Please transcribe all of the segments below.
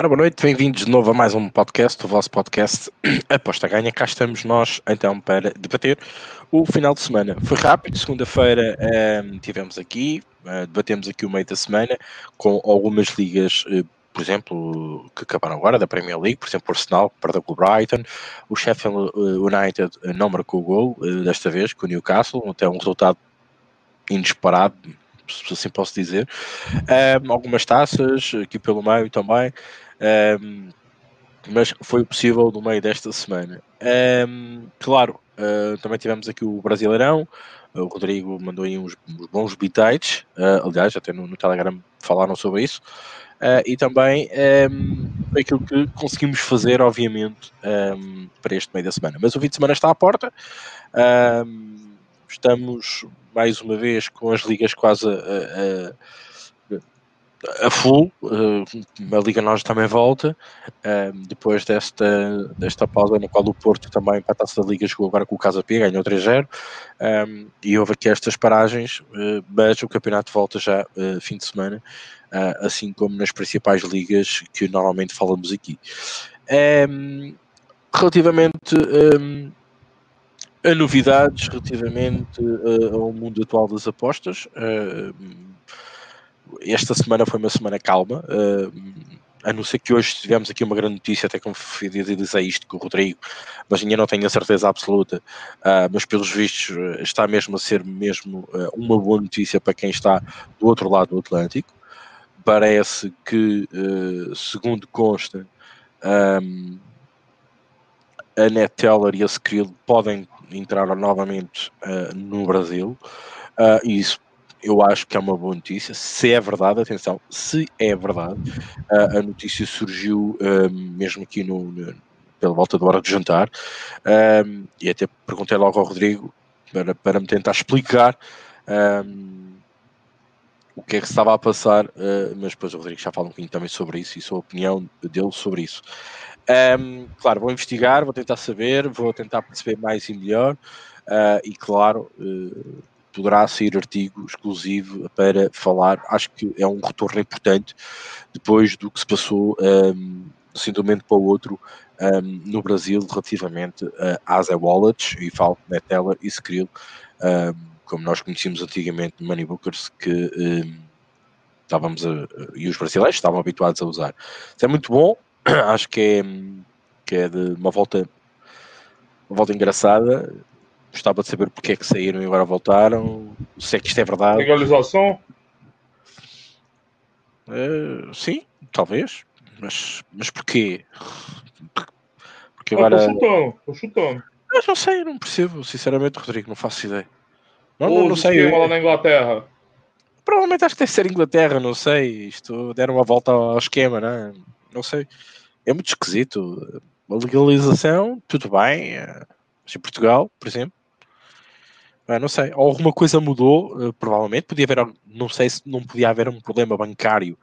Ora, boa noite, bem-vindos de novo a mais um podcast, o vosso podcast Aposta Ganha. Cá estamos nós então para debater o final de semana. Foi rápido, segunda-feira um, tivemos aqui, uh, debatemos aqui o meio da semana com algumas ligas. Uh, por exemplo, que acabaram agora da Premier League, por exemplo, o Arsenal perdeu com o Brighton, o Sheffield United não marcou o gol desta vez com o Newcastle, até um resultado inesperado, se assim posso dizer. Um, algumas taças aqui pelo meio também, um, mas foi possível no meio desta semana. Um, claro, uh, também tivemos aqui o Brasileirão. O Rodrigo mandou aí uns, uns bons bitites, uh, aliás, até no, no, Telegram falaram sobre isso. Uh, e também um, aquilo que conseguimos fazer, obviamente, um, para este meio da semana. Mas o fim de semana está à porta. Estamos mais uma vez com as ligas quase a, a, a full. Eh, a Liga Nós também volta. Eh, depois desta, desta pausa, na qual o Porto também, para a taça da Liga, jogou agora com o Casa Pia, ganhou 3-0. Eh, e houve aqui estas paragens, mas o campeonato volta já fim de semana, assim como nas principais ligas que normalmente falamos aqui. relativamente a novidades relativamente uh, ao mundo atual das apostas. Uh, esta semana foi uma semana calma, uh, a não ser que hoje tivemos aqui uma grande notícia, até como fidelizei isto com o Rodrigo, mas ainda não tenho a certeza absoluta, mas pelos vistos está mesmo a ser mesmo uma boa notícia para quem está do outro lado do Atlântico. Parece que, segundo consta, um, a NetTeller e a Skrill podem entrar novamente uh, no Brasil. Uh, e isso eu acho que é uma boa notícia. Se é verdade, atenção, se é verdade, uh, a notícia surgiu mesmo aqui no, no, pela volta da hora de jantar. e até perguntei logo ao Rodrigo para, para me tentar explicar. o que é que se estava a passar, mas depois o Rodrigo já fala um pouquinho também sobre isso e sobre a opinião dele sobre isso. Um, claro, vou investigar, vou tentar saber, vou tentar perceber mais e melhor, uh, e claro, uh, poderá sair artigo exclusivo para falar. Acho que é um retorno importante depois do que se passou um, assim, de um momento para o outro um, no Brasil relativamente às e-wallets, e falo Neteller e Skrill, como nós conhecíamos antigamente Money Bookers, que estávamos a, e os brasileiros estavam habituados a usar. Isso é muito bom, acho que é, que é de uma volta, uma volta engraçada. Gostava de saber porque é que saíram e agora voltaram. Se é que isto é verdade. Legalização? Uh, sim, talvez. Mas, mas porquê? Porque agora. Estou chutando, estou chutando. Eu não sei, não percebo, sinceramente, Rodrigo, não faço ideia. Não, não, não sei. lá na Inglaterra. Provavelmente acho que deve ser Inglaterra, não sei. Isto deram uma volta ao esquema, né? não sei. É muito esquisito. A legalização, tudo bem. Eh, em Portugal, por exemplo. Não sei, alguma coisa mudou, uh, provavelmente. Podia haver, não sei se não podia haver um problema bancário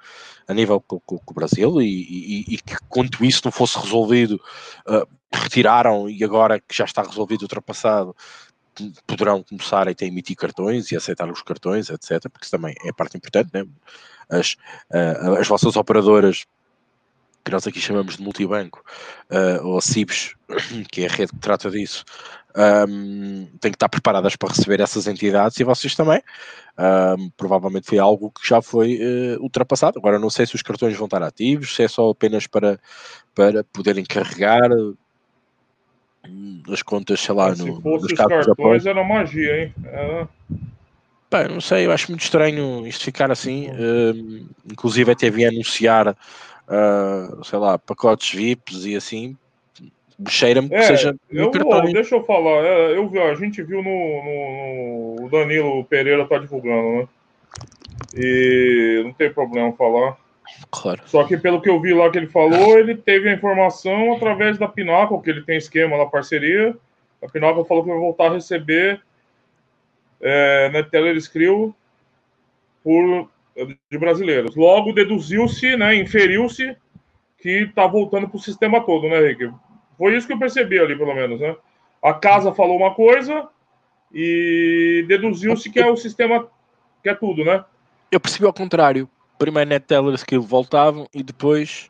a nível com, com, com o Brasil e, e, e, que, quanto isso não fosse resolvido, uh, retiraram e agora que já está resolvido, ultrapassado, poderão começar a emitir cartões e aceitar os cartões, etc. Porque isso também é parte importante, né? As, uh, as vossas operadoras que nós aqui chamamos de multibanco, uh, ou CIBS, que é a rede que trata disso, um, têm que estar preparadas para receber essas entidades e vocês também. Um, provavelmente foi algo que já foi uh, ultrapassado. Agora não sei se os cartões vão estar ativos, se é só apenas para, para poderem carregar hum, as contas, sei lá, se no, fosse nos os cartões era magia, hein? Era... Bem, não sei, eu acho muito estranho isto ficar assim. Um, inclusive até vi anunciar uh, sei lá, pacotes VIPs e assim, cheira-me é, que seja eu vou, Deixa eu falar, é, eu vi, a gente viu no, no, no, o Danilo Pereira tá divulgando, né? E não tem problema falar. Claro. Só que pelo que eu vi lá que ele falou, ele teve a informação através da Pinnacle, que ele tem esquema na parceria. A Pinnacle falou que vai voltar a receber é, na Teller por de brasileiros. Logo, deduziu-se, né, inferiu-se que está voltando para o sistema todo, né, Rick? Foi isso que eu percebi ali, pelo menos, né? A casa falou uma coisa e deduziu-se que é o sistema que é tudo, né? Eu percebi ao contrário. Primeiro net tellers que voltavam e depois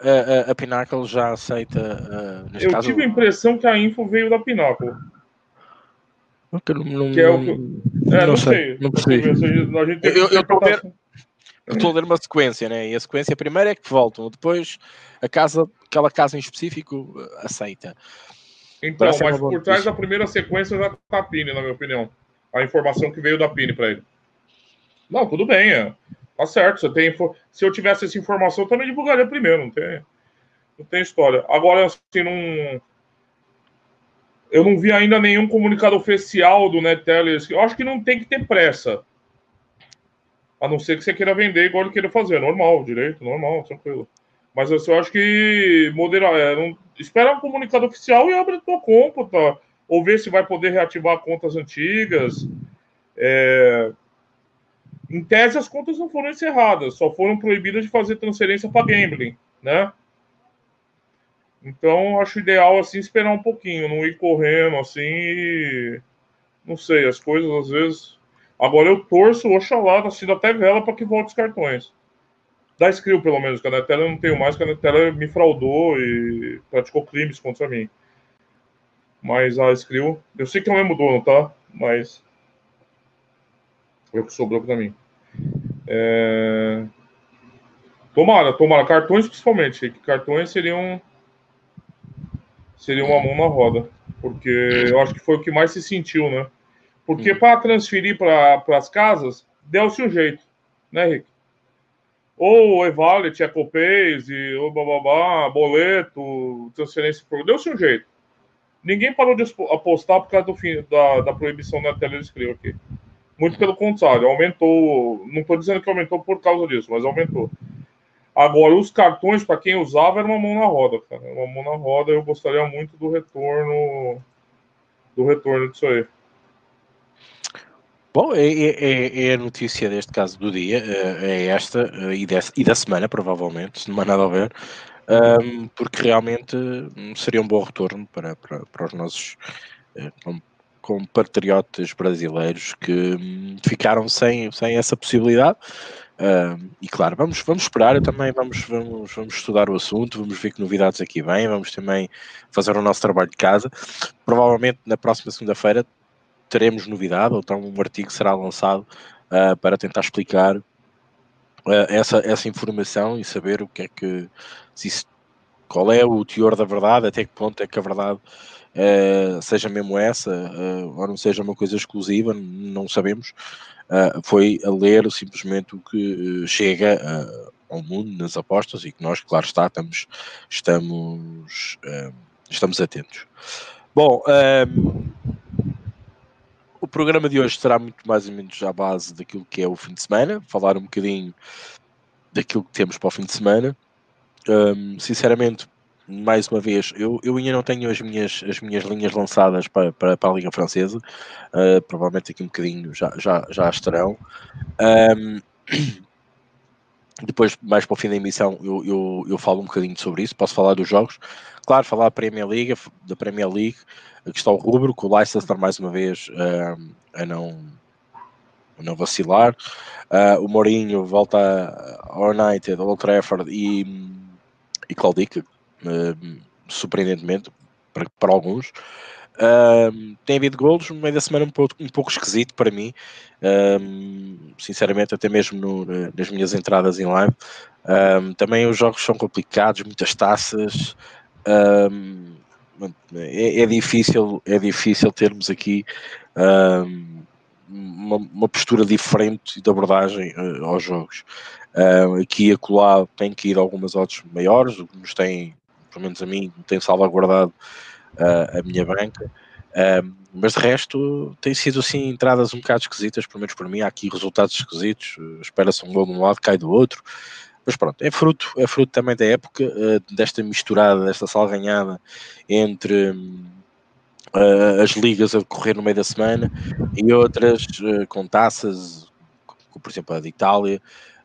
a, a, a Pinnacle já aceita. Uh, eu caso, tive a impressão que a info veio da Pinnacle. Não, não, que é o que... É, não, não sei, sei. Não percebi. Eu, eu, a ver, eu estou a ler uma sequência, né? E a sequência primeira é que voltam, depois a casa, aquela casa em específico aceita. Então, mas por trás da primeira sequência já tá a Pini, na minha opinião. A informação que veio da Pini para ele. Não, tudo bem, é. Tá certo. Você tem, se eu tivesse essa informação, eu também divulgaria primeiro, não tem, não tem história. Agora, assim, não. Eu não vi ainda nenhum comunicado oficial do NetTeller. Eu acho que não tem que ter pressa. A não ser que você queira vender igual ele queira fazer. Normal, direito, normal, tranquilo. Mas eu acho que moderar. É, não, espera um comunicado oficial e abre a tua conta. Tá? Ou ver se vai poder reativar contas antigas. É, em tese, as contas não foram encerradas, só foram proibidas de fazer transferência para gambling, né? Então, acho ideal, assim, esperar um pouquinho, não ir correndo, assim, e... Não sei, as coisas, às vezes... Agora eu torço, oxalá, assim, até vela para que volte os cartões. Da Skrill, pelo menos, que a eu não tenho mais, que a me fraudou e praticou crimes contra mim. Mas a Skrill, eu sei que é o mesmo dono, tá? Mas foi o que sobrou para mim. É... Tomara, tomara. Cartões principalmente. Cartões seriam seriam uma mão na roda. Porque eu acho que foi o que mais se sentiu, né? Porque para transferir para as casas, deu-se um jeito, né, Rick? Ou e-wallet, EcoPays, ou bababá, boleto, transferência por. Deu-se um jeito. Ninguém parou de apostar por causa do fim, da, da proibição da tela de aqui. Muito pelo contrário, aumentou. Não estou dizendo que aumentou por causa disso, mas aumentou. Agora, os cartões, para quem usava, era uma mão na roda, cara. Uma mão na roda, eu gostaria muito do retorno. Do retorno disso aí. Bom, é, é, é, a notícia deste caso do dia, é, é esta e, desse, e da semana, provavelmente, se não há nada a ver, um, porque realmente hum, seria um bom retorno para, para, para os nossos eh, compatriotas brasileiros que hum, ficaram sem, sem essa possibilidade. Uh, e claro, vamos, vamos esperar, também vamos, vamos, vamos estudar o assunto, vamos ver que novidades aqui vêm, vamos também fazer o nosso trabalho de casa. Provavelmente na próxima segunda-feira teremos novidade, ou então um artigo será lançado uh, para tentar explicar uh, essa, essa informação e saber o que é que se qual é o teor da verdade, até que ponto é que a verdade uh, seja mesmo essa, ou não seja uma coisa exclusiva, não sabemos. Foi a ler simplesmente o que chega ao mundo nas apostas e que nós, claro está, estamos, estamos, estamos atentos. Bom, o programa de hoje será muito mais ou menos à base daquilo que é o fim de semana, falar um bocadinho daquilo que temos para o fim de semana. Um, sinceramente, mais uma vez, eu, eu ainda não tenho as minhas, as minhas linhas lançadas para, para, para a Liga Francesa, uh, provavelmente aqui um bocadinho já, já, já estarão. Um, depois, mais para o fim da emissão, eu, eu, eu falo um bocadinho sobre isso. Posso falar dos jogos, claro, falar da Premier League, da Premier League, que está o rubro, com o Leicester mais uma vez uh, a, não, a não vacilar. Uh, o Mourinho volta ao United, ao Old Trafford e, e Claudic, uh, surpreendentemente para, para alguns. Uh, tem havido golos no meio da semana um pouco, um pouco esquisito para mim, uh, sinceramente, até mesmo no, nas minhas entradas em live. Também os jogos são complicados, muitas taças. É, é, difícil, é difícil termos aqui uma, uma, postura diferente de abordagem uh, aos jogos. Uh, aqui e acolá tem que ir algumas odds maiores, o que nos tem pelo menos a mim, tem salvaguardado uh, a minha banca. Uh, mas de resto tem sido assim entradas um bocado esquisitas, pelo menos por mim. Há aqui resultados esquisitos. Espera-se um gol de um lado, cai do outro. Mas pronto, é fruto, é fruto também da época, uh, desta misturada, desta salganhada entre uh, as ligas a decorrer no meio da semana e outras uh, com taças, como por exemplo a de Itália,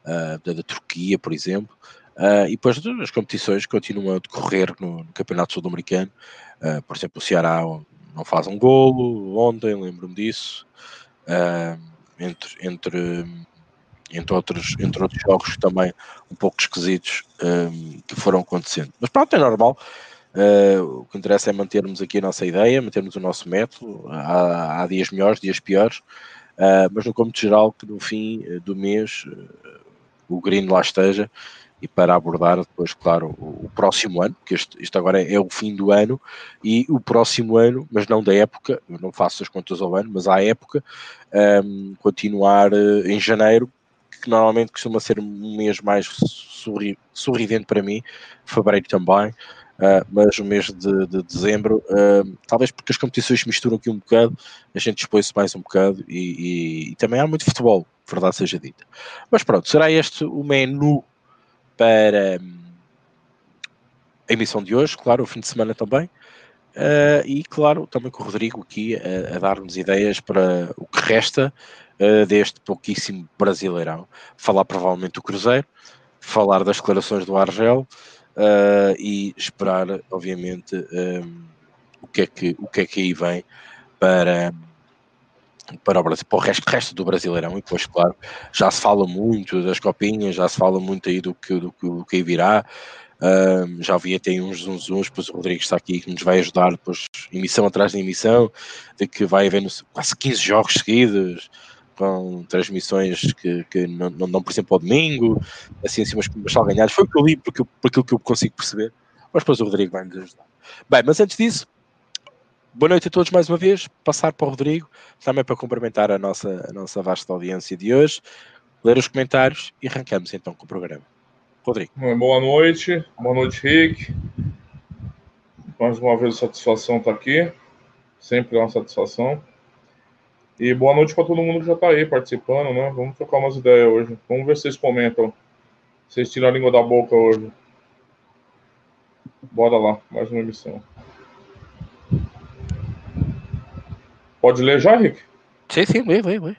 da, da Turquia, por exemplo, Uh, e depois as competições continuam a decorrer no, no Campeonato Sul-Americano. Uh, por exemplo, o Ceará não faz um golo ontem, lembro-me disso. Uh, entre, entre entre outros, entre outros jogos também um pouco esquisitos um, que foram acontecendo. Mas pronto, é normal. Uh, o que interessa é mantermos aqui a nossa ideia, mantermos o nosso método. Há, há dias melhores, dias piores, uh, mas no cômputo geral, que no fim do mês uh, o green lá esteja e para abordar depois, claro, o, o próximo ano, que este, isto agora é, é, o fim do ano, e o próximo ano, mas não da época, eu não faço as contas ao ano, mas à época, um, continuar em janeiro, que normalmente costuma ser um mês mais sorri sorridente para mim, fevereiro também, uh, mas o mês de, de dezembro, uh, talvez porque as competições se misturam aqui um bocado, a gente expõe-se mais um bocado e, e, e, também há muito futebol, verdade seja dita. Mas pronto, será este o menu para hum, a emissão de hoje, claro, o fim de semana também. Uh, e claro, também com o Rodrigo aqui a, a dar-nos ideias para o que resta uh, deste pouquíssimo Brasileirão. Falar provavelmente do Cruzeiro, falar das declarações do Argel uh, e esperar, obviamente, um, o, que é que, o que é que aí vem para, para o, Brasil, para o resto, resto do Brasileirão. E depois, claro, já se fala muito das copinhas, já se fala muito aí do que, do que, do que aí virá. Um, já vi até uns zunzuns, uns, depois o Rodrigo está aqui que nos vai ajudar depois, emissão atrás de emissão, de que vai haver quase 15 jogos seguidos, com transmissões que, que não, não dão, por exemplo, ao domingo, assim, assim umas, umas salganhadas. Foi o que eu li, porque, por aquilo que eu consigo perceber. Mas depois o Rodrigo vai nos ajudar. Bem, mas antes disso, boa noite a todos mais uma vez. Passar para o Rodrigo, também para cumprimentar a nossa, a nossa vasta audiência de hoje, ler os comentários e arrancamos então com o programa. Rodrigo. Boa noite, boa noite, Rick. Mais uma vez, satisfação estar aqui. Sempre é uma satisfação. E boa noite para todo mundo que já está aí participando, né? Vamos trocar umas ideias hoje. Vamos ver se vocês comentam. Vocês tiram a língua da boca hoje. Bora lá, mais uma emissão. Pode ler já, Rick? Sim, sim, lê, lê, lê.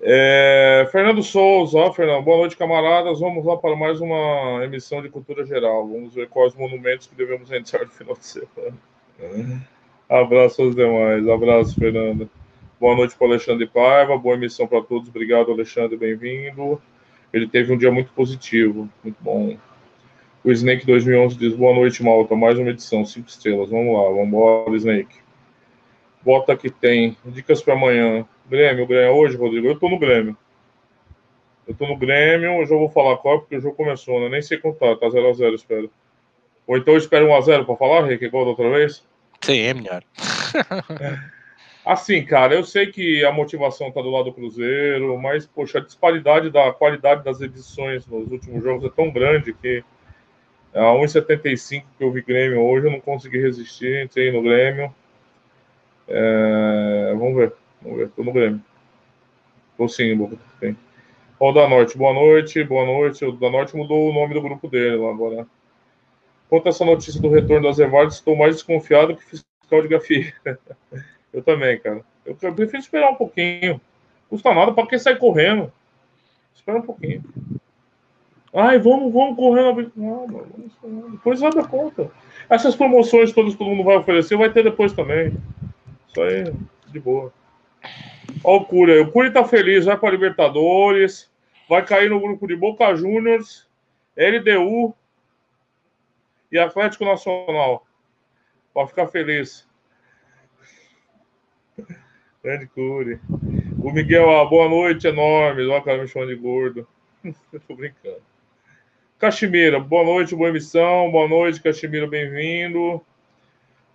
É, Fernando Souza, ó, Fernando, boa noite, camaradas. Vamos lá para mais uma emissão de cultura geral. Vamos ver quais monumentos que devemos entrar no final de semana. Abraço aos demais. Abraço, Fernanda. Boa noite para Alexandre Paiva. Boa emissão para todos. Obrigado, Alexandre. Bem-vindo. Ele teve um dia muito positivo. Muito bom. O Snake 2011 diz: Boa noite, Malta. Mais uma edição, cinco estrelas. Vamos lá, vamos embora, Snake. Bota que tem. Dicas para amanhã. Grêmio, Grêmio. Hoje, Rodrigo, eu tô no Grêmio. Eu tô no Grêmio, eu já vou falar qual, porque o jogo começou, né? Nem sei contar, tá 0x0, espero. Ou então eu espero 1x0 para falar, Rick, igual da outra vez? Sim, é melhor. Assim, cara, eu sei que a motivação tá do lado do Cruzeiro, mas, poxa, a disparidade da qualidade das edições nos últimos jogos é tão grande que a 1,75 que eu vi Grêmio hoje, eu não consegui resistir, entrei no Grêmio. É... Vamos ver, vamos ver, tô no Grêmio. Tô sim, tem. Ó, o da Norte, boa noite, boa noite. O da Norte mudou o nome do grupo dele lá agora. Quanto a essa notícia do retorno das Evardes, estou mais desconfiado que fiscal de Gafi. eu também, cara. Eu, eu prefiro esperar um pouquinho. Custa nada, para que sair correndo? Espera um pouquinho. Ai, vamos, vamos correndo. Depois vai dar conta. Essas promoções todas que todo mundo vai oferecer, vai ter depois também. Isso aí, de boa. Ó o Cury. O Cury tá feliz, vai para Libertadores, vai cair no grupo de Boca Juniors, LDU, e Atlético Nacional. Pode ficar feliz. Grande Cury. O Miguel, ah, boa noite, enorme. Olha o cara me chamando de gordo. Tô brincando. Caximira, boa noite, boa emissão. Boa noite, Caximira, bem-vindo.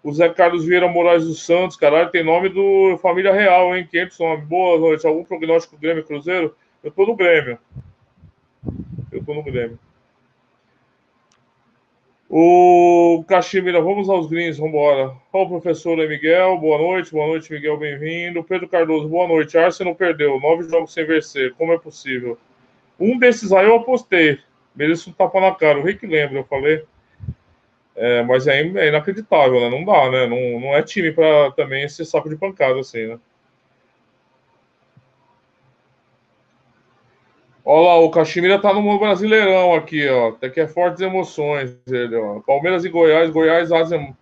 O Zé Carlos Vieira Moraes dos Santos, caralho, tem nome do Família Real, hein? 500 nomes. Boa noite. Algum prognóstico Grêmio Cruzeiro? Eu tô no Grêmio. Eu tô no Grêmio. O Caximira, vamos aos greens, vamos embora. O professor Miguel, boa noite, boa noite, Miguel, bem-vindo. Pedro Cardoso, boa noite. Arsenal perdeu, nove jogos sem vencer, como é possível? Um desses aí eu apostei, merece um tapa na cara. O Rick lembra, eu falei. É, mas é, é, inacreditável, né? Não dá, né? Não, não é time para também ser saco de pancada assim, né? Olha lá, o Caximira tá no Brasileirão aqui, ó. Até que é fortes emoções. Ele, ó. Palmeiras e Goiás. Goiás fazem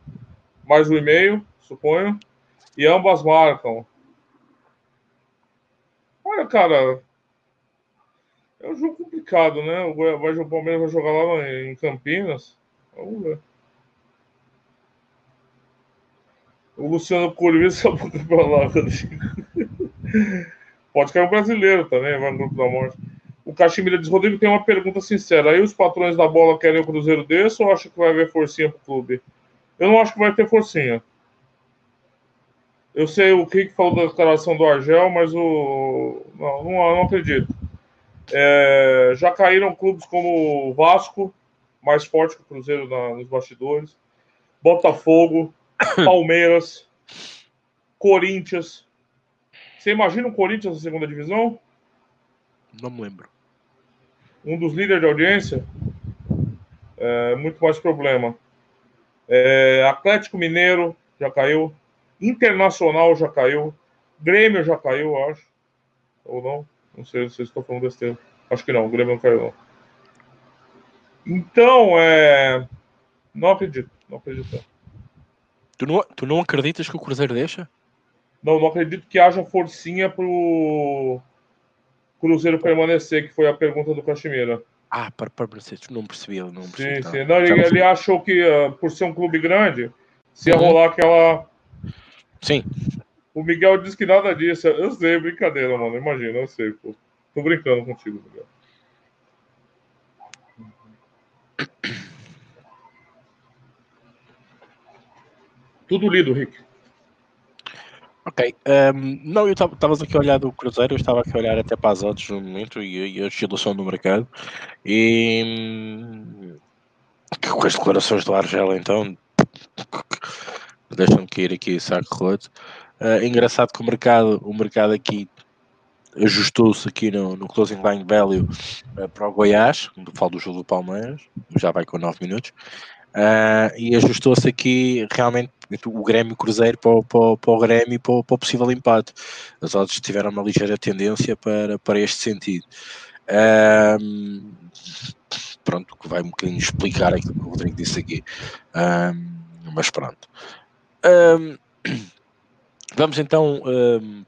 mais um e meio, suponho. E ambas marcam. Olha, cara, É um jogo complicado, né? O, vai, o Palmeiras vai jogar lá em Campinas. Vamos ver. O Luciano Courinho sabe pra lá. Pode cair um brasileiro também, vai no grupo da morte. O Caximira diz: Rodrigo tem uma pergunta sincera. Aí os patrões da bola querem o Cruzeiro desse ou acha que vai haver forcinha pro clube? Eu não acho que vai ter forcinha. Eu sei o que falou da declaração do Argel, mas o. Não, não, não acredito. É, já caíram clubes como o Vasco, mais forte que o Cruzeiro na, nos bastidores, Botafogo, Palmeiras, Corinthians. Você imagina o Corinthians na segunda divisão? Não me lembro. Um dos líderes de audiência? É, muito mais problema. É, Atlético Mineiro já caiu. Internacional já caiu. Grêmio já caiu, acho. Ou não? Não sei se estão falando besteira. Acho que não, o Grêmio não caiu, não. Então, é. Não acredito, não acredito. Tu não, tu não acreditas que o Cruzeiro deixa? Não, não acredito que haja forcinha pro Cruzeiro permanecer, que foi a pergunta do Caximira. Ah, para permanecer, tu não percebia, não percebi. Sim, sim. Não, ele, ele, achou que, uh, por ser um clube grande, se ia uhum. rolar aquela. Sim. O Miguel disse que nada disso. Eu sei, brincadeira, mano. Imagina, eu sei, pô. Tô brincando contigo, Miguel. Tudo lido, Rick. Ok. Um, não, eu estava aqui a olhar do Cruzeiro, eu estava aqui a olhar até para as odds no momento e, e a oscilação do mercado. E hum, com as declarações do Argel, então, deixam-me cair aqui saco roto. Uh, engraçado que o mercado, o mercado aqui ajustou-se aqui no, no closing line value uh, para o Goiás, falo do jogo do Palmeiras, já vai com 9 minutos, uh, e ajustou-se aqui realmente o Grêmio Cruzeiro para, para, para o Grêmio e para, para, o possível empate. As odds tiveram uma ligeira tendência para, para este sentido. Um, pronto, que vai um bocadinho explicar aquilo que o Rodrigo disse aqui. Um, mas pronto. Vamos então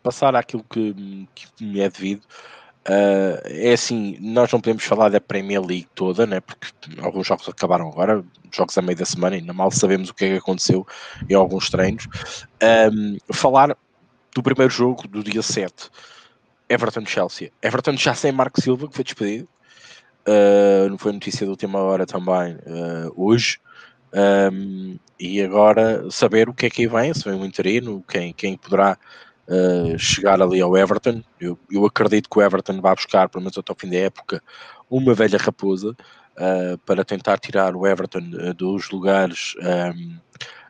passar àquilo que, que me é devido. Uh, é assim, nós não podemos falar da Premier League toda, né? porque alguns jogos acabaram agora, jogos a meio da semana, ainda mal sabemos o que é que aconteceu em alguns treinos. Um, falar do primeiro jogo do dia 7, Everton-Chelsea. Everton já sem Marco Silva, que foi despedido, uh, não foi notícia da última hora também uh, hoje. Um, e agora saber o que é que vem, se vem um interino, quem, quem poderá uh, chegar ali ao Everton. Eu, eu acredito que o Everton vai buscar, pelo menos até o fim da época, uma velha raposa uh, para tentar tirar o Everton uh, dos lugares um, ehm,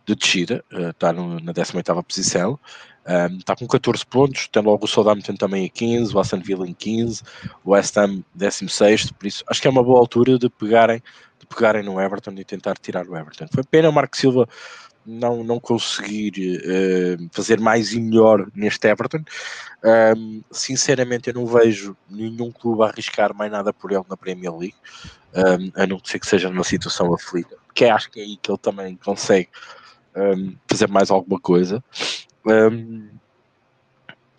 de descida. está na 18 posição. Um, ehm, está com 14 pontos, tem logo o Southampton também a 15, o Aston Villa em 15, o West Ham 16, por isso acho que é uma boa altura de pegarem, de pegarem no Everton e tentar tirar o Everton. Foi pena o Marco Silva não, não conseguir uh, fazer mais e melhor neste Everton. Um, sinceramente, eu não vejo nenhum clube arriscar mais nada por ele na Premier League, um, a não ser que seja numa situação aflita, que acho que é aí que ele também consegue um, fazer mais alguma coisa.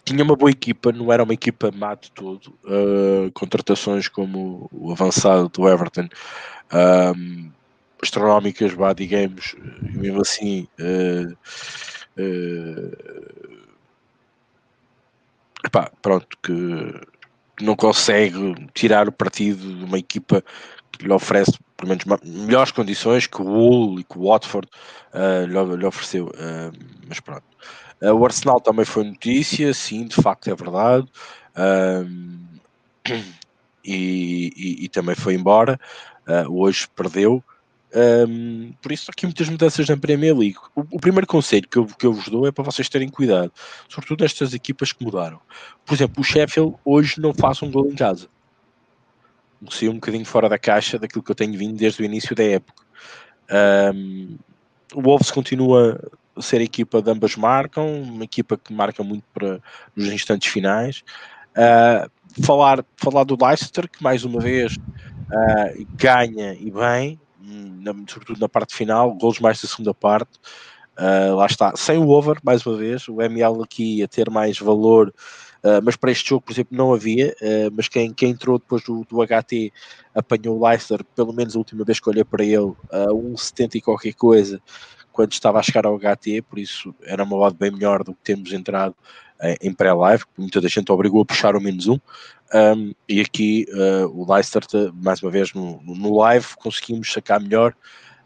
tinha uma boa equipa, não era uma equipa má de todo. Uh, contratações como o avançado do Everton. Astronómicas, vá, digamos, mesmo assim uh, uh, epá, pronto, que não consegue tirar o partido de uma equipa que lhe oferece pelo menos melhores condições que o Hull e que o Watford uh, lhe, lhe, ofereceu, uh, mas pronto. Uh, o Arsenal também foi notícia, sim, de facto é verdade, e, e, e, também foi embora. hoje perdeu, um, por isso, aqui muitas mudanças na Premier League. O, o, primeiro conselho que eu, que eu vos dou é para vocês terem cuidado, sobretudo estas equipas que mudaram. Por exemplo, o Sheffield hoje não faz um gol em casa. Saiu um bocadinho fora da caixa daquilo que eu tenho vindo desde o início da época. Um, o Wolves continua a ser a equipa de ambas marcam, uma equipa que marca muito para nos instantes finais. Uh, falar, falar do Leicester, que mais uma vez uh, ganha e bem, na, sobretudo na parte final, gols mais da segunda parte. Uh, lá está, sem o over, mais uma vez, o ML aqui a ter mais valor, uh, mas para este jogo, por exemplo, não havia. Uh, mas quem, quem entrou depois do, do HT apanhou o Leicester, pelo menos a última vez que olhei para ele, a 1,70 e qualquer coisa, quando estava a chegar ao HT, por isso era uma odd bem melhor do que temos entrado em pré-live, muita gente obrigou a puxar o menos um. um e aqui o Leicester, mais uma vez no, no live, conseguimos sacar melhor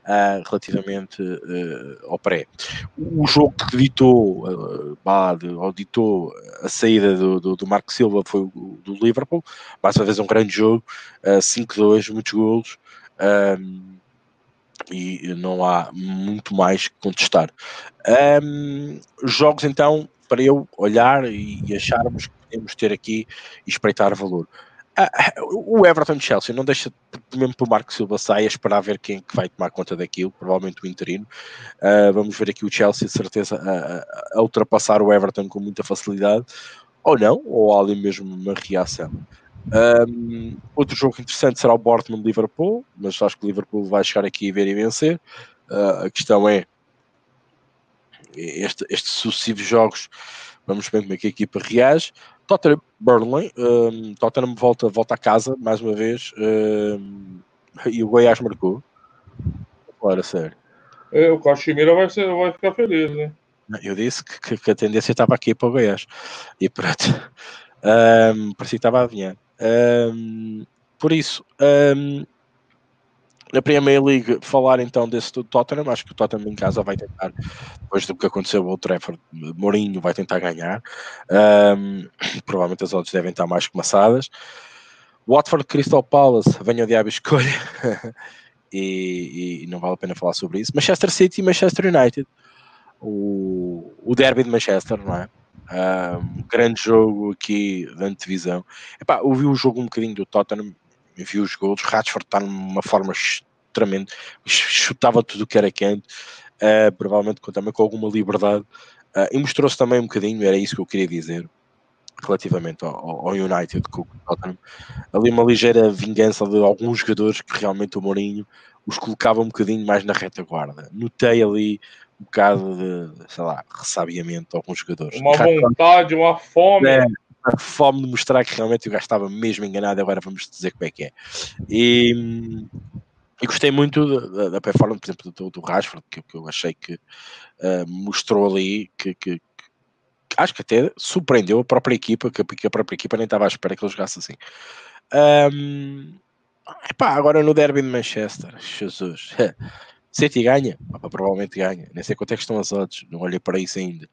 uh, relativamente uh, ao pré. O jogo que ditou, uh, ditou a saída do, do, do, Marco Silva foi o do Liverpool, mais uma vez um grande jogo, uh, 5-2, muitos golos. Um, e não há muito mais que contestar. Um, jogos então para eu olhar e, e acharmos que podemos ter aqui e espreitar valor. Ah, o Everton Chelsea não deixa, mesmo para o Marco Silva saia, esperar ver quem é que vai tomar conta daquilo, provavelmente o interino. Uh, vamos ver aqui o Chelsea, de certeza, a, a, ultrapassar o Everton com muita facilidade, ou não, ou há ali mesmo uma reação. Um, outro jogo interessante será o Dortmund-Liverpool, mas acho que o Liverpool vai chegar aqui e ver e vencer. Uh, a questão é este, estes sucessivos jogos, vamos ver como é que a equipa reage. Tottenham Burnley, um, Tottenham volta, volta a casa mais uma vez um, e o Goiás marcou. Claro, sério. É, o Caximira vai, ser, vai ficar feliz, né? Eu disse que, que, a tendência estava aqui para o Goiás e pronto. Um, parecia que estava a adivinhar. Um, por isso, um, na Premier League, falar então desse do Tottenham, acho que o Tottenham em casa vai tentar, depois do que aconteceu o Trafford, Mourinho vai tentar ganhar. Um, provavelmente as odds devem estar mais começadas. Watford Crystal Palace, venha o diabo escolha. e, e, não vale a pena falar sobre isso. Manchester City e Manchester United. O, o derby de Manchester, não é? Um, grande jogo aqui da antevisão. Epá, eu vi o jogo um bocadinho do Tottenham viu os gols. Rashford está numa forma tremenda, chutava tudo o que era quente, uh, provavelmente também com alguma liberdade. Uh, e mostrou-se também um bocadinho, era isso que eu queria dizer, relativamente ao, ao United, com o Tottenham. Ali uma ligeira vingança de alguns jogadores que realmente o Mourinho os colocava um bocadinho mais na retaguarda. Notei ali um bocado de, sei lá, ressabiamento de alguns jogadores. Uma vontade, uma fome. É, fome de mostrar que realmente o gajo estava mesmo enganado, agora vamos dizer como é que é. E, e gostei muito da, da performance, por exemplo, do, do Rashford, que, que eu achei que uh, mostrou ali que, que, que, acho que até surpreendeu a própria equipa, que, a própria equipa nem estava à espera que ele jogasse assim. Um, epá, agora no derby de Manchester, Jesus. City ganha, provavelmente ganha. Nem sei quanto é que estão as odds, não olhei para isso ainda.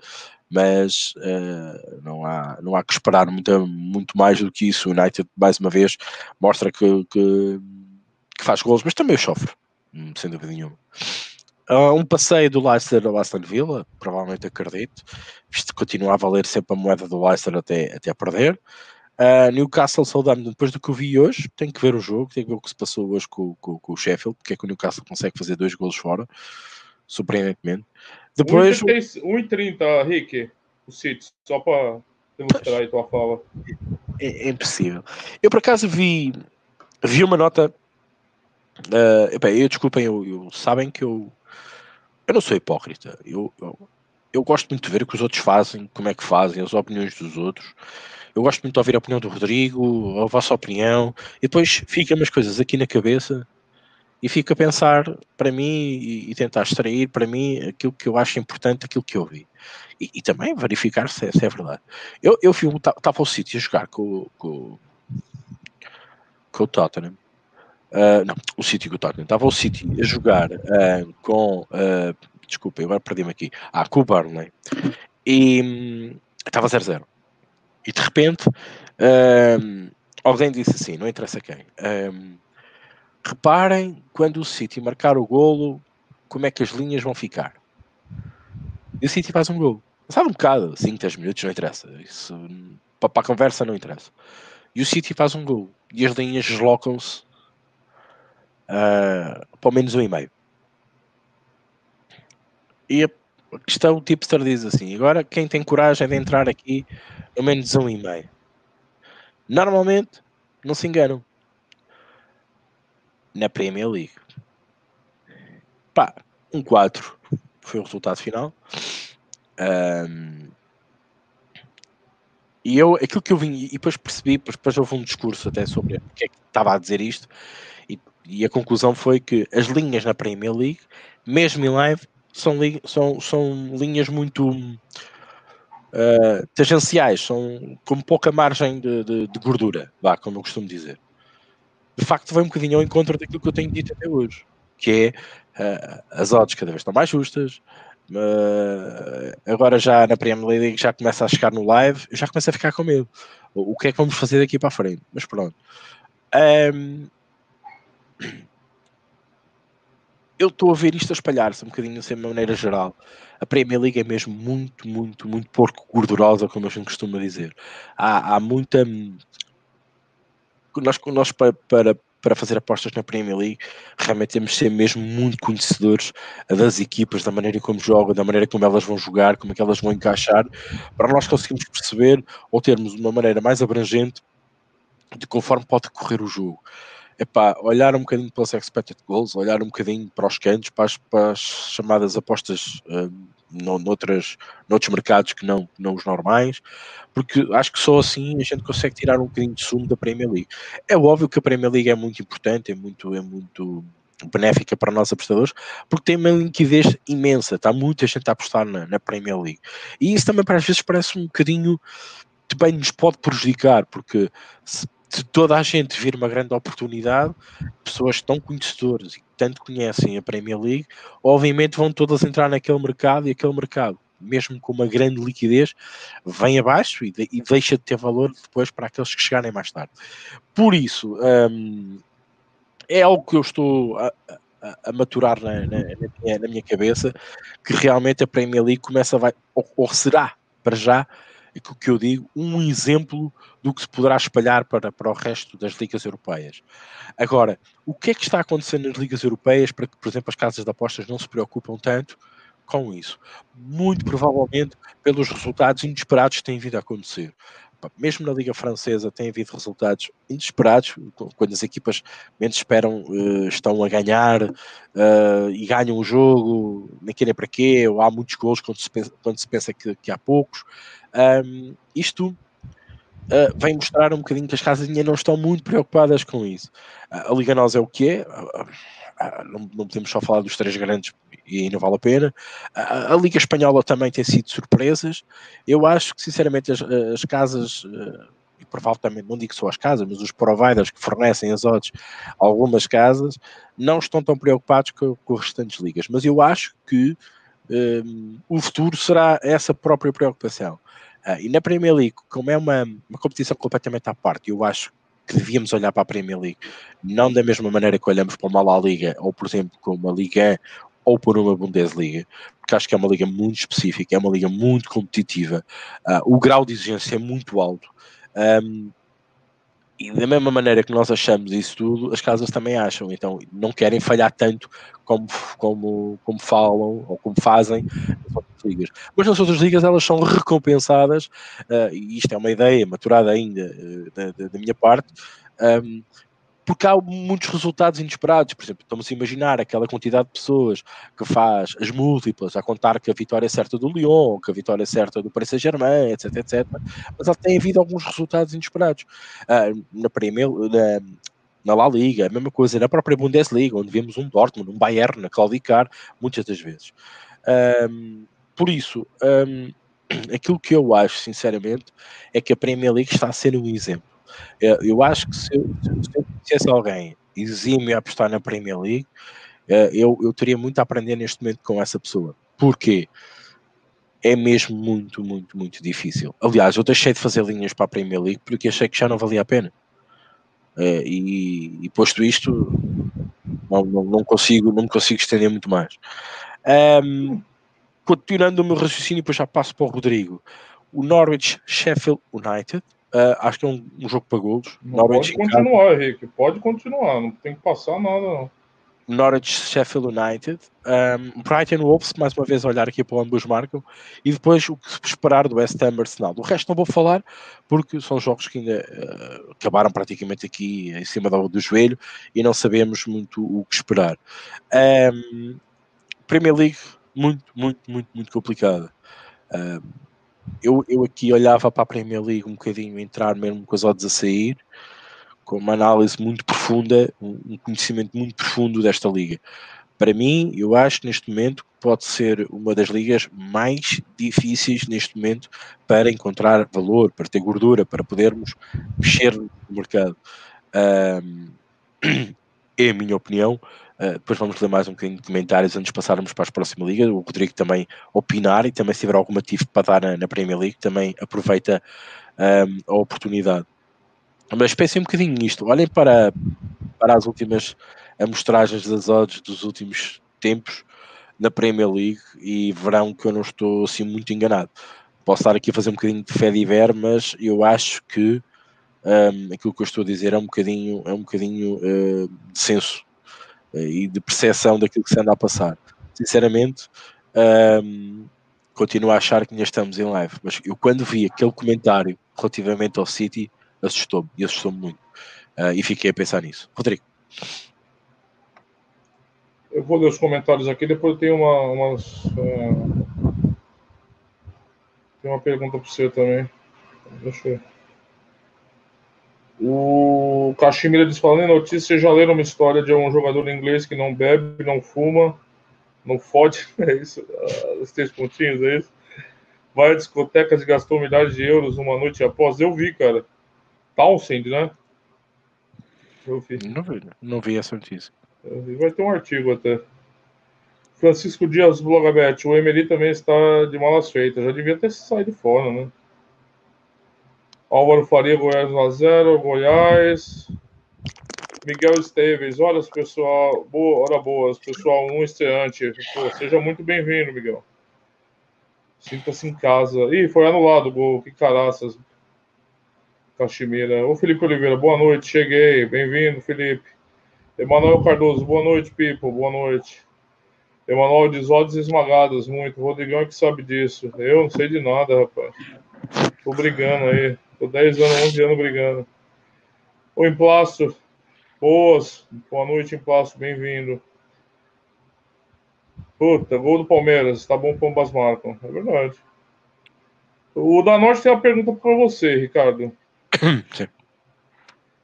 Mas uh, não, há, não há que esperar muito, muito mais do que isso. O United, mais uma vez, mostra que, que, que faz gols, mas também sofre, hum, sem dúvida nenhuma. Uh, um passeio do Leicester ao Aston Villa, provavelmente acredito, visto que continua a valer sempre a moeda do Leicester até, até perder. Uh, Newcastle Southampton, depois do que eu vi hoje, tenho que ver o jogo, tenho que ver o que se passou hoje com, com, com o Sheffield, porque é que o Newcastle consegue fazer dois golos fora, surpreendentemente. Depois. 1,30, Rick, o City, só para demonstrar aí tua fala. É, é, impossível. Eu por acaso vi, vi uma nota. Uh, epá, eu desculpem, eu, eu, sabem que eu, eu não sou hipócrita. Eu, eu, eu gosto muito de ver o que os outros fazem, como é que fazem, as opiniões dos outros. Eu gosto muito de ouvir a opinião do Rodrigo, a vossa opinião, e depois fica umas coisas aqui na cabeça e fico a pensar para mim e, e, tentar extrair para mim aquilo que eu acho importante, aquilo que eu vi. E, e também verificar se é, se é, verdade. Eu, eu fui, estava ao sítio a jogar com, com, com o Tottenham. Uh, não, o City com o Tottenham. Estava ao City a jogar uh, com. Uh, desculpa, agora perdi-me aqui. Ah, com o Burnley. E hum, estava 0-0. E de repente, um, alguém disse assim: não interessa quem. Um, reparem quando o City marcar o golo, como é que as linhas vão ficar. E o City faz um golo. Sabe um bocado, 5, 10 minutos, não interessa. Isso, para, a conversa não interessa. E o City faz um golo. E as linhas deslocam-se uh, para menos um e meio. E a questão, o tipster diz assim: agora quem tem coragem de entrar aqui no menos um e meio? Normalmente não se enganam. Na Premier League, pá, um 4, foi o resultado final. Um, e eu, aquilo que eu vim, e depois percebi, depois houve um discurso até sobre o que é que estava a dizer isto, e, e, a conclusão foi que as linhas na Premier League, mesmo em live, são, são, são linhas muito uh, tangenciais, são com pouca margem de, de, de, gordura, vá, como eu costumo dizer. De facto, vai um bocadinho ao encontro daquilo que eu tenho dito até hoje, que é uh, as odds cada vez estão mais justas, Uh, agora já na Premier League já começa a chegar no live, eu já começo a ficar com medo. O, que é que vamos fazer daqui para a frente? Mas pronto. Um, eu estou a ver isto a espalhar-se um bocadinho assim de maneira geral. A Premier League é mesmo muito, muito, muito porco gordurosa, como a gente costuma dizer. Há, há muita. Nós, nós para, para para fazer apostas na Premier League, realmente temos de ser mesmo muito conhecedores das equipas, da maneira como jogam, da maneira como elas vão jogar, como é que elas vão encaixar, para nós conseguirmos perceber ou termos uma maneira mais abrangente de conforme pode correr o jogo. Epá, olhar um bocadinho para os expected goals, olhar um bocadinho para os cantos, para as, para as chamadas apostas uh, no, noutras, noutros mercados que não, não os normais, porque acho que só assim a gente consegue tirar um bocadinho de sumo da Premier League. É óbvio que a Premier League é muito importante, é muito, é muito benéfica para nós apostadores, porque tem uma liquidez imensa, está muita gente a apostar na, na Premier League. E isso também para às vezes parece um bocadinho também nos pode prejudicar, porque se de toda a gente vir uma grande oportunidade, pessoas tão conhecedoras e tanto conhecem a Premier League, obviamente vão todas entrar naquele mercado e aquele mercado, mesmo com uma grande liquidez, vem abaixo e, de, e deixa de ter valor depois para aqueles que chegarem mais tarde. Por isso, hum, é algo que eu estou a, a, a maturar na, na, na, minha, na, minha, cabeça, que realmente a Premier League começa a vai, ou, ou será para já aquilo que eu digo, um exemplo do que se poderá espalhar para, para o resto das ligas europeias. Agora, o que é que está acontecendo nas ligas europeias para que, por exemplo, as casas de apostas não se preocupam tanto com isso? Muito provavelmente pelos resultados inesperados que têm vindo a acontecer mesmo na Liga Francesa tem havido resultados inesperados, quando as equipas menos esperam uh, estão a ganhar uh, e ganham o jogo, nem querem para quê, ou há muitos gols quando se pensa, quando se pensa que, que há poucos. Um, isto uh, vem mostrar um bocadinho que as casas dinheiro não estão muito preocupadas com isso. a Liga Nós é o que é, não, não podemos só falar dos três grandes e não vale a pena. A, a, Liga Espanhola também tem sido surpresas. Eu acho que, sinceramente, as, as casas, e provavelmente não digo só as casas, mas os providers que fornecem as odds algumas casas, não estão tão preocupados com, com as restantes ligas. Mas eu acho que um, o futuro será essa própria preocupação. Uh, e na Premier League, como é uma, uma competição completamente à parte, eu acho que devíamos olhar para a Premier League não da mesma maneira que olhamos para uma La Liga ou, por exemplo, com uma Liga ou por uma Bundesliga, porque acho que é uma liga muito específica, é uma liga muito competitiva, uh, o grau de exigência é muito alto. Um, e da mesma maneira que nós achamos isso tudo, as casas também acham, então não querem falhar tanto como, como, como falam ou como fazem nas outras ligas. Mas nas outras ligas elas são recompensadas, uh, e isto é uma ideia maturada ainda uh, da, da, minha parte, um, porque há muitos resultados inesperados. Por exemplo, estamos a imaginar aquela quantidade de pessoas que faz as múltiplas a contar que a vitória é certa do Lyon, que a vitória é certa do Paris Saint-Germain, etc, etc. Mas há, tem havido alguns resultados inesperados. Uh, na, Premier, na, na La Liga, a mesma coisa, na própria Bundesliga, onde vemos um Dortmund, um Bayern a claudicar muitas das vezes. Um, por isso, um, aquilo que eu acho, sinceramente, é que a Premier League está a ser um exemplo eu, eu acho que se eu, se eu conhecesse alguém exímio a apostar na Premier League, eh, eu, eu teria muito a aprender neste momento com essa pessoa. Porquê? É mesmo muito, muito, muito difícil. Aliás, eu deixei de fazer linhas para a Premier League porque achei que já não valia a pena. Eh, e, e posto isto, não, não, não, consigo, não consigo estender muito mais. Um, continuando o meu raciocínio, depois já passo para o Rodrigo. O Norwich Sheffield United Uh, acho que é um, um, jogo para golos. Norwich pode continuar, Henrique. Pode continuar. Não tem que passar nada, não. Norwich Sheffield United. Um, Brighton Wolves, mais uma vez, olhar aqui para onde ambos marcam. E depois o que esperar do West Ham Arsenal. Do resto não vou falar, porque são jogos que ainda uh, acabaram praticamente aqui em cima do, do, joelho e não sabemos muito o que esperar. Um, Premier League, muito, muito, muito, muito complicada. Uh, eu, eu aqui olhava para a Premier League um bocadinho, entrar mesmo com as odds a sair, com uma análise muito profunda, um conhecimento muito profundo desta liga. Para mim, eu acho neste momento que pode ser uma das ligas mais difíceis neste momento para encontrar valor, para ter gordura, para podermos mexer no mercado. Um, é a minha opinião. Uh, depois vamos ler mais um bocadinho de comentários antes de passarmos para as próximas ligas. O Rodrigo também opinar e também se tiver algum motivo para dar na, na Premier League, também aproveita um, a oportunidade. Mas pensem um bocadinho nisto. Olhem para, para as últimas amostragens das odds dos últimos tempos na Premier League e verão que eu não estou assim muito enganado. Posso estar aqui a fazer um bocadinho de fé de ver, mas eu acho que um, aquilo que eu estou a dizer é um bocadinho, é um bocadinho uh, de senso e de percepção daquilo que se anda a passar. Sinceramente, um, continuo a achar que ainda estamos em live, mas eu quando vi aquele comentário relativamente ao City, assustou-me e assustou-me muito. Uh, e fiquei a pensar nisso. Rodrigo. Eu vou ler os comentários aqui, depois tenho uma, umas. Uh... Tem uma pergunta para você também. Deixa eu. O Cachimira diz, falando em notícia, já leram uma história de um jogador inglês que não bebe, não fuma, não fode, é isso? Ah, os três pontinhos, é isso? Vai a discotecas e gastou milhares de euros uma noite após. Eu vi, cara. Townsend, né? Eu vi. Não vi, não vi essa notícia. Vai ter um artigo até. Francisco Dias Blogabet, o Emery também está de malas feitas. Já devia ter saído fora, né? Álvaro Faria, Goiás 1x0, Goiás. Miguel Esteves, olha pessoal, boa, hora boas, pessoal, um estreante. Pô, seja muito bem-vindo, Miguel. Sinta-se em casa. Ih, foi anulado o gol, que caraças. Cachimira. Ô Felipe Oliveira, boa noite, cheguei. Bem-vindo, Felipe. Emanuel Cardoso, boa noite, Pipo, boa noite. Emanuel diz odds esmagadas, muito. Rodrigão é que sabe disso. Eu não sei de nada, rapaz. Tô brigando aí. Tô 10 anos, 11 anos brigando. O Emplasto. Boas. Boa noite, Emplasto. Bem-vindo. Puta, gol do Palmeiras. Tá bom, Pambas marcam. É verdade. O da Norte tem uma pergunta para você, Ricardo. Sim.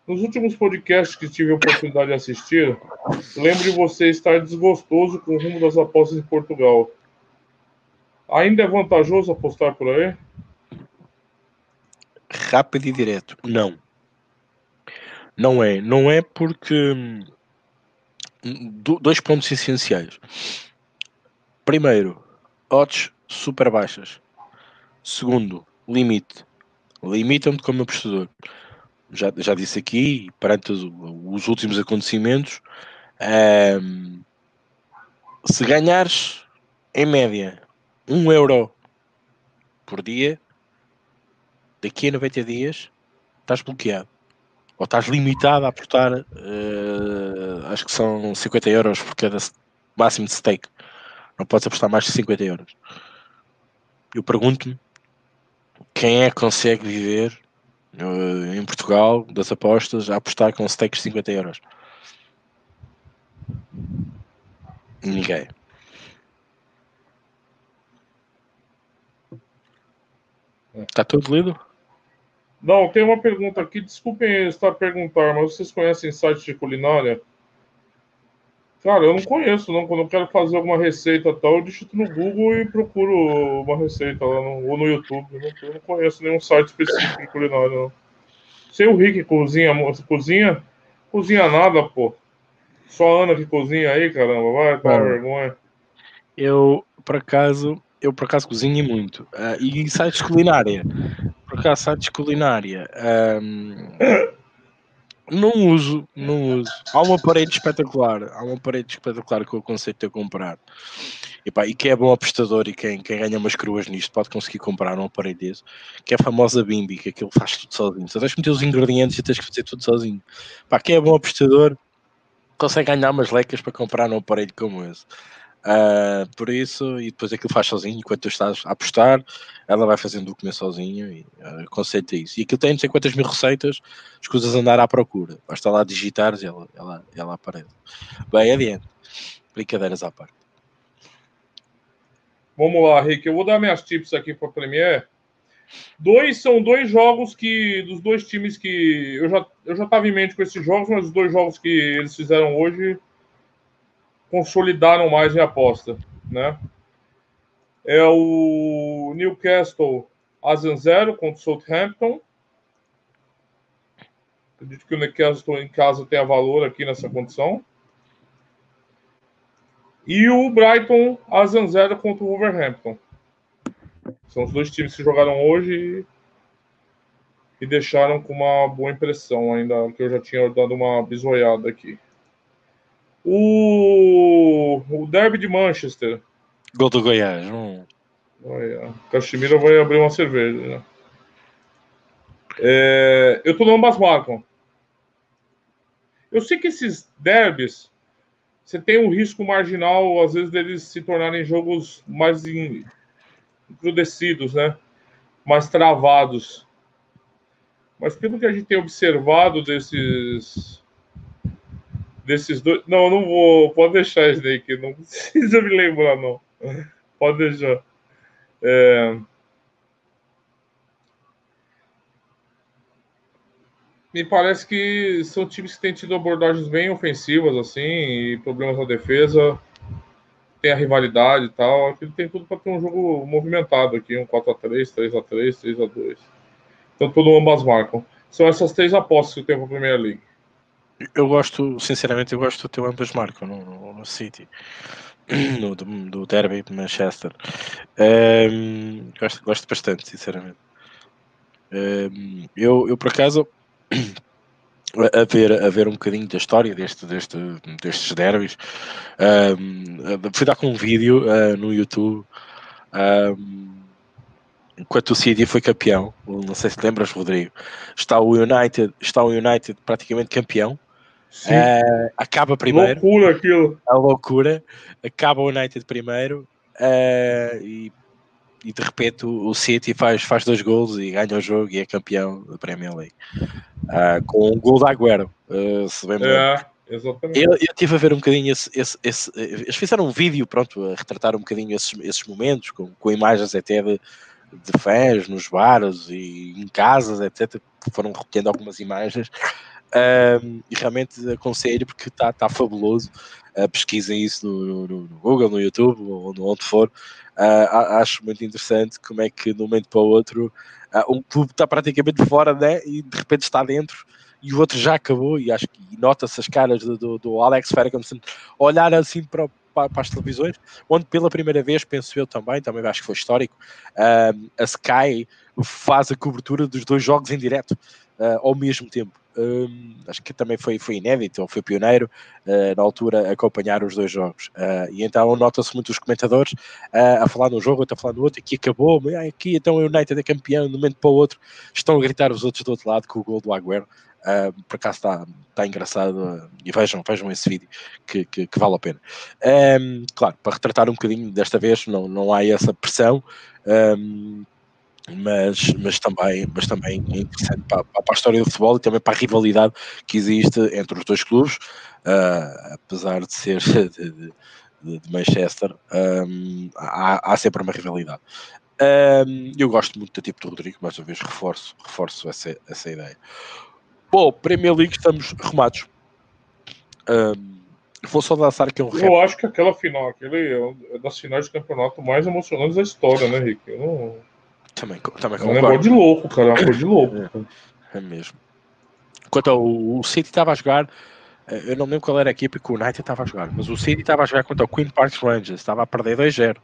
Nos últimos podcasts que tive a oportunidade de assistir, lembro de você estar desgostoso com o rumo das apostas em Portugal. Ainda é vantajoso apostar por aí? Rápido e direto. Não. Não é. Não é porque. Hum, dois pontos essenciais. Primeiro, odds super baixas. Segundo, limite. Limita-me como apostador. Já, já disse aqui, perante os, os últimos acontecimentos, um, se ganhares em média um euro por dia, daqui a 90 dias estás bloqueado. Ou estás limitado a aportar, uh, acho que são 50 euros por cada máximo de stake. Não podes apostar mais de 50 euros. Eu pergunto-me quem é que consegue viver uh, em Portugal das apostas a apostar com stakes de 50 euros? Ninguém. Está tudo lido? Não, tem uma pergunta aqui. Desculpem estar a perguntar, mas vocês conhecem sites de culinária? Cara, eu não conheço, não. Quando eu quero fazer alguma receita tal, eu digito no Google e procuro uma receita lá no, ou no YouTube. Eu não, eu não conheço nenhum site específico de culinária, não. Sei o Rick cozinha, cozinha, cozinha nada, pô. Só a Ana que cozinha aí, caramba. Vai, tá vergonha. Eu, por acaso, eu por acaso cozinho muito. Uh, e em sites de culinária, acaso sites de culinária, um, não uso, não uso. Há uma parede espetacular, há uma parede espetacular que eu aconselho a comprar. E, pá, e quem é bom apostador e quem, quem ganha umas cruas nisto pode conseguir comprar uma parede desse, que é a famosa Bimbi, que aquilo faz tudo sozinho. Só tens que meter os ingredientes e tens que fazer tudo sozinho. Pá, quem é bom apostador consegue ganhar umas lecas para comprar um aparelho como esse. Uh, por isso, e depois aquilo faz sozinho, enquanto tu estás a apostar, ela vai fazendo o comer sozinho e uh, conceito é isso. E aquilo tem não sei quantas mil receitas, escusas andar à procura. Basta lá digitares e ela, ela, ela aparece. Bem, adiante. Brincadeiras à parte. Vamos lá, Rick. Eu vou dar minhas tips aqui para a Premier. Dois são dois jogos que dos dois times que eu já eu já estava em mente com esses jogos, mas os dois jogos que eles fizeram hoje consolidaram mais minha aposta, né? É o Newcastle Asian 0 contra o Southampton. Acredito que o Newcastle em casa tenha valor aqui nessa condição. E o Brighton Asian 0 contra o Wolverhampton. São os dois times que jogaram hoje e deixaram com uma boa impressão ainda, que eu já tinha dado uma bisoiada aqui. O, o Derby de Manchester. Gol do Goiás. Hum. Olha, vai abrir uma cerveja. Né? É, eu tô no ambas marcam. Eu sei que esses derbys você tem um risco marginal, às vezes, deles se tornarem jogos mais encrudecidos, né? Mais travados. Mas pelo que a gente tem observado desses desses dois, não, não vou, pode deixar Snake, não precisa me lembrar não. Pode deixar. É... Me parece que são times que têm tido abordagens bem ofensivas, assim, e problemas na defesa. Tem a rivalidade e tal. Aqui tem tudo para ter um jogo movimentado aqui, um 4x3, 3x3, 3x2. Então todo ambas marcam. São essas três apostas que eu tenho para a Premier League. Eu gosto, sinceramente, eu gosto do teu ambas marcam no, no City. No, do, do Derby de Manchester. Um, gosto, gosto bastante, sinceramente. Um, eu, eu, por acaso, a ver, a ver um bocadinho da história deste, deste, destes derbys, um, fui dar com um vídeo uh, no YouTube. Um, enquanto o City foi campeão, não sei se lembras, Rodrigo, está o United, está o United praticamente campeão. Uh, acaba primeiro. Loucura aquilo. A loucura. Acaba o United primeiro uh, e, e, de repente o, o, City faz, faz dois gols e ganha o jogo e é campeão da Premier League. Uh, com um gol da Agüero, se bem é. Eu, eu estive a ver um bocadinho esse, esse, esse, Eles fizeram um vídeo, pronto, a retratar um bocadinho esses, esses momentos, com, com imagens até de, de fãs nos bares e em casas, etc. Foram recolhendo algumas imagens um, e realmente aconselho porque está tá fabuloso. Uh, pesquisem isso no, no, no, Google, no YouTube, ou onde for. Uh, acho muito interessante como é que de um momento para o outro uh, um clube está praticamente fora né, e de repente está dentro e o outro já acabou. E acho que nota-se as caras do, do, do Alex Ferguson olhar assim para, para, para, as televisões, onde pela primeira vez, penso eu também, também acho que foi histórico, a Sky faz a cobertura dos dois jogos em direto ao mesmo tempo um, acho que também foi, foi inédito, ou foi pioneiro uh, na altura acompanhar os dois jogos. Uh, e então nota-se muito os comentadores uh, a falar num jogo, outro a falar no outro, aqui acabou, aqui então o United é campeão, de um momento para o outro, estão a gritar os outros do outro lado com o gol do Agüero. Uh, por acaso está tá engraçado uh, e vejam, vejam esse vídeo que, que, que vale a pena. Um, claro, para retratar um bocadinho, desta vez não, não há essa pressão. Um, mas, mas, também, mas também é interessante para, para, a história do futebol e também para a rivalidade que existe entre os dois clubes, uh, apesar de ser de, de, de Manchester, um, há, há, sempre uma rivalidade. Um, eu gosto muito do tipo do Rodrigo, mais uma vez reforço, reforço essa, essa ideia. Bom, Premier League estamos arrumados. Um, vou só lançar aqui um Eu acho que aquela final, aquele é das finais de campeonato mais emocionantes da história, né, Rick? Eu não também, também é um negócio de louco, cara. É uma coisa de louco. É, é mesmo. Enquanto o, o City estava a jogar, eh, eu não lembro qual era a equipe que o United estava a jogar, mas o City estava a jogar contra o Queen Park Rangers, estava a perder 2-0,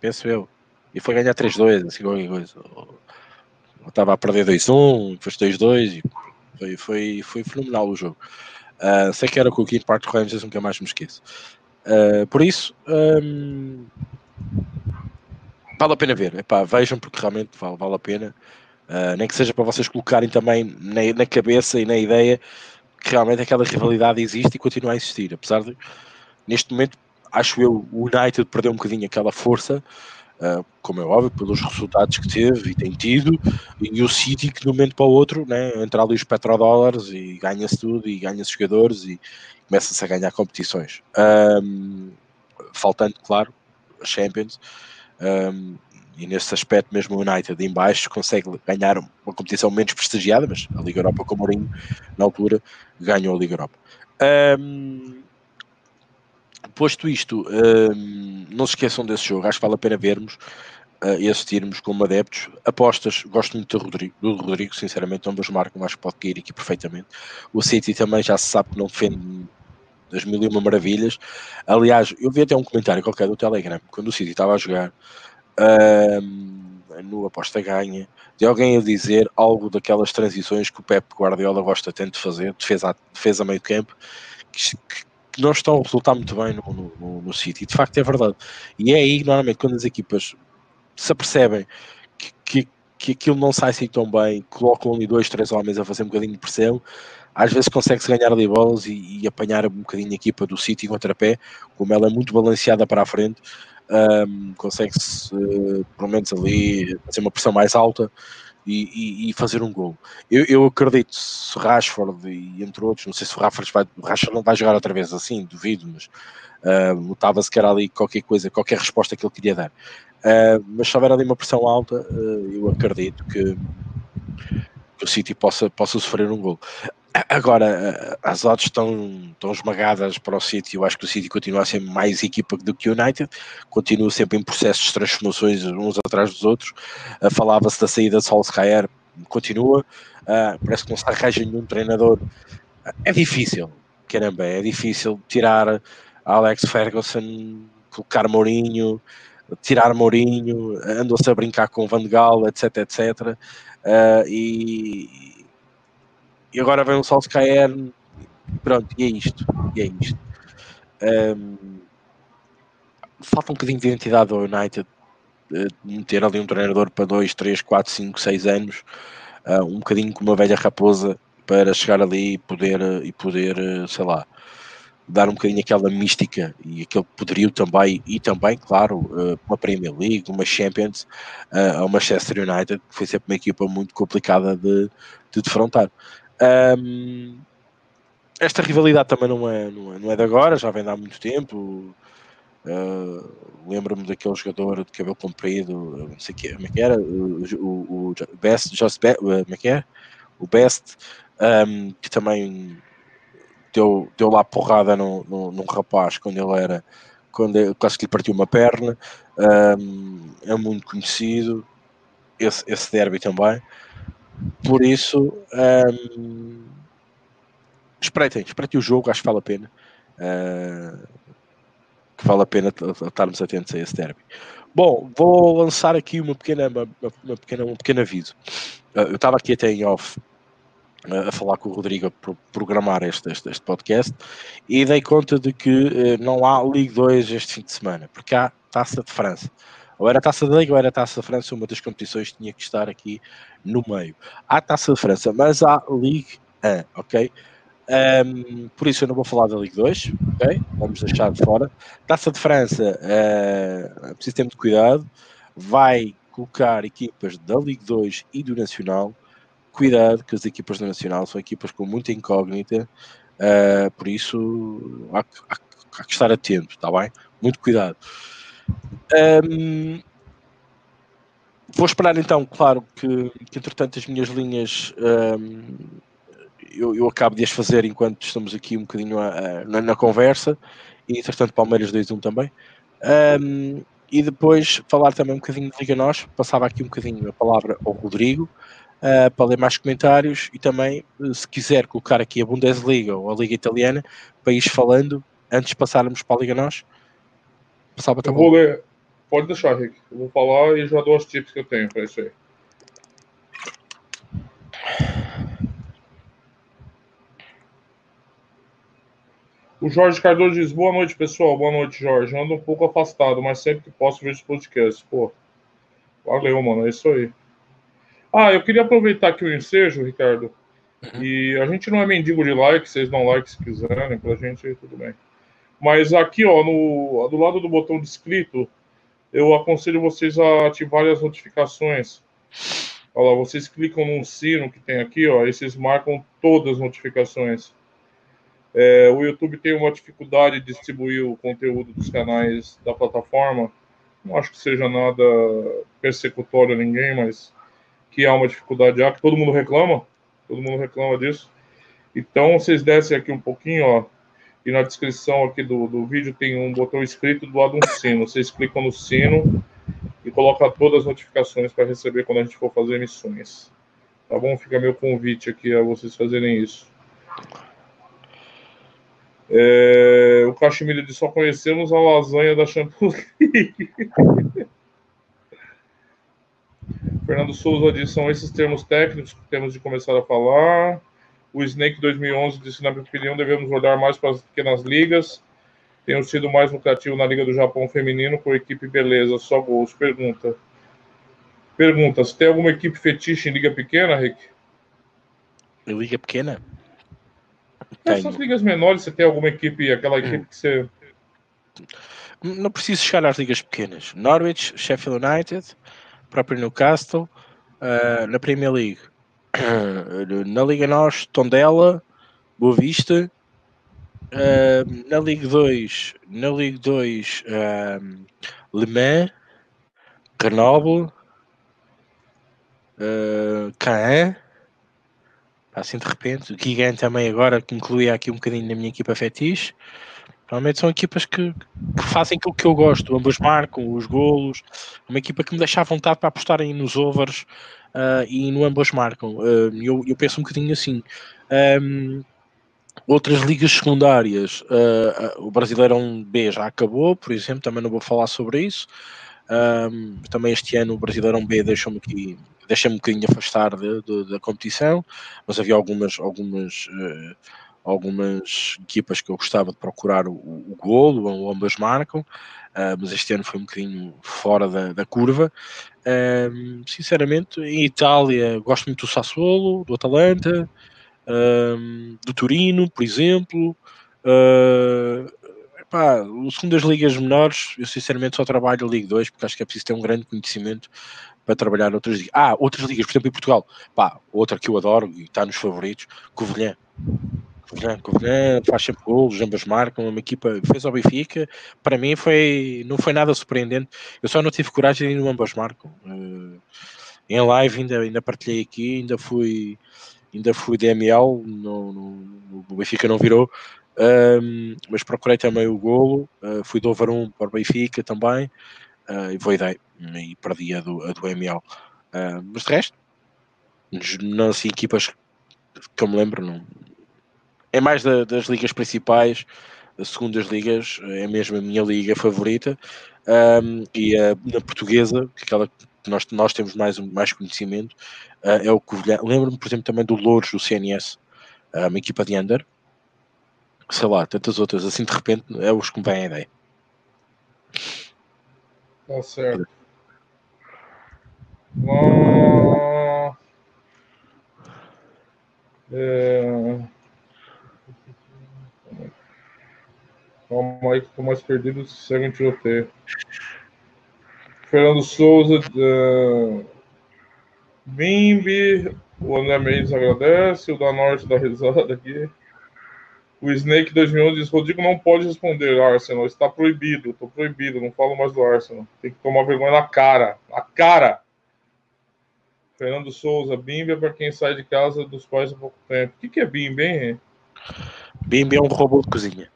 penso eu. E foi ganhar 3-2, assim, qualquer coisa. Estava a perder 2-1, depois 2-2, e foi, foi, foi fenomenal o jogo. Uh, sei que era com o Queen Park Rangers, nunca mais me esqueço. Uh, por isso, um, vale a pena ver. Epá, vejam porque realmente vale, vale a pena. Uh, nem que seja para vocês colocarem também na, na, cabeça e na ideia que realmente aquela rivalidade existe e continua a existir. Apesar de, neste momento, acho eu, o United perdeu um bocadinho aquela força, uh, como é óbvio, pelos resultados que teve e tem tido, e o City que de um momento para o outro né, entra ali os petrodólares e ganha-se tudo e ganha-se jogadores e começa-se a ganhar competições. Um, faltando, claro, a Champions Um, e nesse aspecto mesmo o United em baixo consegue ganhar uma competição menos prestigiada, mas a Liga Europa com o Mourinho na altura ganhou a Liga Europa. Um, posto isto, um, não se esqueçam desse jogo, acho que vale a pena vermos uh, e assistirmos como adeptos. Apostas, gosto muito do Rodrigo, do Rodrigo sinceramente, ambos marcam, acho que pode cair aqui perfeitamente. O City também já se sabe que não defende das mil e uma maravilhas. Aliás, eu vi até um comentário qualquer do Telegram, quando o City estava a jogar, no aposta ganha, de alguém a dizer algo daquelas transições que o Pep Guardiola gosta tanto de fazer, defesa, defesa meio campo, que, que não estão a resultar muito bem no, no, no City. De facto é verdade. E é aí, normalmente, quando as equipas se apercebem que, que, que aquilo não sai assim tão bem, colocam ali dois, três homens a fazer um bocadinho de pressão, às vezes consegue-se ganhar ali bolas e, e, apanhar um bocadinho a equipa do City contra pé, como ela é muito balanceada para a frente, um, consegue-se, uh, pelo menos ali, fazer uma pressão mais alta e, e, e fazer um gol. Eu, eu, acredito, se Rashford e entre outros, não sei se o Rashford, vai, o Rashford não vai jogar outra vez assim, duvido, mas uh, notava-se que era ali qualquer coisa, qualquer resposta que ele queria dar. Uh, mas se houver ali uma pressão alta, uh, eu acredito que, que o City possa, possa sofrer um gol. Agora, as odds estão, estão esmagadas para o City. Eu acho que o City continua a ser mais equipa do que o United, continua sempre em processos de transformações uns atrás dos outros. Uh, Falava-se da saída de Solskjaer, continua. Uh, parece que não se arranja nenhum treinador. Uh, é difícil, caramba, é difícil tirar Alex Ferguson, colocar Mourinho, tirar Mourinho, andou-se a brincar com Van Gaal, etc, etc. e e agora vem o Solskjaer, pronto, e é isto, e é isto. Um, falta um bocadinho de identidade ao United, uh, ter ali um treinador para 2, 3, 4, 5, 6 anos, uh, um bocadinho como uma velha raposa para chegar ali e poder, e poder uh, sei lá, dar um bocadinho aquela mística e aquele poderio também, e também, claro, uh, uma Premier League, uma Champions, ao Manchester United, que foi sempre uma equipa muito complicada de, de defrontar. Um, esta rivalidade também não é, não é, não é de agora, já vem de há muito tempo. Uh, Lembro-me daquele jogador de cabelo comprido, não sei que, como é que era, o, o, o Best, Just Be, como é que é? O Best, um, que também deu, deu lá porrada no, no, num rapaz quando ele era, quando ele, quase que lhe partiu uma perna. Um, é muito conhecido, esse, esse derby também. Por isso, um, espreitem, espreitem o jogo, acho que vale a pena. Uh, que vale a pena estarmos atentos a esse derby. Bom, vou lançar aqui uma pequena, uma, uma pequena, um pequeno aviso. Uh, eu estava aqui até em off uh, a falar com o Rodrigo para programar este, este, este, podcast e dei conta de que não há Ligue 2 este fim de semana, porque há Taça de França ou era a Taça da Liga ou era a Taça da França, uma das competições tinha que estar aqui no meio. Há Taça de França, mas há Ligue 1, ok? Um, por isso eu não vou falar da Ligue 2, ok? Vamos deixar de fora. Taça de França, uh, preciso ter muito cuidado, vai colocar equipas da Ligue 2 e do Nacional. Cuidado, que as equipas do Nacional são equipas com muita incógnita, uh, por isso há, há, há que estar atento, está bem? Muito cuidado. Um, vou esperar então, claro, que, que entretanto as minhas linhas um, eu, eu, acabo de as fazer enquanto estamos aqui um bocadinho a, a, na, na, conversa e entretanto Palmeiras 2-1 também. Um, e depois falar também um bocadinho de Liga Nós, passava aqui um bocadinho a palavra ao Rodrigo uh, para ler mais comentários e também, se quiser colocar aqui a Bundesliga ou a Liga Italiana, ir falando antes de passarmos para a Liga Nós. Passava eu vou ler, Pode deixar, Rick. Eu vou falar e já dou os tips que eu tenho para isso aí. O Jorge Cardoso diz: Boa noite, pessoal. Boa noite, Jorge. Ando um pouco afastado, mas sempre que posso vejo os podcasts. Pô, valeu, mano. É isso aí. Ah, eu queria aproveitar aqui o ensejo, Ricardo. Uhum. E a gente não é mendigo de like, vocês dão like se quiserem, pra gente tudo bem. Mas aqui, ó, no, do lado do botão de inscrito, eu aconselho vocês a ativarem as notificações. Olha lá, vocês clicam no sino que tem aqui, ó, e vocês marcam todas as notificações. É, o YouTube tem uma dificuldade de distribuir o conteúdo dos canais da plataforma, Não acho que seja nada persecutório a ninguém, mas que há uma dificuldade já, que todo mundo reclama, todo mundo reclama disso. Então, vocês descem aqui um pouquinho, ó, e na descrição aqui do, do vídeo tem um botão escrito do lado um sino. Vocês clicam no sino e colocam todas as notificações para receber quando a gente for fazer missões. Tá bom? Fica meu convite aqui a vocês fazerem isso. É, o Cachemira de só conhecemos a lasanha da Champions League. Fernando Souza diz: são esses termos técnicos que temos de começar a falar. O Snake 2011 disse: na minha opinião, devemos olhar mais para as pequenas ligas. Tenho sido mais lucrativo na Liga do Japão Feminino com equipe beleza, só gols. Pergunta. Pergunta: se tem alguma equipe fetiche em liga pequena, Rick? Em liga pequena? Essas ligas menores, você tem alguma equipe, aquela equipe que você. Não preciso chegar às ligas pequenas. Norwich, Sheffield United, próprio Newcastle, uh, na Premier League. Na Liga Nós, Tondela, Boa Vista. Uh, na Liga 2, na Liga 2, uh, Le Mans, Grenoble, uh, Caen assim de repente. O Gigan também agora que incluía aqui um bocadinho na minha equipa fetiche. Realmente são equipas que, que, fazem aquilo que eu gosto, ambas marcam os golos, uma equipa que me deixa à vontade para apostarem nos overs uh, e no ambas marcam. Uh, eu, eu penso um bocadinho assim. Um, outras ligas secundárias, uh, o Brasileirão B já acabou, por exemplo, também não vou falar sobre isso. Um, também este ano o Brasileirão B deixou-me aqui deixa-me um bocadinho afastar de, de, da competição, mas havia algumas, algumas, uh, algumas equipas que eu gostava de procurar o, o golo, ambas marcam, uh, mas este ano foi um bocadinho fora da, da curva. Uh, sinceramente, em Itália gosto muito do Sassuolo, do Atalanta, do Turino, por exemplo. Uh, epá, o segundo das ligas menores, eu sinceramente só trabalho a Liga 2 porque acho que é preciso ter um grande conhecimento para trabalhar outras ligas. Ah, outras ligas, por exemplo, em Portugal. Pá, outra que eu adoro e está nos favoritos, Covilhã. Covilhã faz sempre golos, ambas marcam, uma equipa fez ao Benfica. Para mim foi, não foi nada surpreendente. Eu só não tive coragem de ir no ambas marcam. Uh, em live ainda, ainda partilhei aqui, ainda fui ainda fui DML, no, no, o Benfica não virou, um, mas procurei também o golo, uh, fui do over 1 para o Benfica também, uh, e voidei e perdi a do, a do ML. Uh, mas de resto, não assim, equipas que eu me lembro, não. É mais da, das ligas principais, as segundas ligas, é mesmo a minha liga favorita. Um, e a, na portuguesa, que aquela que nós, nós temos mais, mais conhecimento, uh, é o Covilhã. Lembro-me, por exemplo, também do Louros, do CNS, uh, uma equipa de under. Sei lá, tantas outras, assim de repente é os que me vêm a ideia. Tá certo. Ah, é... Calma aí que estou mais perdido se segue um tiroteio. Fernando Souza, uh... Bimbi, o André Mendes agradece, o da Norte dá risada aqui. O Snake 2011 diz: Rodrigo não pode responder Arsenal, está proibido, estou proibido, não falo mais do Arsenal. Tem que tomar vergonha na cara, na cara. Fernando Souza, Bimbi é para quem sai de casa dos pais há pouco tempo. O que, que é Bimbi, hein? Bimbi é um robô de cozinha.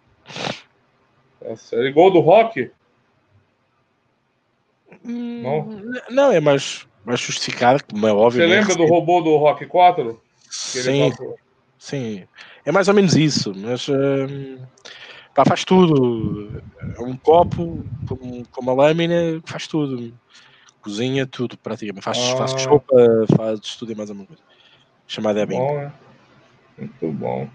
Sério. Igual do Rock? Hum, não? Não, é mais, mais justificado, como é óbvio. Você né? lembra do robô do Rock 4? Sim. Sim, é mais ou menos isso, mas uh, pá, faz tudo. É um copo com, com uma lâmina, faz tudo. Cozinha tudo, praticamente. Faz, ah. faz sopa, faz tudo e mais alguma coisa. Chamada é bem. Bom, é. Muito bom.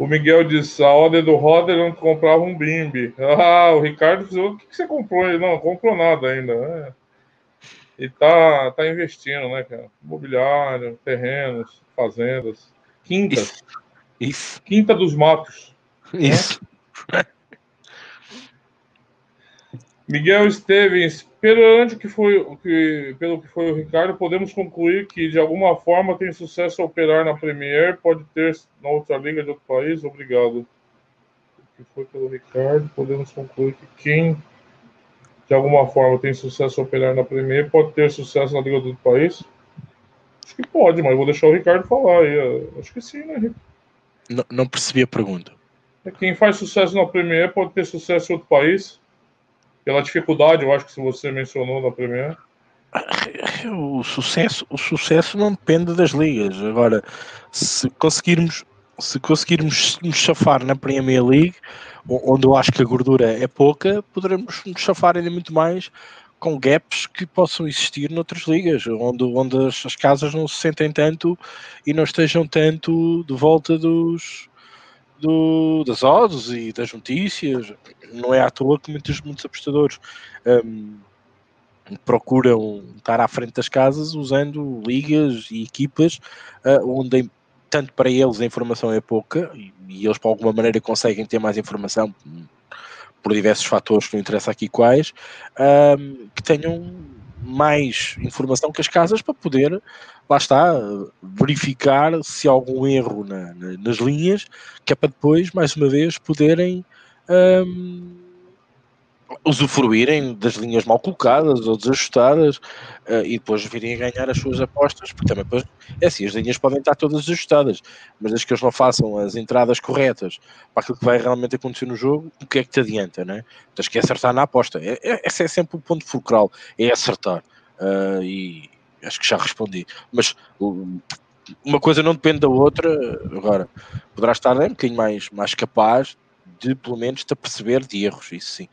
O Miguel disse: a ordem do Roder não comprava um bimbi. Ah, o Ricardo disse: o que, que você comprou? Ele não, comprou nada ainda. É. E tá, tá investindo, né, cara? Mobiliário, terrenos, fazendas. Quinta. Isso. Isso. Quinta dos matos. Isso. Né? Miguel Stevens, pelo que foi, que, pelo que foi o Ricardo, podemos concluir que de alguma forma tem sucesso a operar na Premier, pode ter na outra liga de outro país. Obrigado. O que foi pelo Ricardo, podemos concluir que quem de alguma forma tem sucesso operar na Premier, pode ter sucesso na Liga do país? Acho que pode, mas vou deixar o Ricardo falar aí. Acho que sim, né, Ricardo? Não, não percebi a pergunta. É quem faz sucesso na Premier pode ter sucesso em outro país. Pela dificuldade, eu acho que você mencionou na Premier. O sucesso, o sucesso não depende das ligas. Agora, se conseguirmos, se conseguirmos nos chafar na Premier League, onde eu acho que a gordura é pouca, poderemos nos chafar ainda muito mais com gaps que possam existir noutras ligas, onde, onde as, casas não se sentem tanto e não estejam tanto de volta dos do, das odds e das notícias. Não é à toa que muitos, muitos apostadores um, procuram estar à frente das casas usando ligas e equipas uh, onde tanto para eles a informação é pouca e, e eles, por alguma maneira, conseguem ter mais informação por diversos fatores que não interessa aqui quais, um, que tenham mais informação que as casas para poder, lá está, verificar se há algum erro na, na, nas linhas, que é para depois, mais uma vez, poderem um, usufruírem das linhas mal colocadas ou desajustadas uh, e depois virem a ganhar as suas apostas, porque também depois, é assim, as linhas podem estar todas ajustadas, mas desde que eles não façam as entradas corretas para aquilo que vai realmente acontecer no jogo, o que é que te adianta, né? Tens que acertar na aposta. É, é, esse é sempre o ponto fulcral, é acertar. Uh, e acho que já respondi. Mas uma coisa não depende da outra, agora, poderá estar né, um bocadinho mais, mais capaz de, pelo menos, te perceber de erros, isso sim.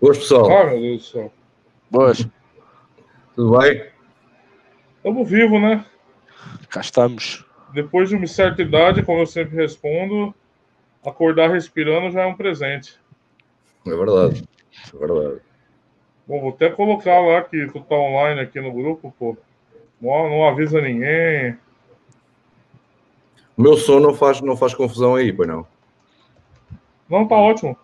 Boas, pessoal. Ah, meu Deus do céu. Boas. Tudo bem? Estamos vivos, né? Cá estamos. Depois de uma certa idade, como eu sempre respondo, acordar respirando já é um presente. É verdade. É verdade. Bom, vou até colocar lá que tu tá online aqui no grupo, pô. Não, não avisa ninguém. O meu som não faz, não faz confusão aí, pois não? Não, tá ótimo.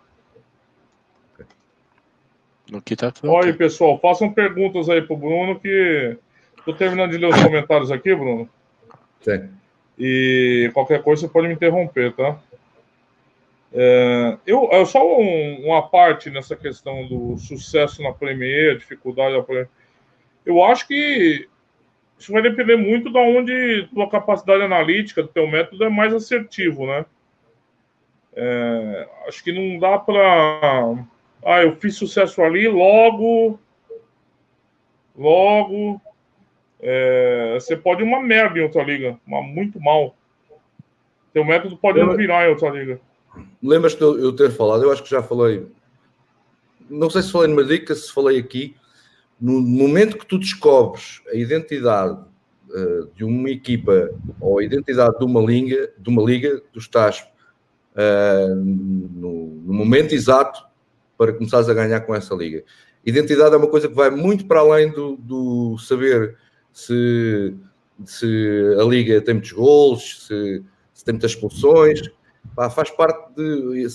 Aqui tá tudo. Olha aí, pessoal, façam perguntas aí pro Bruno que tô terminando de ler os comentários aqui, Bruno. Sim. E qualquer coisa você pode me interromper, tá? É, eu, eu só um, uma parte nessa questão do sucesso na Premier, dificuldade da Premier. Eu acho que isso vai depender muito de onde tua capacidade analítica, do teu método é mais assertivo, né? É, acho que não dá para ah, eu fiz sucesso ali, logo, logo, é, você pode uma merda em outra liga, uma muito mal. Teu método pode não virar em outra liga. Lembras-te eu ter falado? Eu acho que já falei. Não sei se falei numa dica, se falei aqui. No momento que tu descobres a identidade uh, de uma equipa ou a identidade de uma liga, de uma liga, tu estás uh, no, no momento exato para começares a ganhar com essa liga. Identidade é uma coisa que vai muito para além do, do saber se, se a liga tem muitos gols, se, se tem muitas expulsões. Pá, faz parte de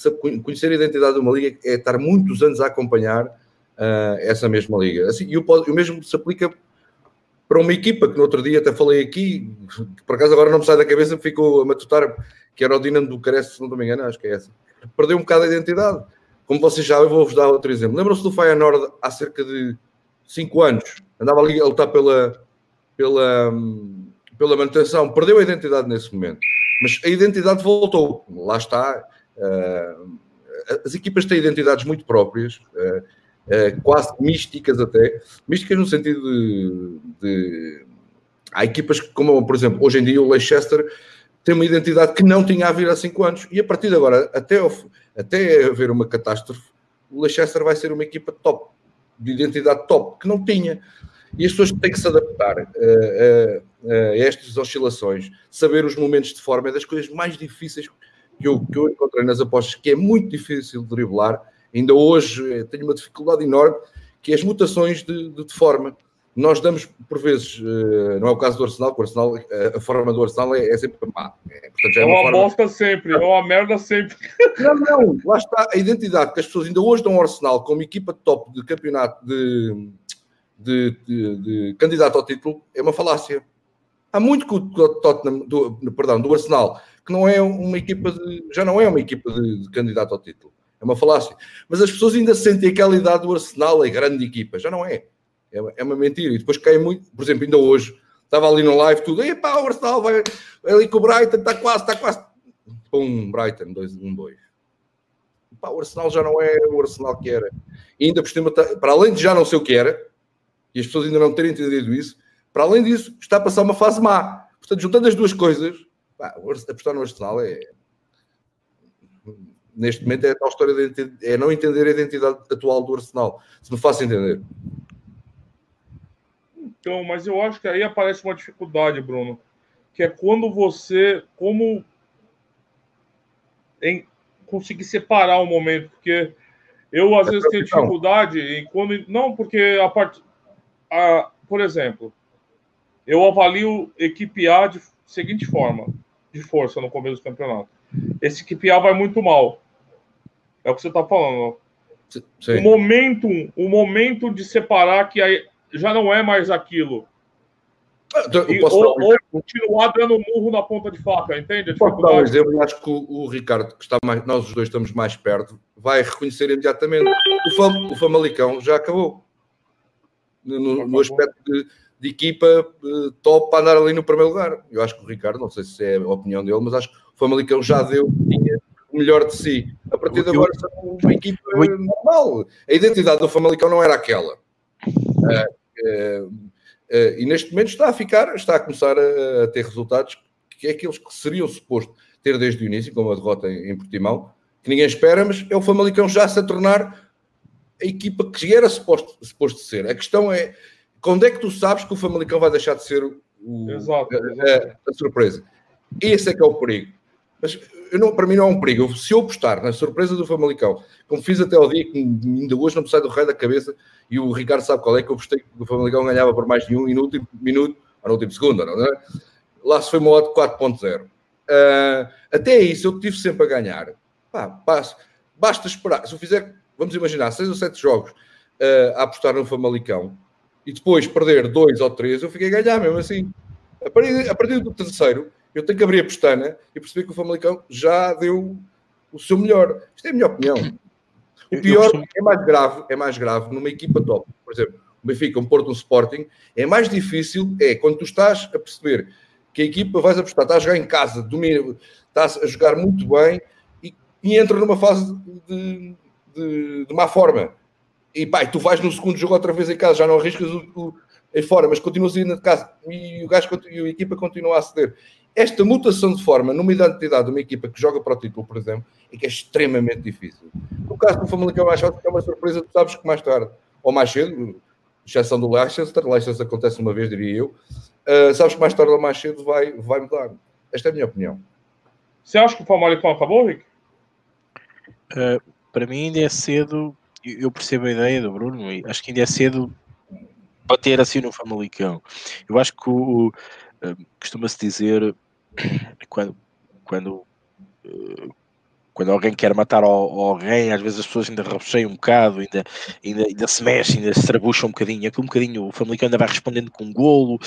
conhecer a identidade de uma liga, é estar muitos anos a acompanhar uh, essa mesma liga. Assim, e o, o mesmo se aplica para uma equipa que no outro dia até falei aqui, que por acaso agora não me sai da cabeça, ficou a matutar, que era o Dinamo do Bucareste, se não me engano, acho que é essa. Perdeu um bocado a identidade como vocês sabem, vou-vos dar outro exemplo. Lembram-se do Feyenoord há cerca de 5 anos? Andava ali a lutar pela, pela, pela manutenção. Perdeu a identidade nesse momento. Mas a identidade voltou. Lá está. Uh, as equipas têm identidades muito próprias, uh, uh, quase místicas até. Místicas no sentido de, de... Há equipas como por exemplo, hoje em dia o Leicester tem uma identidade que não tinha a vir há 5 anos. E a partir de agora, até... Até haver uma catástrofe, o Leicester vai ser uma equipa top, de identidade top, que não tinha. E as pessoas têm que se adaptar a, a, a estas oscilações, saber os momentos de forma é das coisas mais difíceis que eu, que eu encontrei nas apostas, que é muito difícil de driblar. Ainda hoje eh, tenho uma dificuldade enorme, que é as mutações de, de, de forma nós damos, por vezes, uh, não é o caso do Arsenal, o Arsenal, uh, a forma do Arsenal é, é sempre má. É, portanto, é, é uma, uma forma... bosta sempre, é uma merda sempre. Não, não, lá está a identidade que as pessoas ainda hoje dão ao Arsenal como equipa top de campeonato de, de, de, de candidato ao título, é uma falácia. Há muito que o Tottenham, do, perdão, do Arsenal, que não é uma equipa de, já não é uma equipa de, de candidato ao título. É uma falácia. Mas as pessoas ainda sentem aquela idade do Arsenal, é grande equipa. Já não é. É, é uma mentira. E depois cai muito. Por exemplo, ainda hoje, estava ali no live tudo. Epá, o Arsenal vai, ali com o Brighton, está quase, está quase. Pum, Brighton, 2-1-2. Um, dois. o Arsenal já não é o Arsenal que era. E ainda por cima, tá, para além de já não ser o que era, e as pessoas ainda não terem entendido isso, para além disso, está a passar uma fase má. Portanto, juntando as duas coisas, pá, apostar no Arsenal é, neste momento é a tal história de é não entender a identidade atual do Arsenal. Se me faço entender. Então, mas eu acho que aí aparece uma dificuldade, Bruno, que é quando você, como em conseguir separar o momento, porque eu às é vezes tenho dificuldade em quando não porque a parte, a, por exemplo, eu avalio equipe A de seguinte forma, de força no começo do campeonato. Esse equipe A vai muito mal. É o que você está falando. Sim. O momento, o momento de separar que aí já não é mais aquilo. E, ou, ou, continuar dando murro na ponta de faca, entende? Posso dar um exemplo? Acho que o, Ricardo, que está mais, nós os dois estamos mais perto, vai reconhecer imediatamente. O, Fam, o Famalicão já acabou. No, no aspecto de, de, equipa eh, top para andar ali no primeiro lugar. Eu acho que o Ricardo, não sei se é a opinião dele, mas acho que o Famalicão já deu, o melhor de si. A partir de agora, são uma equipa normal. A identidade do Famalicão não era aquela. Uh, e neste momento está a ficar, está a começar a, a, ter resultados que é aqueles que seriam suposto ter desde o início, como a derrota em, em Portimão, que ninguém espera, mas é o Famalicão já se a tornar a equipa que era suposto, suposto ser. A questão é quando é que tu sabes que o Famalicão vai deixar de ser o, exato, a, a, surpresa? Esse é que é o perigo. Mas não, para mim não é um perigo. Se eu apostar na surpresa do Famalicão, como fiz até ao dia que ainda hoje não me sai do rei da cabeça, e o Ricardo sabe qual é que eu apostei que o Famalicão ganhava por mais de um, e no último minuto, ou no último segundo, não é? Lá se foi uma odd 4.0. Uh, até isso eu tive sempre a ganhar. Pá, basta, basta esperar. Se eu fizer, vamos imaginar, 6 ou 7 jogos uh, a apostar no Famalicão e depois perder 2 ou 3, eu fiquei a ganhar mesmo assim. A partir, a partir do terceiro, eu tenho que abrir a pestana e perceber que o Famalicão já deu o seu melhor. Isto é a minha opinião. O pior é mais grave, é mais grave numa equipa top. Por exemplo, o Benfica, um Porto, um Sporting, é mais difícil, é quando tu estás a perceber que a equipa vais apostar, estás a jogar em casa, domina, estás a jogar muito bem e, e entra numa fase de, de, de má forma. E pá, tu vais no segundo jogo outra vez em casa, já não arriscas o, o, fora, mas continuas ainda de casa e o gajo e a equipa continua a ceder esta mutação de forma numa identidade de uma equipa que joga para o título, por exemplo, é que é extremamente difícil. No caso do Famalicão mais forte, é uma surpresa, tu sabes que mais tarde, ou mais cedo, exceção do Leicester, Leicester acontece uma vez, diria eu, uh, sabes que mais tarde ou mais cedo vai, vai mudar. Esta é a minha opinião. Você acha que o Famalicão acabou, Rick? Uh, para mim ainda é cedo, eu percebo a ideia do Bruno, e acho que ainda é cedo bater assim no Famalicão. Eu acho que o, costuma-se dizer quando, quando, eh, quando alguém quer matar alguém, às vezes as pessoas ainda rabecheiam um bocado, ainda, ainda, ainda se mexem, ainda se trabucham um bocadinho. Aqui um bocadinho, o Famalicão ainda vai respondendo com um golo.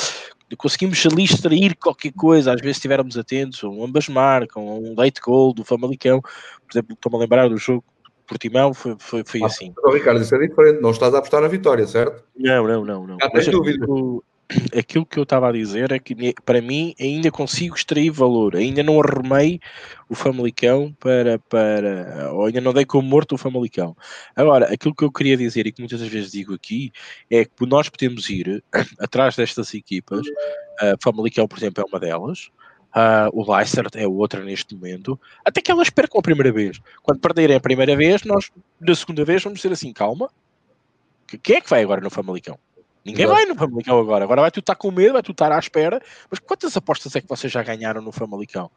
Conseguimos ali extrair qualquer coisa, às vezes estivermos atentos, ambas marcam, um late goal do Famalicão. Por exemplo, estou-me a lembrar do jogo Portimão foi, foi, foi ah, assim. Ricardo, isso é diferente, não estás a apostar na vitória, certo? Não, não, não. não. Ah, tens dúvida aquilo que eu estava a dizer é que para mim ainda consigo extrair valor, ainda não arrumei o Famalicão para, para ou ainda não dei como morto o Famalicão. Agora, aquilo que eu queria dizer e que muitas vezes digo aqui é que nós podemos ir atrás destas equipas, uh, Famalicão, por exemplo, é uma delas. Uh, o Leicester é outra neste momento, até que elas percam a primeira vez. Quando perderem a primeira vez, nós, na segunda vez, vamos dizer assim: calma, quem é que vai agora no Famalicão? Ninguém Exato. vai no Famalicão agora. Agora vai tu estar com medo, vai tu estar à espera. Mas quantas apostas é que vocês já ganharam no Famalicão?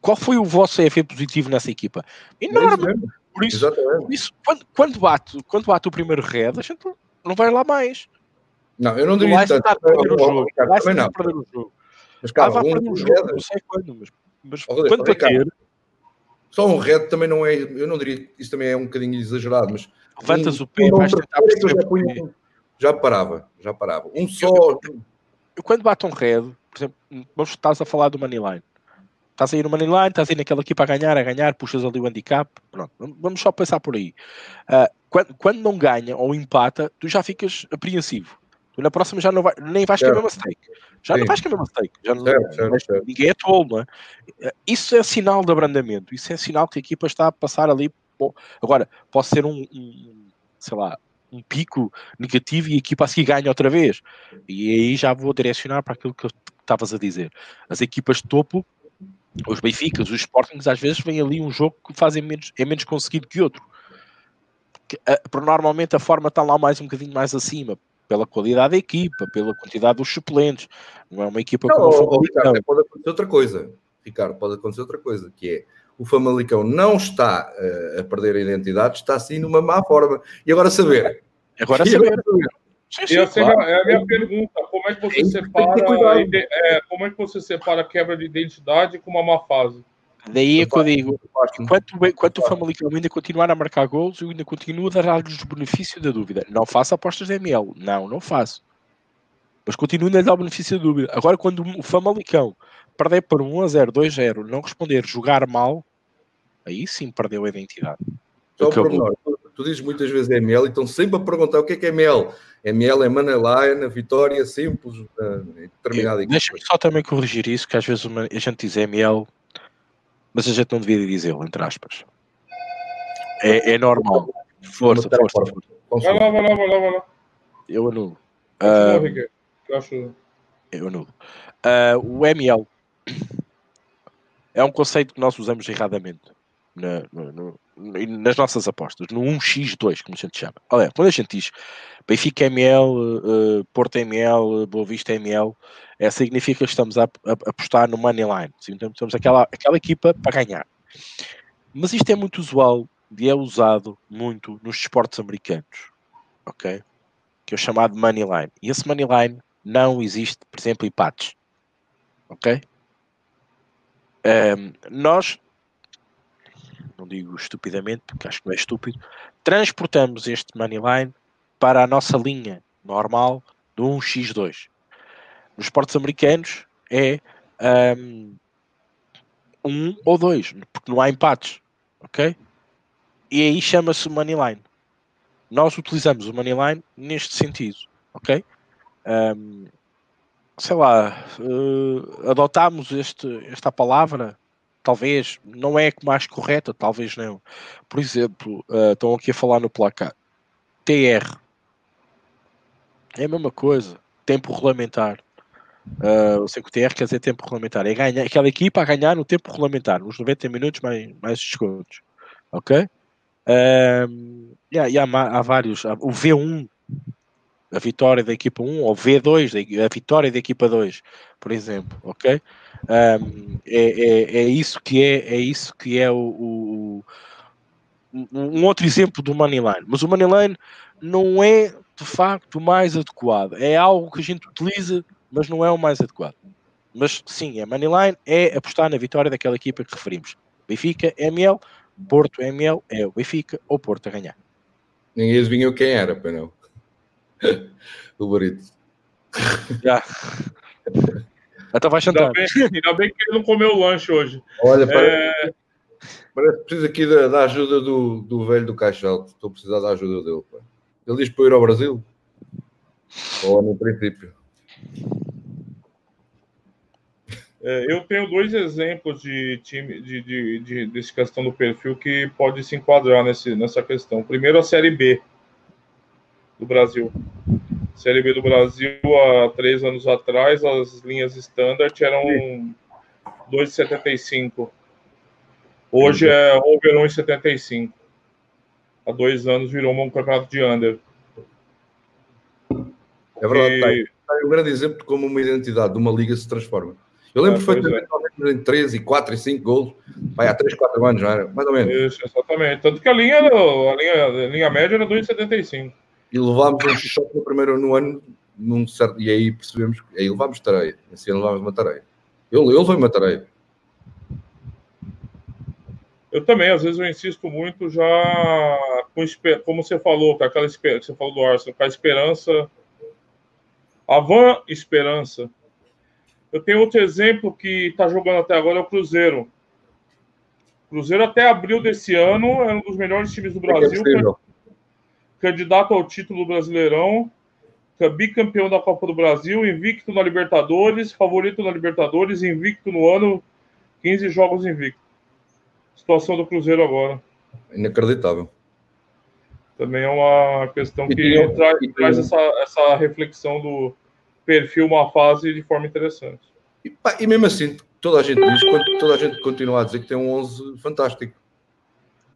Qual foi o vosso EF positivo nessa equipa? Enorme. Por isso, por isso quando, quando, bate, quando bate o primeiro red, a gente não vai lá mais. Não, eu não diria isso. Vai perder o jogo. Vai perder o jogo. Mas calma, ah, o jogo, não sei quando, mas, mas oh, quando bater... Só um red também não é, eu não diria, isso também é um bocadinho exagerado, mas... Levantas um, o pé, vais tentar perceber já parava, já parava. Um só. Eu, eu, eu quando bato um red, por exemplo, vamos estás a falar do Moneyline. Estás aí no Moneyline, estás aí naquela equipa a ganhar, a ganhar, puxas ali o handicap. Pronto, vamos só pensar por aí. Uh, quando, quando, não ganha ou empata, tu já ficas apreensivo. Tu na próxima já não vai, nem vais certo. com a mesma stake. Já Sim. não vais com a mesma stake. Já não, certo, ninguém é tolo, não é? Ah, isso é sinal de abrandamento. Isso é sinal que a equipa está a passar ali. Bom, agora, pode ser um, um sei lá, um pico negativo e a equipa a seguir ganha outra vez. E aí já vou direcionar para aquilo que estavas a dizer. As equipas de topo os Benficas, os Sportings, às vezes vem ali um jogo que fazem menos, é menos conseguido que outro. Uh, normalmente a forma está lá mais um bocadinho mais acima, pela qualidade da equipa, pela quantidade dos suplentes. Não é uma equipa não, como o Ricardo, pode acontecer outra coisa. Ricardo, pode acontecer outra coisa, que é o Famalicão não está uh, a perder a identidade, está sim numa má forma. E agora saber. Agora saber. Sim, sim, claro. é a minha pergunta. Como é que você separa é, como é que você separa a quebra de identidade com uma má fase? Daí é que eu digo, enquanto, enquanto o Famalicão ainda continuar a marcar gols, eu ainda continuo a dar-lhes o benefício da dúvida. Não faço apostas de ML. Não, não faço. Mas continuo a dar o benefício da dúvida. Agora, quando o Famalicão perder por 1 a 0, 2 a 0, não responder, jogar mal, aí sim perdeu a identidade. Só por menor, tu, tu dizes muitas vezes ML e estão sempre a perguntar o que é que é ML. ML é Manalaia, Vitória, simples, determinada Deixa-me só também corrigir isso, que às vezes uma, a gente diz ML, mas a gente não devia dizê-lo, entre aspas. É, é normal. Força, força, força. Vai lá, vai lá, vai lá, vai lá. Eu anulo. Uh, eu anulo. Uh, o ML é um conceito que nós usamos erradamente na, no, nas nossas apostas, no 1x2, como a gente chama. Olha, quando a gente diz Benfica ML, uh, eh, Porto ML, Boa Vista ML, é, significa que estamos a, a, a apostar no money line. Então, temos aquela, aquela equipa para ganhar. Mas isto é muito usual e é usado muito nos esportes americanos, ok? Que é o chamado money line. E esse money line não existe, por exemplo, empates, ok? Um, ehm, nós não digo estupidamente, porque acho que não é estúpido, transportamos este moneyline para a nossa linha normal do 1x2. Nos esportes americanos é um, um ou dois, porque não há empates, ok? E aí chama-se moneyline. Nós utilizamos o moneyline neste sentido, ok? Um, sei lá, uh, adotámos este, esta palavra talvez não é a mais correta, talvez não. Por exemplo, uh, estão aqui a falar no placar. TR é a mesma coisa, tempo regulamentar. Uh, o TR quer dizer tempo regulamentar. É ganhar, aquela equipa a ganhar no tempo regulamentar, nos 90 minutos mais, mais descontos. Ok? Uh, yeah, há, vários. O V1, a vitória da equipa 1, ou V2, a vitória da equipa 2, por exemplo. Ok? Um, é, é, é, isso que é, é isso que é o, o, um outro exemplo do Moneyline. Mas o Moneyline não é de facto o mais adequado. É algo que a gente utiliza, mas não é o mais adequado. Mas sim, a Moneyline é apostar na vitória daquela equipa que referimos. Benfica, ML, Porto, ML, é o Benfica ou Porto a ganhar. Ninguém adivinhou quem era, não. o Barito. Já. Então vai jantar. Ainda bem, ainda bem, que ele não comeu o lanche hoje. Olha, parece, é... parece que precisa aqui da, da, ajuda do, do velho do Caixa Alto. Estou a precisar da ajuda dele. Pá. Ele diz para ir ao Brasil. Ou no princípio. É, eu tenho dois exemplos de time de, de, de, desse questão do perfil que pode se enquadrar nesse, nessa questão. Primeiro, a Série B do Brasil. Série B do Brasil, há três anos atrás, as linhas standard eram 2,75. Hoje é over 1,75. Há dois anos virou um campeonato de under. É verdade, e... tá, tá um grande exemplo de como uma identidade de uma liga se transforma. Eu lembro é, perfeitamente é. em 13, 4 e 5 gols, vai há 3, 4 anos era, mais ou menos. Isso, exatamente. Tanto que a linha, a linha, a linha média era 2,75 e levámos um choque no primeiro no ano, num certo, e aí percebemos que aí levámos tareia. Esse ano levámos uma tareia. Eu, eu levei uma tareia. Eu também, às vezes eu insisto muito já com como você falou, com aquela esperança, você falou do Arsenal, com a esperança, a van esperança Eu tenho outro exemplo que está jogando até agora, é o Cruzeiro. O Cruzeiro até abril desse ano é um dos melhores times do É Brasil, possível. Candidato ao título do Brasileirão, bicampeão da Copa do Brasil, invicto na Libertadores, favorito na Libertadores, invicto no ano, 15 jogos invicto. Situação do Cruzeiro agora. Inacreditável. Também é uma questão que tem- tra- e tem- traz essa, essa reflexão do perfil uma fase de forma interessante. E, pá, e mesmo assim, toda a gente diz, toda a gente continua a dizer que tem um 11 fantástico.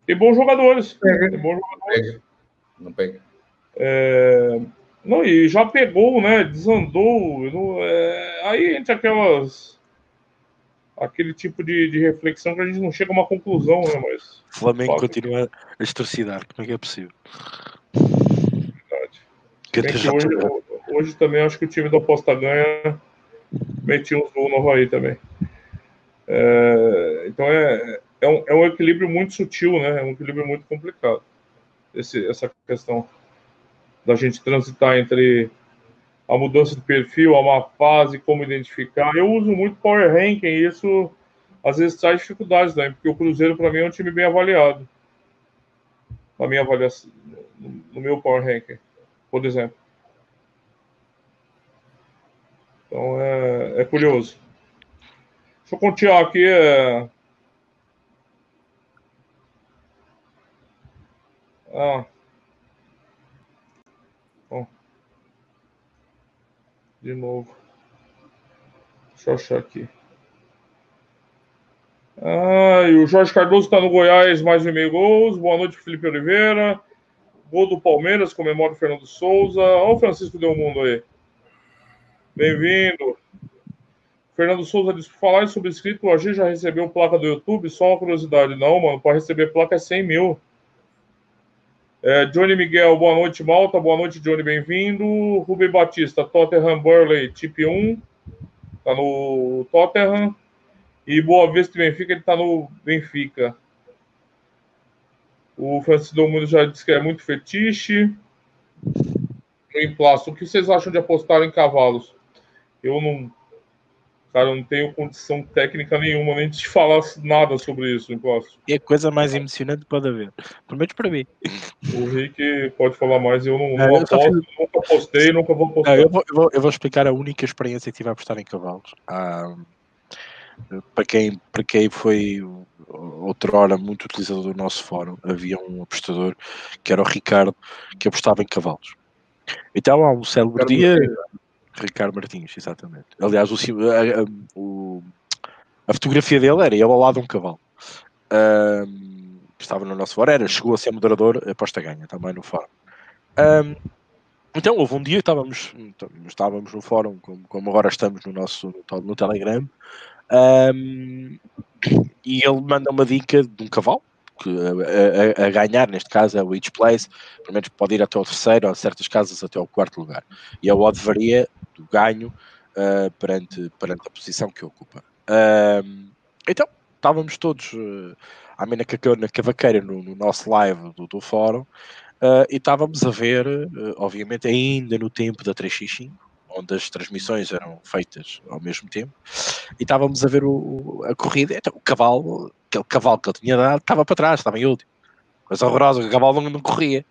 E bons jogadores. Pega. Tem bons jogadores. Pega. Não pega. É, Não, e já pegou, né? Desandou. não- é, Aí entre aquelas. Aquele tipo de, de reflexão que a gente não chega a uma conclusão, né? Mas. Flamengo Foda. continua a estorcidar. Como é que é possível? Verdade. Que que hoje, hoje também acho que o time do Aposta ganha. Metiu uns gols no Havaí também. É, então é, é, um, é um equilíbrio muito sutil, né? É um equilíbrio muito complicado. Esse, essa questão da gente transitar entre a mudança de perfil, a má fase, como identificar. Eu uso muito Power Ranking e isso às vezes traz dificuldades, né? Porque o Cruzeiro, para mim, é um time bem avaliado. Na minha avaliação, no meu Power Ranking, por exemplo. Então é, é curioso. Deixa eu continuar aqui. É... Ah. Bom. De novo. Deixa eu achar aqui. Ah, o Jorge Cardoso está no Goiás, mais um e meio gols. Boa noite, Felipe Oliveira. Gol do Palmeiras, comemora o Fernando Souza. Olha o Francisco Del Mundo aí. Bem-vindo. Fernando Souza por falar sobre inscrito, o AG já recebeu placa do YouTube? Só uma curiosidade. Não, mano, para receber placa é 100 mil. É, Johnny Miguel, boa noite, Malta. Boa noite, Johnny, bem-vindo. Rubem Batista, Tottenham Burley, Tip 1. Tá no Tottenham. E Boa Vista e Benfica, ele tá no Benfica. O Francisco Del Mundo já disse que é muito fetiche. No emplasto, o que vocês acham de apostar em cavalos? Eu não. Cara, eu não tenho condição técnica nenhuma nem de falar nada sobre isso, emplasto. É a coisa mais emocionante que pode haver. Pelo menos para mim. O Rick pode falar mais, eu não, Não, não eu aposto, nunca apostei, nunca vou Não, apostar. eu, vou, eu, vou, eu vou explicar a única experiência que tive a apostar em cavalos. Ah, para, quem, para quem foi outrora muito utilizador do nosso fórum, havia um apostador que era o Ricardo, que apostava em cavalos. Então há um célebre dia. Ricardo Martins, exatamente. Aliás, o, a, a- o- a fotografia dele era ele ao lado de um cavalo. Que estava no nosso fórum, era, chegou a ser moderador, aposta ganha também no fórum. Ahm, então, houve um dia, estávamos, estávamos no fórum, como, como agora estamos no nosso no, no Telegram, ahm, e ele manda uma dica de um cavalo, que a, a- a ganhar, neste caso é o Each Place, pelo menos pode ir até o terceiro, ou certas casas até ao quarto lugar. E a odd varia do ganho ah, perante, perante a posição que ocupa. Ahm, então, estávamos todos uh, à mina na cavaqueira no, no nosso live do, do fórum ah, e estávamos a ver, obviamente, ainda no tempo da 3x5, onde as transmissões eram feitas ao mesmo tempo, e estávamos a ver o- a corrida. Então, o cavalo, aquele cavalo que ele tinha dado, estava para trás, estava em último. Coisa horrorosa, o cavalo não, não corria.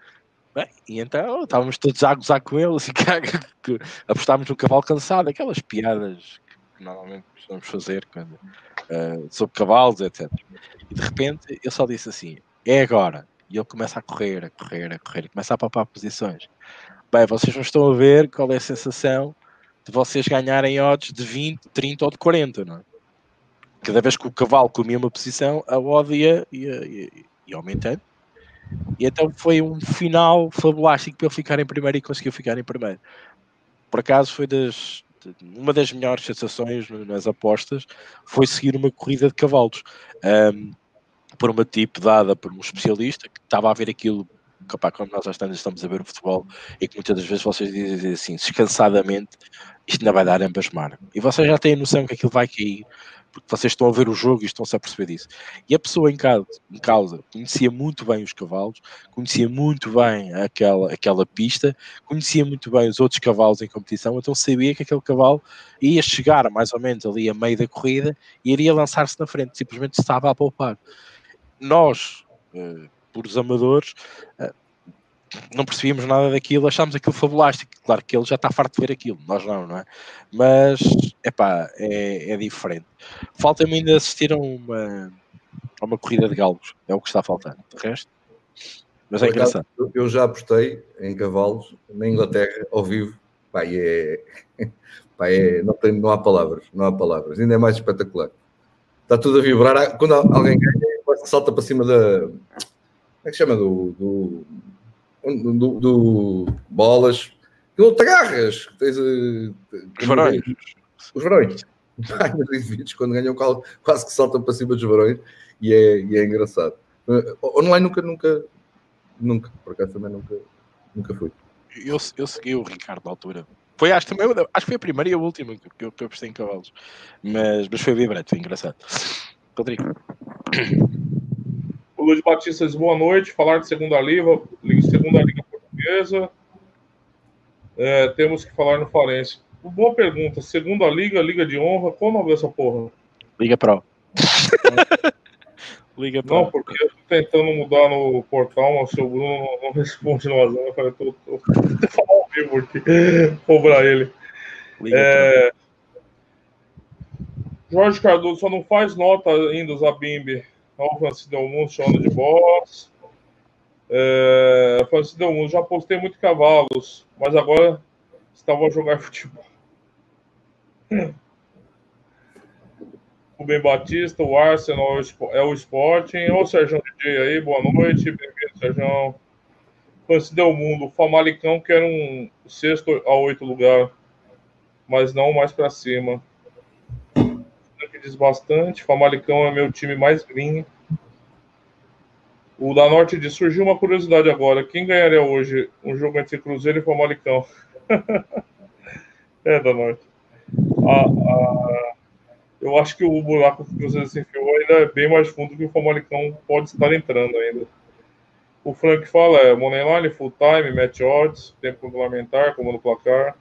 Bem, e então estávamos todos a gozar com ele, assim, que, apostámos no cavalo cansado, aquelas piadas que normalmente costumamos fazer quando, ah, sobre cavalos, etc. E de repente ele só disse assim: é agora. E ele começa a correr, a correr, a correr, e começa a papar posições. Bem, vocês não estão a ver qual é a sensação de vocês ganharem odds de 20, 30 ou de 40, não é? Cada vez que o cavalo comia uma posição, a odd ia, ia, ia, ia aumentando. E então foi um final fabulástico para ele ficar em primeiro e conseguiu ficar em primeiro. Por acaso foi das, uma das melhores sensações nas apostas foi seguir uma corrida de cavalos. Ahm, por uma tipo dada por um especialista que estava a ver aquilo opá, quando nós às estamos a ver o futebol e que muitas das vezes vocês dizem assim, descansadamente, isto ainda vai dar ambas marcas. E vocês já têm a noção que aquilo vai cair, porque vocês estão a ver o jogo e estão-se a perceber disso. E a pessoa em causa, em causa conhecia muito bem os cavalos, conhecia muito bem aquela, aquela pista, conhecia muito bem os outros cavalos em competição, então sabia que aquele cavalo ia chegar mais ou menos ali a meio da corrida e iria lançar-se na frente, simplesmente estava a poupar. Nós, uh, por os amadores, uh, não percebíamos nada daquilo, achámos aquilo fabulástico. Claro que ele já está farto de ver aquilo, nós não, não é? Mas, epá, é, é diferente. Falta-me ainda assistir a uma, a uma corrida de galos, é o que está a faltar. De resto, mas é engraçado. Eu já apostei em cavalos na Inglaterra, ao vivo. Pá, é, pá, é, não, tem, não há palavras, não há palavras. Ainda é mais espetacular. Está tudo a vibrar. Quando alguém ganha, salta para cima da. Como é que chama? Do, do do, do bolas, tu te agarras. Tens, uh, os varões. Os varões. Ai, indivíduos, quando ganham quase que saltam para cima dos varões e é, e é engraçado. Uh, online nunca, nunca, nunca, por acaso também nunca, nunca fui. Eu, eu segui o Ricardo na altura. Foi, acho, também, acho que foi a primeira e a última que eu, que eu apostei em cavalos. Mas, mas foi vibrante, foi engraçado. Rodrigo. Luiz Batista diz boa noite. Falar de segunda liga, segunda liga portuguesa. É, temos que falar no Farense. Boa pergunta. Segunda liga, liga de honra. Qual o nome dessa porra? Liga Pro. liga Pro. Não, porque eu tô tentando mudar no portal, mas o seu Bruno não, não responde no azul. Eu falei, tô, tô, tô falando ao vivo aqui. Cobrar ele. É... Jorge Cardoso só não faz nota ainda, Zabimbi. Então, Francisco Delmundo chamando de boss. É, Francisco Delmundo, já postei muito cavalos, mas agora estava a jogar futebol. Ben Batista, o Arsenal é o Sporting. Ô, Sérgio DJ aí, boa noite. Bem-vindo, Sérgio. Francisco Delmundo, o Famalicão quer um sexto a oito lugar, mas não mais para cima diz bastante. Famalicão é meu time mais green. O da Norte diz: surgiu uma curiosidade agora. Quem ganharia hoje um jogo entre Cruzeiro e Famalicão? é, da Norte. eu acho que o buraco que o Cruzeiro se enfiou ainda é bem mais fundo que o Famalicão pode estar entrando ainda. O Frank fala: é Moneyline, full time, match odds, tempo complementar, como no placar.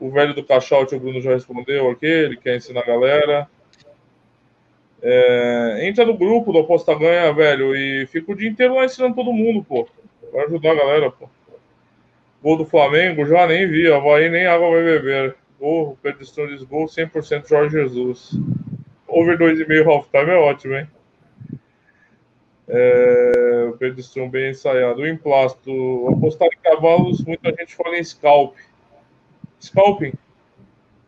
O velho do caixote, o Bruno já respondeu aqui, ele quer ensinar a galera. É, entra no grupo do Aposta Ganha, velho, e fica o dia inteiro lá ensinando todo mundo, pô. Vai ajudar a galera, pô. Gol do Flamengo, já nem vi, Havaí nem água vai beber. Gol, Stone diz gol, 100% Jorge Jesus. Over 2,5 halftime é ótimo, hein? É, o Stone bem ensaiado. O emplasto, apostar em cavalos, muita gente fala em scalp. Scalping?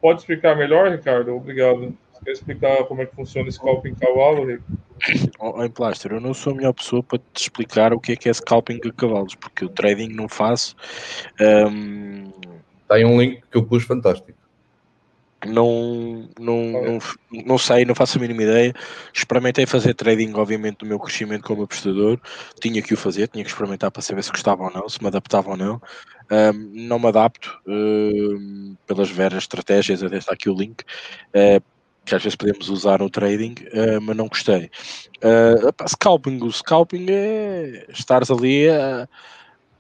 Pode explicar melhor, Ricardo? Obrigado. Quer explicar como é que funciona scalping cavalo, Rico? Oh, em Plaster, eu não sou a melhor pessoa para te explicar o que é que é scalping de cavalos, porque o trading não faço. Um... Tem um link que eu pus fantástico. Não, não, não, não sei, não faço a mínima ideia. Experimentei fazer trading, obviamente, do meu crescimento como apostador. Tinha que o fazer, tinha que experimentar para saber se gostava ou não, se me adaptava ou não. Um, não me adapto um, pelas veras estratégias, até está aqui o link. Uh, que às vezes podemos usar no trading, uh, mas não gostei. Uh, scalping, o scalping é estares ali a,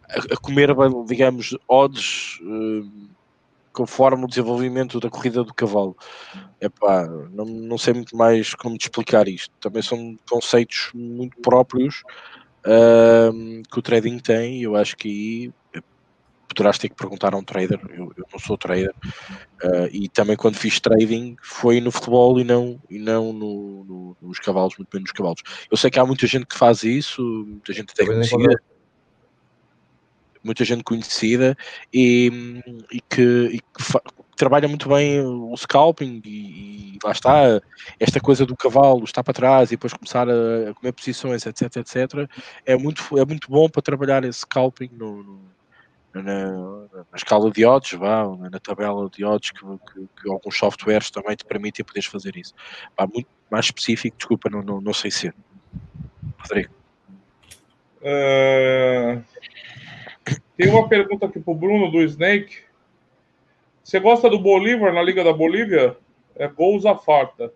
a comer, digamos, odds uh, conforme o desenvolvimento da corrida do cavalo. Epá, não, não sei muito mais como te explicar isto. Também são conceitos muito próprios que o trading tem e eu acho que aí poderás ter que perguntar a um trader. Eu, eu não sou trader uh, e também quando fiz trading foi no futebol e não, e não no, no, nos cavalos, muito bem nos cavalos. Eu sei que há muita gente que faz isso, muita gente até conhecida, muita gente conhecida e, e que, e que trabalha muito bem o scalping e, e, lá está, esta coisa do cavalo estar para trás e depois começar a, a comer posições, etc, etc, é muito, é muito bom para trabalhar esse scalping no, no na, na, escala de odds, vá, na tabela de odds que, que, que, alguns softwares também te permitem poderes fazer isso. Vá, muito mais específico, desculpa, não, não, não sei ser. Rodrigo. Uh, tem uma pergunta aqui para o Bruno do Snake. Você gosta do Bolívar na Liga da Bolívia? É gols a farta.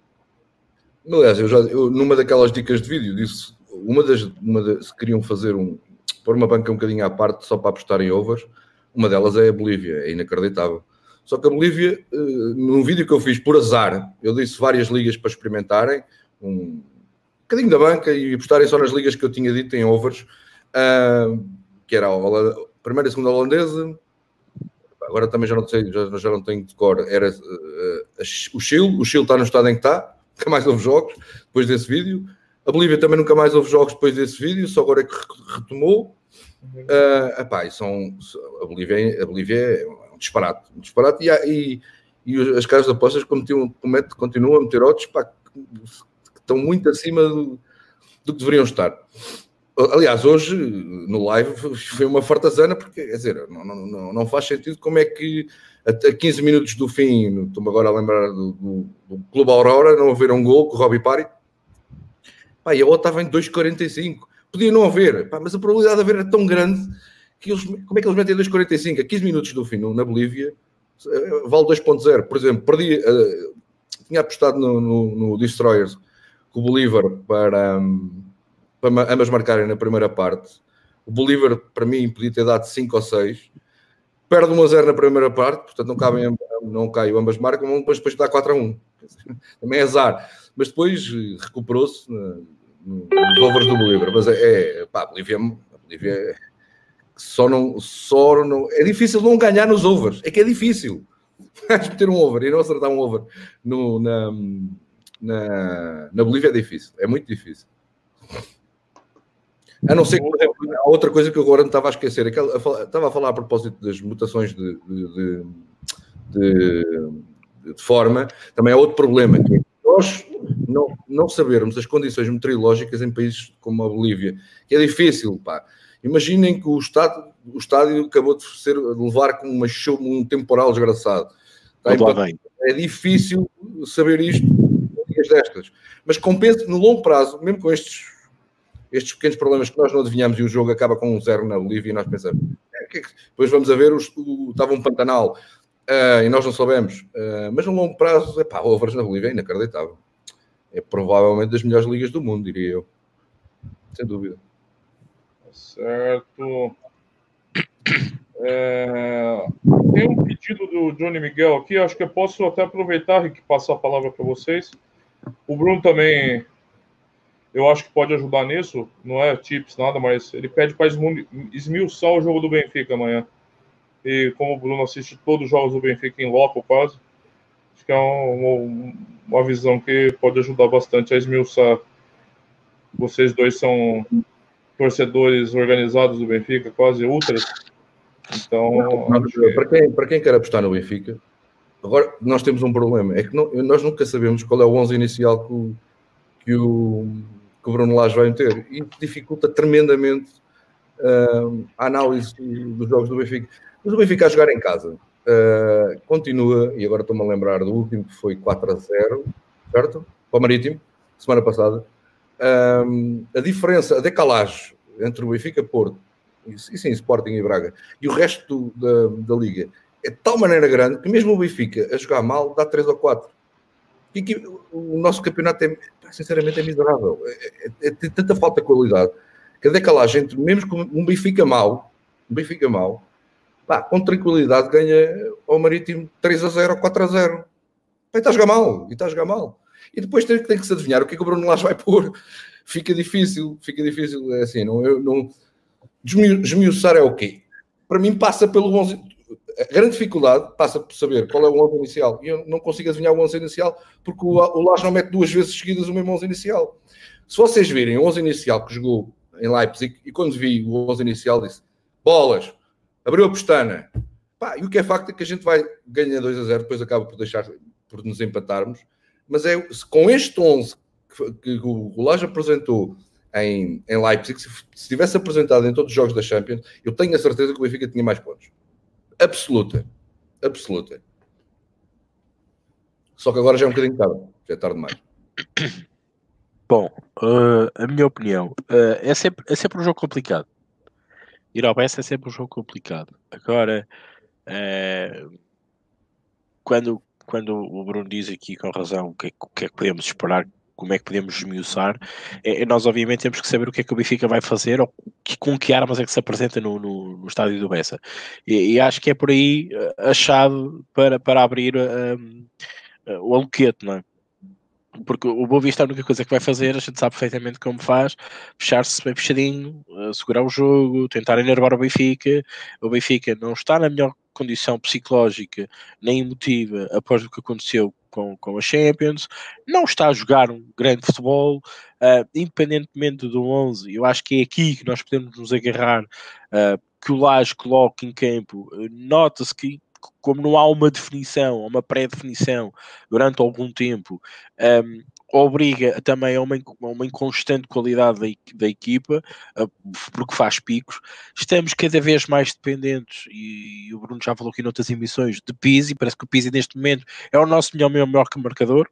Aliás, eu já, eu, numa daquelas dicas de vídeo, disse, uma das, uma das, se queriam fazer um, pôr uma banca um bocadinho à parte só para apostar em overs, uma delas é a Bolívia, é inacreditável. Só que a Bolívia, eh, num vídeo que eu fiz por azar, eu disse várias ligas para experimentarem, um bocadinho da banca e apostarem só nas ligas que eu tinha dito em overs, uh, que era a primeira e segunda holandesa, agora também já não sei, já, já não tenho de cor, era uh, o Chile, o Chile está no estado em que está, nunca mais houve jogos depois desse vídeo, a Bolívia também nunca mais houve jogos depois desse vídeo, só agora é que retomou. Uh, epá, são, a, Bolívia, a Bolívia é um disparate, um disparate e, e, e as casas de apostas continuam, continuam a meter odds pá, que estão muito acima do, do que deveriam estar. Aliás, hoje no live foi uma fartazana, porque quer dizer, não, não, não faz sentido como é que a 15 minutos do fim, estou-me agora a lembrar do, do, do Clube Aurora, não haver um gol com o Robbie Pari. Pá, e a outra estava em 2,45. Podia não haver, pá, mas a probabilidade de haver era tão grande que eles, como é que eles metem 2,45 a 15 minutos do fim na Bolívia? Eh, vale 2,0. Por exemplo, perdi, uh, tinha apostado no, no, no Destroyers com o Bolívar para. Um, para ambas marcarem na primeira parte. O Bolívar, para mim, podia ter dado 5 ou 6. Perde 1 a 0 na primeira parte, portanto não, cabem, não caiu, ambas marcam, depois, depois dá 4 a 1. Também é azar. Mas depois eh, recuperou-se nos overs do Bolívar. Mas é, é pá, a Bolívia, a Bolívia é, só não, só não. É difícil não ganhar nos overs. É que é difícil. Meter um over e não acertar um over no, na, na, na Bolívia é difícil. É muito difícil. A não ser que, por exemplo, há outra coisa que eu agora não estava a esquecer. Aquela, estava a falar a propósito das mutações de, de, de, de forma. Também há outro problema, que é nós não, não sabermos as condições meteorológicas em países como a Bolívia, que é difícil, pá. Imaginem que o estádio, o estádio acabou de, ser, de levar com uma chuva, um temporal desgraçado. Está é difícil saber isto dias destas. Mas compensa no longo prazo, mesmo com estes estes pequenos problemas que nós não adivinhamos e o jogo acaba com um zero na Bolívia e nós pensamos, é, que é que... depois vamos a ver, o, estava um Pantanal uh, e nós não soubemos, uh, mas no longo prazo, epá, overs na Bolívia é inacreditável. É provavelmente das melhores ligas do mundo, diria eu. Sem dúvida. Certo. É... Tem um pedido do Johnny Miguel aqui, acho que eu posso até aproveitar e passar a palavra para vocês. O Bruno também eu acho que pode ajudar nisso. Não é tips, nada, mas ele pede para esmiuçar o jogo do Benfica amanhã. E como o Bruno assiste todos os jogos do Benfica em loco quase, que é uma, uma visão que pode ajudar bastante a esmiuçar. Vocês dois são torcedores organizados do Benfica, quase ultras. Então. que... para, quem, para quem quer apostar no Benfica, agora nós temos um problema: é que não, nós nunca sabemos qual é o 11 inicial que o, que o, que o Bruno Lage vai meter. E dificulta tremendamente uh, a análise dos jogos do Benfica. Mas o Benfica a jogar em casa uh, continua, e agora estou-me a lembrar do último que foi 4 a 0, certo? Para o Marítimo, semana passada. Um, a diferença, a decalagem entre o Benfica Porto, e, sim, Sporting e Braga, e o resto do, da, da Liga é de tal maneira grande que mesmo o Benfica a jogar mal dá 3 ou 4. E que o nosso campeonato é, sinceramente, é miserável. É, é, é, tem tanta falta de qualidade que a decalagem entre, mesmo com um Benfica mau, um Benfica mau, pá, com tranquilidade ganha ao Marítimo 3 a 0 ou 4 a 0. Pá, e está a jogar mal, e está a jogar mal. E depois tem, tem que se adivinhar o que é que o Bruno Lage vai pôr. Fica difícil, fica difícil. É assim, não, eu, não... Desmiuçar é o quê? Para mim passa pelo 11 a grande dificuldade passa por saber qual é o 11 inicial. E eu não consigo adivinhar o 11 inicial porque o, o Lage não mete duas vezes seguidas o mesmo 11 inicial. Se vocês virem o 11 inicial que jogou em Leipzig, e quando vi o 11 inicial disse, bolas, abriu a pestana. Pá, e o que é facto é que a gente vai ganhar 2 a 0, depois acaba por deixar, por nos empatarmos. Mas é com este 11 que, que o Lage apresentou em, em Leipzig, se, se tivesse apresentado em todos os jogos da Champions, eu tenho a certeza que o Benfica tinha mais pontos absoluta. Absoluta. Só que agora já é um bocadinho tarde. Já é tarde demais. Bom, uh, a minha opinião uh, é, sempre, é sempre um jogo complicado. Ir ao BS é sempre um jogo complicado. Agora, uh, quando, quando o Bruno diz aqui com razão o que, é, que é que podemos esperar como é que podemos esmiuçar, é, é, nós obviamente temos que saber o que é que o Benfica vai fazer ou que, com que armas é que se apresenta no, no, no estádio do Bessa. E, e, acho que é por aí eh, a chave para, para abrir um, o aluquete, não é? Porque o Boa Vista a única coisa que vai fazer, a gente sabe perfeitamente como faz, fechar-se bem fechadinho, segurar o jogo, tentar enervar o Benfica. O Benfica não está na melhor condição psicológica nem emotiva após o que aconteceu com, com a Champions, não está a jogar um grande futebol, uh, independentemente do 11, eu acho que é aqui que nós podemos nos agarrar, uh, que o Lage coloque em campo, nota-se que como não há uma definição, uma pré-definição durante algum tempo, um, obriga também a uma, a uma inconstante qualidade da, da equipa, uh, porque faz picos. Estamos cada vez mais dependentes, e, e, o Bruno já falou aqui noutras emissões, de Pizzi. Parece que o Pizzi neste momento é o nosso melhor, melhor, melhor que marcador.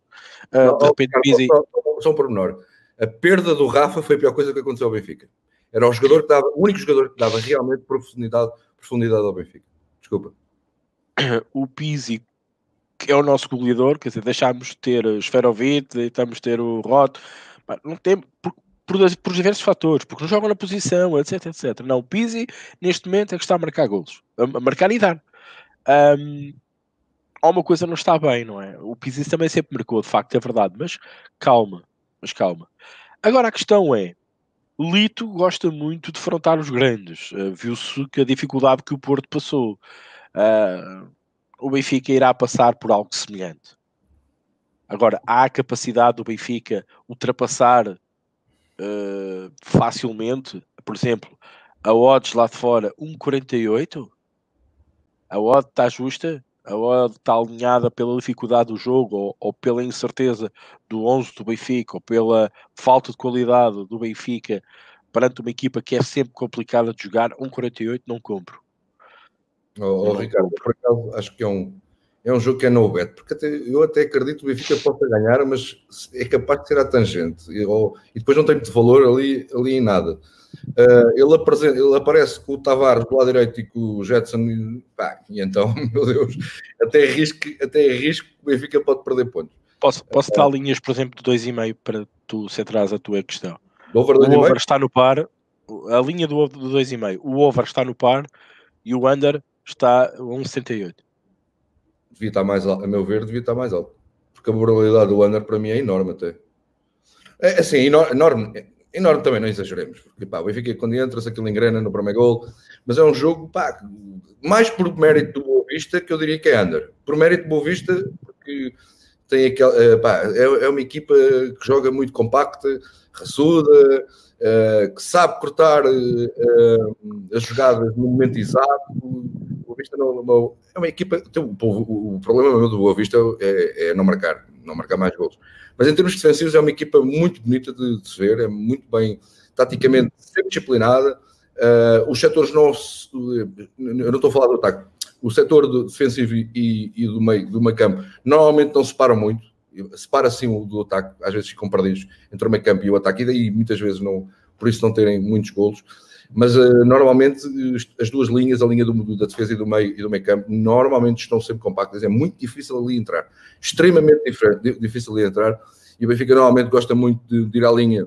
Uh, não, de repente, oh, Pizzi... só, só, só um pormenor. A perda do Rafa foi a pior coisa que aconteceu ao Benfica. Era o jogador que dava, o único jogador que dava realmente profundidade, profundidade ao Benfica. Desculpa. o Pizzi, que é o nosso goleador, quer dizer, deixámos de ter o Sferovic, deixámos de ter o Roth, não tem, por, por, por, diversos fatores, porque não jogam na posição, etc, etc. Não, o Pizzi, neste momento, é que está a marcar golos, a, a marcar e dar. Um, uma coisa não está bem, não é? O Pizzi também sempre marcou, de facto, é verdade, mas calma, mas calma. Agora a questão é, Lito gosta muito de frontar os grandes. Uh, Viu-se que a dificuldade que o Porto passou uh, o Benfica irá passar por algo semelhante. Agora, há a capacidade do Benfica ultrapassar uh, facilmente, por exemplo, a odds lá de fora 1,48. A odd está justa, a odd está alinhada pela dificuldade do jogo ou, ou, pela incerteza do 11 do Benfica ou pela falta de qualidade do Benfica perante uma equipa que é sempre complicada de jogar. 1,48 não compro. Oh, oh Ricardo, por acaso acho que é um, é um jogo que é no bet, porque até, eu até acredito que o Benfica possa ganhar, mas é capaz de ser a tangente e, ou, e depois não tem muito valor ali, ali em nada. Uh, ele, apresenta, ele aparece com o Tavares do lado direito e com o Jetson, e, pá, e então, meu Deus, até risco, até risco que o Benfica pode perder pontos. Posso, posso dar linhas, por exemplo, de 2,5 para tu centrares a tua questão. O over, o over está no par, a linha do, do 2,5, o over está no par e o under está a 1,68. Devia estar mais alto, a meu ver, devia estar mais alto. Porque a probabilidade do under para mim é enorme até. É assim, enorme, enorme também, não exageremos. Porque pá, o Benfica quando entra, se aquilo engrena no primeiro gol, mas é um jogo, pá, mais por mérito do Boa Vista que eu diria que é under. Por mérito do Boa Vista, porque tem aquela, eh, pá, é, é uma equipa que joga muito compacta, raçuda, uh, que sabe cortar uh, as jogadas no momento exato. O Vista não, não, é uma equipa. O, o, o problema do Boa Vista é, é, não marcar, não marcar mais gols. Mas em termos defensivos é uma equipa muito bonita de, de se ver, é muito bem, taticamente, sempre disciplinada. Uh, os setores não. Eu não estou a falar do ataque. O setor defensivo e, e, do meio do meio campo normalmente não se param muito separa assim o do ataque, às vezes ficam perdidos entre o meio campo e o ataque, e daí muitas vezes não, por isso não terem muitos golos. Mas uh, normalmente as duas linhas, a linha do, da defesa e do meio e do meio campo, normalmente estão sempre compactas. É muito difícil ali entrar, extremamente difícil ali entrar. E o Benfica normalmente gosta muito de, de ir à linha,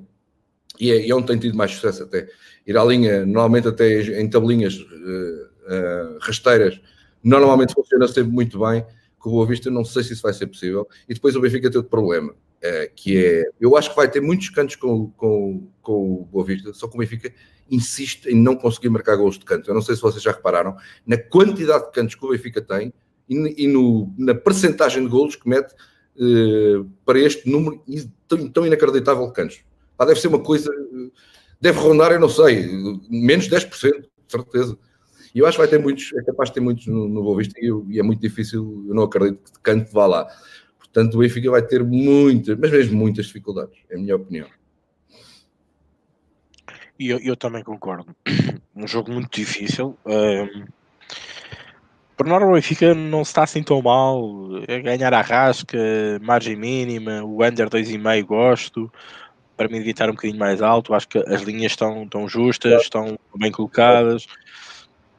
e é, e é onde tem tido mais sucesso até. Ir à linha, normalmente até em tabelinhas uh, uh, rasteiras, normalmente funciona sempre muito bem com o Boa Vista, não sei se isso vai ser possível. E depois o Benfica tem outro problema, é, que é, eu acho que vai ter muitos cantos com, com, com o Boa Vista, só que o Benfica insiste em não conseguir marcar gols de canto. Eu não sei se vocês já repararam na quantidade de cantos que o Benfica tem e, e no, na percentagem de gols que mete uh, para este número tão, tão inacreditável de cantos. Ah, deve ser uma coisa, deve rondar, eu não sei, menos 10%, de certeza. E eu acho que vai ter muitos, é capaz de ter muitos no, no Boa Vista e, eu, e, é muito difícil, eu não acredito que Canto vá lá. Portanto, o Benfica vai ter muitas, mas mesmo muitas dificuldades, é a minha opinião. E eu, eu, também concordo. Um jogo muito difícil. Um, por norma, o Benfica não está assim tão mal. É ganhar a rasca, margem mínima, o under 2,5 gosto. Para mim, evitar um bocadinho mais alto. Acho que as linhas estão, estão justas, estão bem colocadas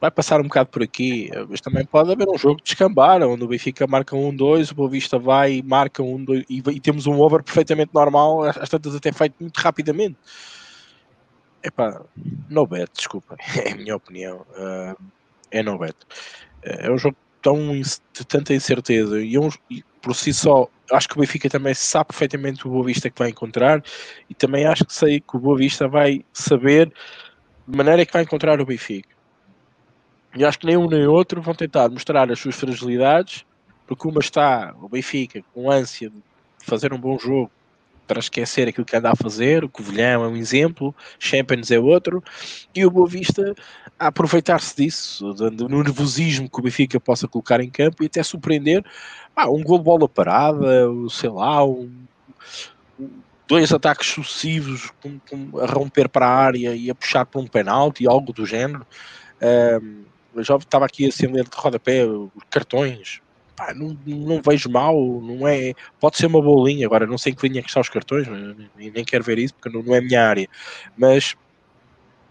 vai passar um bocado por aqui, mas também pode haver um jogo de escambar, onde o Benfica marca um 2, o Boa Vista vai e marca um 2 e, e, temos um over perfeitamente normal, às tantas até feito muito rapidamente. Epá, no bet, desculpa, é a minha opinião. Uh, é no bet. É um jogo tão de tanta incerteza e, um, e, por si só acho que o Benfica também sabe perfeitamente o Boa Vista que vai encontrar e também acho que sei que o Boa Vista vai saber de maneira que vai encontrar o Benfica. E acho que nem um nem outro vão tentar mostrar as suas fragilidades, porque uma está, o Benfica, com ânsia de fazer um bom jogo para esquecer aquilo que anda a fazer, o Covilhão é um exemplo, Champions é outro, e o Boa Vista a aproveitar-se disso, do nervosismo que o Benfica possa colocar em campo e até surpreender ah, um gol de bola parada, sei lá, um, dois ataques sucessivos com, com, a romper para a área e a puxar para um penalti, algo do género. Um, já estava aqui a acender de rodapé cartões. Pá, não, não vejo mal, não é. Pode ser uma bolinha, agora não sei em que linha é que estão os cartões, nem, quero ver isso porque não, não é a minha área. Mas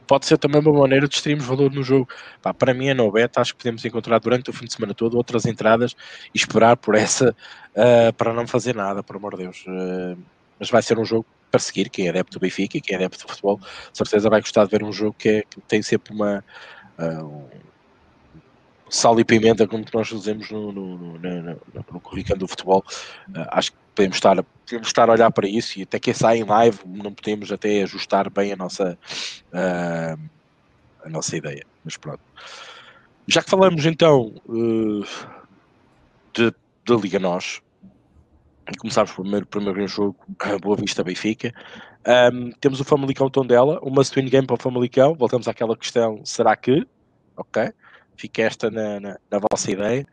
pode ser também uma maneira de extremos valor no jogo. Pá, para mim é no bet, acho que podemos encontrar durante o fim de semana todo outras entradas e esperar por essa uh, para não fazer nada, por amor de Deus. Uh, mas vai ser um jogo para seguir, quem é adepto do Benfica e quem é adepto do futebol, certeza vai gostar de ver um jogo que, é, que tem sempre uma uh, sal e pimenta, como nós dizemos no, no, no, no, no currículo do futebol. Uh, acho que podemos estar, podemos estar a olhar para isso e até que sai em live não podemos até ajustar bem a nossa, uh, a nossa ideia. Mas pronto. Já que falamos então uh, de, da Liga Nós, e começámos por primeiro, primeiro jogo, Boa Vista Benfica. Um, temos o Famalicão Tondela, uma must-win game para o Famalicão. Voltamos àquela questão: será que? Ok. Fica esta na, na, na vossa ideia.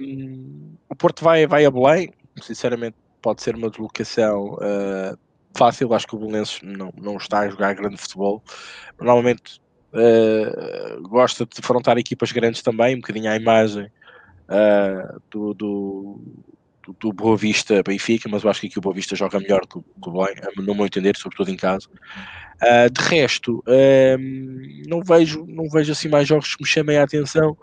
Um, o Porto vai, vai a Belém, sinceramente pode ser uma deslocação uh, fácil, acho que o Belenenses não, não está a jogar grande futebol. Normalmente uh, gosta de defrontar equipas grandes também, um bocadinho à imagem uh, do, do, do, Boa Vista Benfica, mas eu acho que aqui o Boa Vista joga melhor que o, que o Belém, no meu entender, sobretudo em casa. Uh, de resto, uh, não, vejo, não vejo assim mais jogos que me chamem a atenção.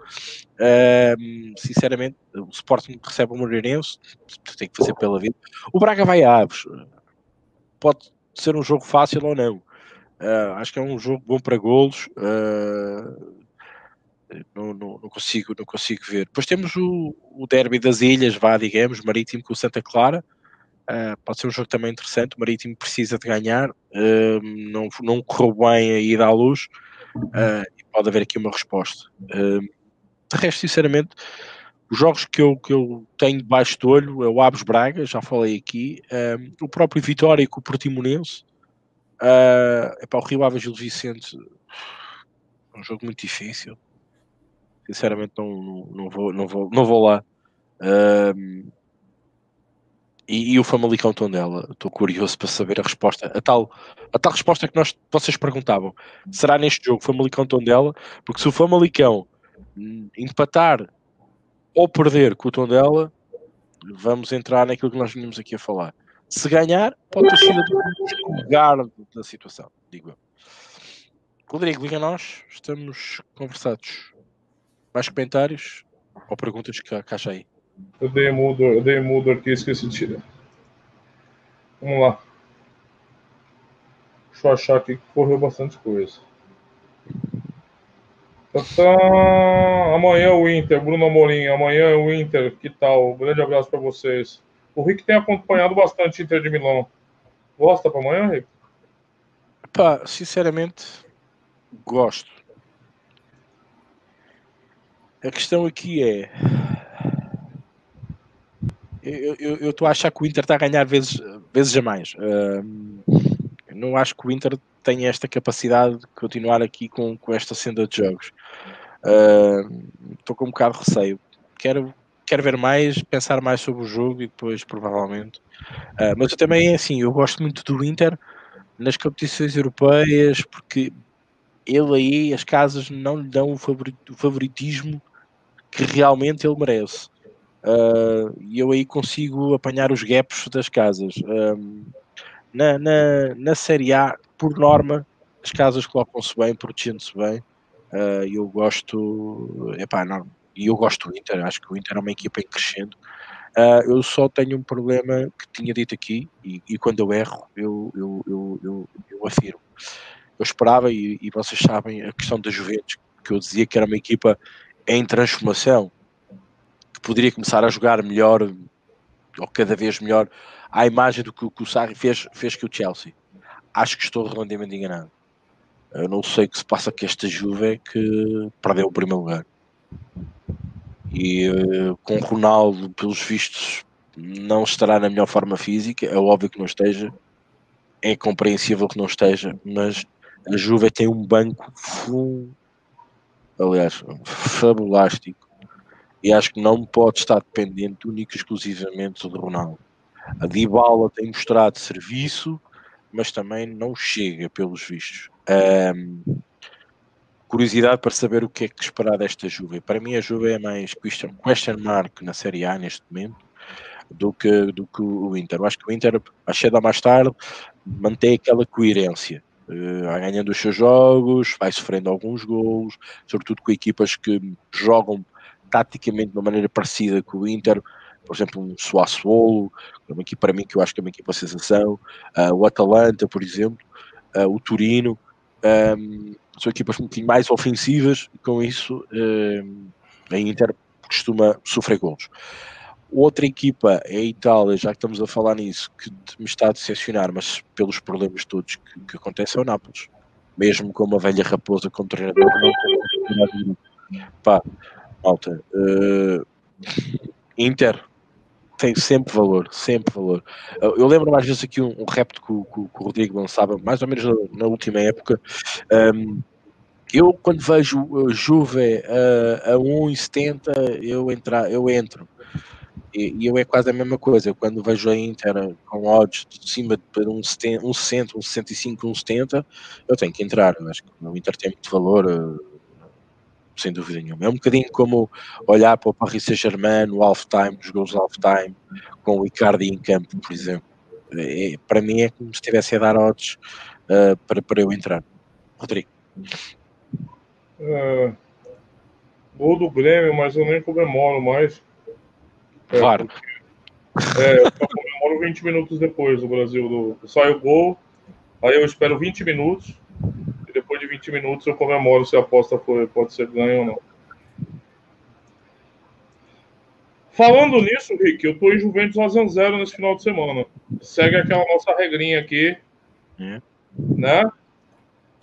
Uh, sinceramente, o Sporting recebe o Moreirense, tem que fazer pela vida. O Braga vai a Aves, pode ser um jogo fácil ou não. Acho que é um jogo bom para golos. Não, não, não, consigo, não consigo ver. Depois temos o, o derby das ilhas, vá, digamos, Marítimo com o Santa Clara. Uh, pode ser um jogo também interessante. O Marítimo precisa de ganhar, uh, não, não correu bem a ida à luz uh, pode haver aqui uma resposta. de resto, sinceramente, os jogos que eu, que eu tenho debaixo do olho é o Aves Braga, já falei aqui, o próprio Vitória com o Portimonense. Uh, para o Rio Ave Gil Vicente, é um jogo muito difícil. Sinceramente, não, não, vou, não, vou, não vou lá. E, e, o Famalicão Tondela, estou curioso para saber a resposta. A tal, a tal resposta que nós, vocês perguntavam: será neste jogo Famalicão Tondela? Porque se o Famalicão empatar ou perder com o Tondela, vamos entrar naquilo que nós vinhamos aqui a falar. Se ganhar, pode ter sido o lugar da situação, digo eu. Rodrigo, liga nós, estamos conversados. Mais comentários ou perguntas que, acha aí? Eu dei mudo, eu dei mudo aqui, esqueci de tirar. Vamos lá. Deixa eu achar aqui que correu bastante coisa. Tá, amanhã o Inter, Bruno Amorim, amanhã o Inter, que tal? Um grande abraço para vocês. O Rick tem acompanhado bastante Inter de Milão. Gosta para amanhã, Rick? Pá, sinceramente, gosto. A questão aqui é eu estou a achar que o Inter está a ganhar vezes, vezes a mais. Uh, não acho que o Inter tenha esta capacidade de continuar aqui com, com esta senda de jogos. Estou uh, com um bocado de receio. Quero, quero ver mais, pensar mais sobre o jogo e depois, provavelmente. Uh, mas eu também, assim, eu gosto muito do Inter nas competições europeias porque ele aí, as casas não lhe dão o favoritismo que realmente ele merece. Uh, e eu aí consigo apanhar os gaps das casas. Na, na, na Série A, por norma, as casas colocam-se bem, protegendo-se bem. Uh, eu gosto, não, e eu gosto do Inter, acho que o Inter é uma equipa em crescendo. Uh, eu só tenho um problema que tinha dito aqui, e, e quando eu erro, eu, eu, eu, eu, eu afirmo. Eu esperava, e, e, vocês sabem, a questão da Juventus, que eu dizia que era uma equipa em transformação, que poderia começar a jogar melhor, ou cada vez melhor, à imagem do que, que o Sarri fez, fez que o Chelsea. Acho que estou redondamente enganado. Eu não sei o que se passa com esta Juve que perdeu o primeiro lugar. E uh, com Ronaldo, pelos vistos, não estará na melhor forma física. É óbvio que não esteja, é compreensível que não esteja, mas a Juve tem um banco aliás, fabulástico. E acho que não pode estar dependente única e exclusivamente do Ronaldo. A Dybala tem mostrado serviço, mas também não chega, pelos vistos. Um, curiosidade para saber o que é que esperar desta Juve. Para mim, a Juve é mais question, question mark na Série A neste momento do que, do que o Inter. Eu acho que o Inter, a chegar mais tarde, mantém aquela coerência. Vai ganhando os seus jogos, vai sofrendo alguns gols, sobretudo com equipas que jogam taticamente de uma maneira parecida com o Inter, por exemplo, um Suassolo, uma equipa para mim que eu acho que é uma equipa sensação, uh, o Atalanta, por exemplo, uh, o Turino, um, são equipas um bocadinho mais ofensivas e com isso um, a Inter costuma sofrer gols. Outra equipa é a Itália, já que estamos a falar nisso, que me está a decepcionar, mas pelos problemas todos que, que acontecem ao Nápoles. Mesmo com uma velha raposa como treinador, não Pá, malta. Uh, Inter tem sempre valor, sempre valor. Eu lembro mais vezes aqui um, um repto que, que, que, o Rodrigo lançava, mais ou menos na, na última época. Um, eu, quando vejo Juve a, a 1,70, eu, eu entro. E, eu é quase a mesma coisa. Quando vejo a Inter com odds de cima de um 60, um 60, um 65, um 70, eu tenho que entrar. Eu acho que o Inter tem muito valor. Uh, sem dúvida nenhuma. É um bocadinho como olhar para o Paris Saint-Germain no half-time, os gols half-time, com o Icardi em campo, por exemplo. É, para mim é como se estivesse a dar odds uh, para, para eu entrar. Rodrigo. Uh, gol do Grêmio, mas eu nem comemoro mais. É, claro. é, eu comemoro 20 minutos depois do Brasil. Do, sai o gol, aí eu espero 20 minutos e depois de 20 minutos eu comemoro se a aposta foi, pode ser ganha ou não. Falando nisso, Rick, eu tô em Juventus a 0 nesse final de semana. Segue aquela nossa regrinha aqui, é. né?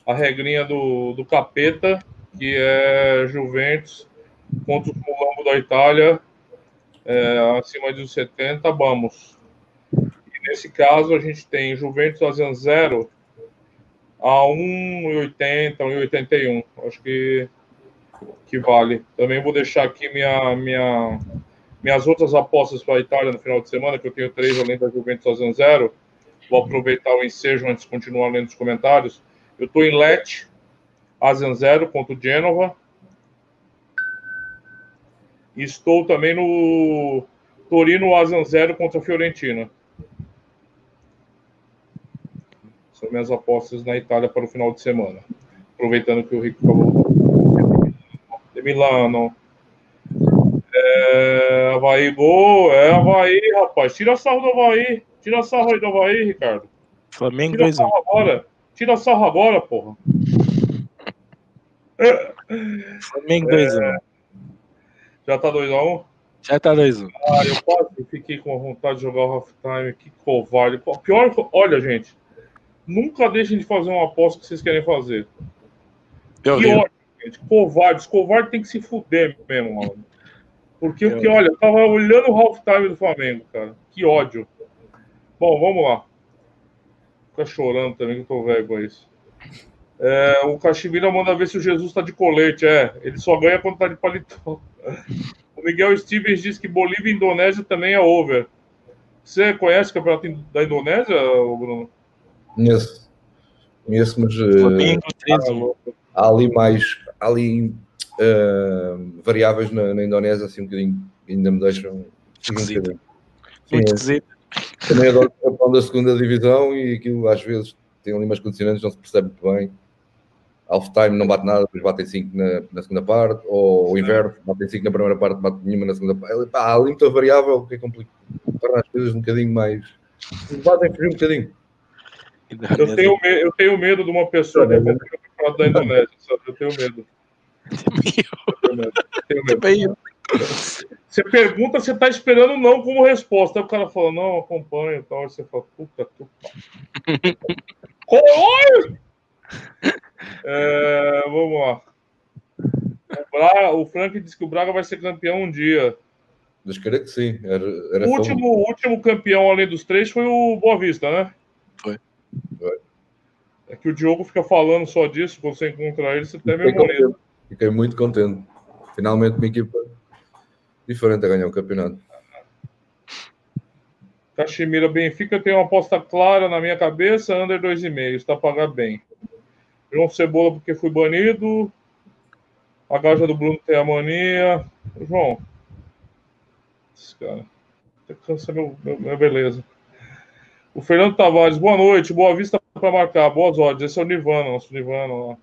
A regrinha do, do capeta, que é Juventus contra o Colombo da Itália, é, acima de 70, vamos. E nesse caso, a gente tem Juventus a 0 a 1,80, 1,81. Acho que, que vale. Também vou deixar aqui minha, minha, minhas outras apostas para a Itália no final de semana, que eu tenho três além da Juventus fazendo zero. Vou aproveitar o ensejo antes de continuar lendo os comentários. Eu estou em Lecce, Asen 0 contra o Genova. Estou também no Torino Asen 0 contra a Fiorentina. São minhas apostas na Itália para o final de semana. Aproveitando que o Rico falou de Milano. É, Havaí, gol. É Havaí, rapaz. Tira sarro do Havaí. Tira sarro aí do Havaí, Ricardo. Flamengo Tira sarro agora. Tira sarro agora, porra. Flamengo 2x1. É, já tá 2x1? Já tá 2x1. Ah, eu quase fiquei com vontade de jogar o halftime. Que covarde. Pior, olha, gente. Nunca deixem de fazer uma aposta que vocês querem fazer. Eu que ódio, gente. Covardes. Covarde tem que se fuder mesmo, mano. Porque o que, olha, eu tava olhando o halftime do Flamengo, cara. Que ódio. Bom, vamos lá. Fica chorando também que eu tô velho com isso. É, o Cachimira manda ver se o Jesus tá de colete. É, ele só ganha quando tá de paletó. O Miguel Stevens diz que Bolívia e Indonésia também é over. Você conhece o campeonato da Indonésia, Bruno? Conheço. Conheço, mas uh, há, há, ali mais. Há ali uh, variáveis na, na, Indonésia, assim um bocadinho, ainda me deixam. Esquisito. Um Muito esquisito. Também adoro o campeão da segunda divisão e aquilo às vezes tem ali umas condicionantes, não se percebe muito bem. Half-time não bate nada, depois batem 5 na, na, segunda parte, ou o inverno, batem 5 na primeira parte, bate nenhuma na segunda parte. Há ali muita variável que é complicado. Torna as coisas um bocadinho mais. Batem fugir um bocadinho. Eu tenho, medo, eu tenho medo de uma pessoa é, né? da Indonésia, sabe? Eu tenho medo. Eu tenho medo. Eu tenho medo. Você pergunta, você tá esperando não como resposta. Aí o cara fala, não, acompanho e tal. Aí você fala, puta que Oi! É, vamos lá. O, Braga, o Frank disse que o Braga vai ser campeão um dia. Deus queria que sim. Era, era o último, o último campeão além dos três foi o Boa Vista, né? Foi. foi. É que o Diogo fica falando só disso, quando você encontrar ele, você até memoriza. Fiquei muito contente. Finalmente uma equipa diferente a ganhar o campeonato. Caximira Benfica tem uma aposta clara na minha cabeça, under 2,5, está a pagar bem. João Cebola porque fui banido. A gaja do Bruno tem a mania. João. Esse cara. Cansa meu, meu, minha beleza. O Fernando Tavares, boa noite, boa vista para marcar, boas odds. Esse é o Nirvana, nosso Nirvana lá.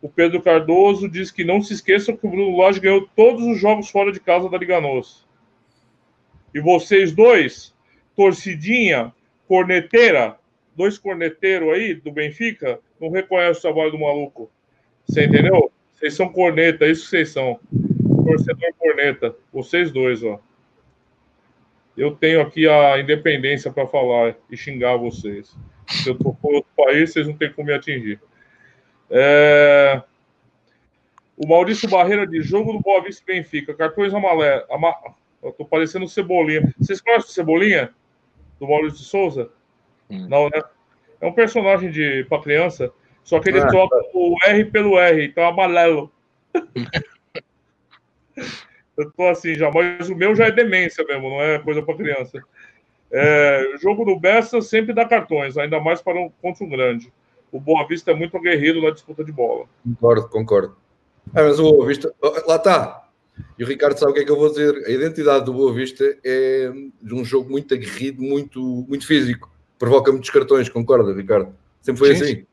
O Pedro Cardoso diz que não se esqueçam que o Bruno Lodge ganhou todos os jogos fora de casa da Liga Nos. E vocês dois, torcidinha, corneteira, dois corneteiros aí do Benfica, não reconhecem o trabalho do maluco. Você entendeu? Vocês são corneta, isso que vocês são. Torcedor corneta. Vocês dois, ó. Eu tenho aqui a independência para falar e xingar vocês. Se eu tô por outro país, vocês não têm como me atingir. É... O Maurício Barreira de jogo do Boa Vista Benfica. Cartões amarelo. Ama... Eu tô parecendo Cebolinha. Vocês conhecem o Cebolinha? Do Maurício de Souza? Hum. Não, né? É um personagem de para criança, só que ele ah, troca o R pelo R, então é amarelo. Eu tô assim já, mas o meu já é demência mesmo, não é coisa para criança. É, jogo do Bessa sempre dá cartões, ainda mais para um, contra um grande. O Boa Vista é muito aguerrido na disputa de bola. Concordo, concordo. É, mas o Boa Vista, lá está. E o Ricardo sabe o que é que eu vou dizer. A identidade do Boa Vista é de um jogo muito aguerrido, muito, muito físico provoca muitos cartões, concorda, Ricardo? Sempre foi sim, assim.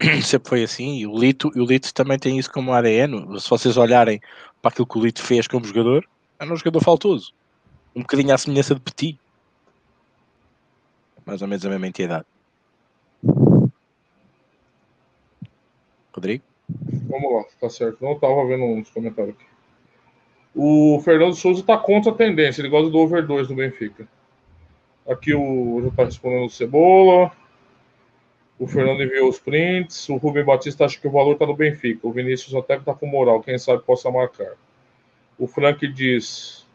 Sim. Sempre foi assim, e o Lito, e o Lito também tem isso como ADN. Se vocês olharem para aquilo que o Lito fez como jogador, era um jogador faltoso. Um bocadinho à semelhança de Petit. Mais ou menos a mesma entidade. Rodrigo? Vamos lá, tá certo. Não estava vendo uns comentários aqui. O Fernando Souza está contra a tendência, ele gosta do over 2 do Benfica. Aqui o já está respondendo o Cebola. O Fernando enviou os prints. O Rubem Batista acha que o valor está no Benfica. O Vinícius até está com moral. Quem sabe possa marcar. O Frank diz.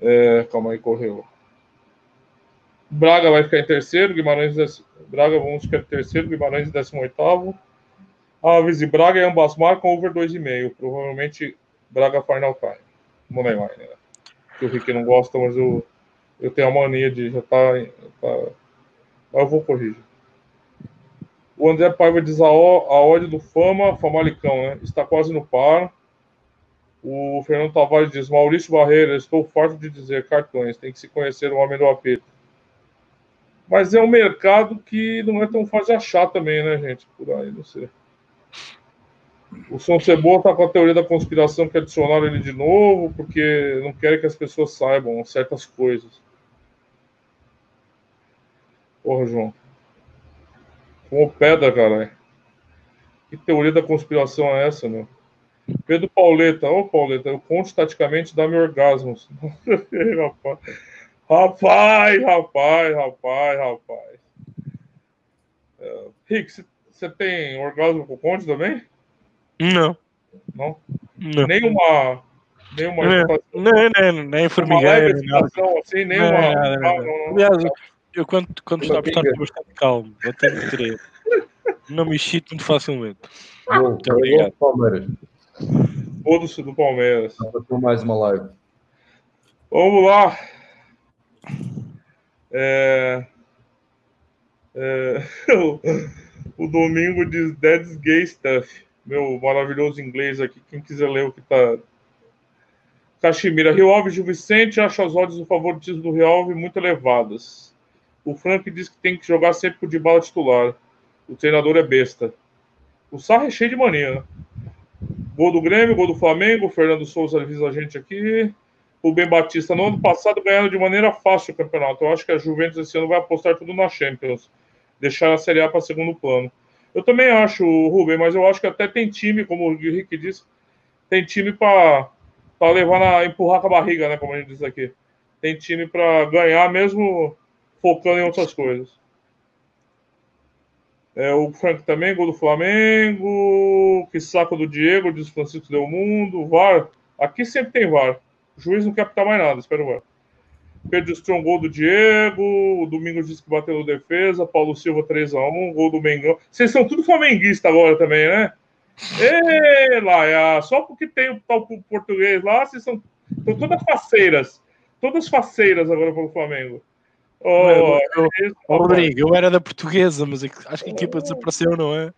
É, calma aí, correu. Braga vai ficar em terceiro. Guimarães. Braga vamos ficar em terceiro. Guimarães em décimo oitavo. Aves e Braga e ambas marcam over 2,5. Provavelmente Braga final time. Moneyline, né? Que o Rick não gosta, mas o. Eu tenho a mania de já tá, tá eu vou corrigir. O André Paiva diz a, a ódio do Fama, Famalicão, né? Está quase no par. O Fernando Tavares diz: Maurício Barreira, estou farto de dizer cartões, tem que se conhecer o homem do apito. Mas é um mercado que não é tão fácil de achar também, né, gente? Por aí, não sei. O São Cebola está com a teoria da conspiração que adicionaram ele de novo, porque não querem que as pessoas saibam certas coisas. Porra, João. Como pedra, caralho. Que teoria da conspiração é essa, meu? Pedro Pauleta. Ô, Pauleta, eu conto taticamente dá-me orgasmos. rapaz, rapaz, rapaz, rapaz. É, Rick, você tem orgasmo com o Conte também? Não. Não? Não. Nem uma. Nem uma. Não, nem, nem formigueiro. Assim, nem uma. Aliás, eu quando, quando estou a apostar estou bastante calmo. Eu tenho que querer. Não me excito muito facilmente. Muito obrigado. Palmeiras. Foda-se do Palmeiras. Para mais uma live. Vamos lá. É... É... o domingo diz Dead's Gay Stuff meu maravilhoso inglês aqui. Quem quiser ler o que tá. Caximira, Rio Alves Gil Vicente acha as odds do favoritismo do Rio Alves muito elevadas. O Frank diz que tem que jogar sempre com o de bala titular. O treinador é besta. O Sarra é cheio de mania, né? Gol do Grêmio, gol do Flamengo, o Fernando Souza avisa a gente aqui. O Ben Batista, no ano passado, ganharam de maneira fácil o campeonato. Eu acho que a Juventus esse ano vai apostar tudo na Champions. Deixar a Série A para segundo plano. Eu também acho, Rubem, mas eu acho que até tem time, como o Henrique disse, tem time para levar na. empurrar com a barriga, né? Como a gente diz aqui. Tem time para ganhar, mesmo focando em outras coisas. É, o Frank também, gol do Flamengo. Que saco do Diego, diz Francisco Del Mundo. VAR. Aqui sempre tem VAR. O juiz não quer apitar mais nada, espero o VAR. Pedro Strong, gol do Diego. O Domingos disse que bateu no defesa. Paulo Silva, 3x1. Gol do Mengão. Vocês são tudo flamenguista agora também, né? Ê, Laia, só porque tem o tal português lá, vocês são, são todas faceiras. Todas faceiras agora pelo Flamengo. Oh, eu, oh, Rodrigo, eu era da portuguesa, mas é acho que a equipa desapareceu, não é?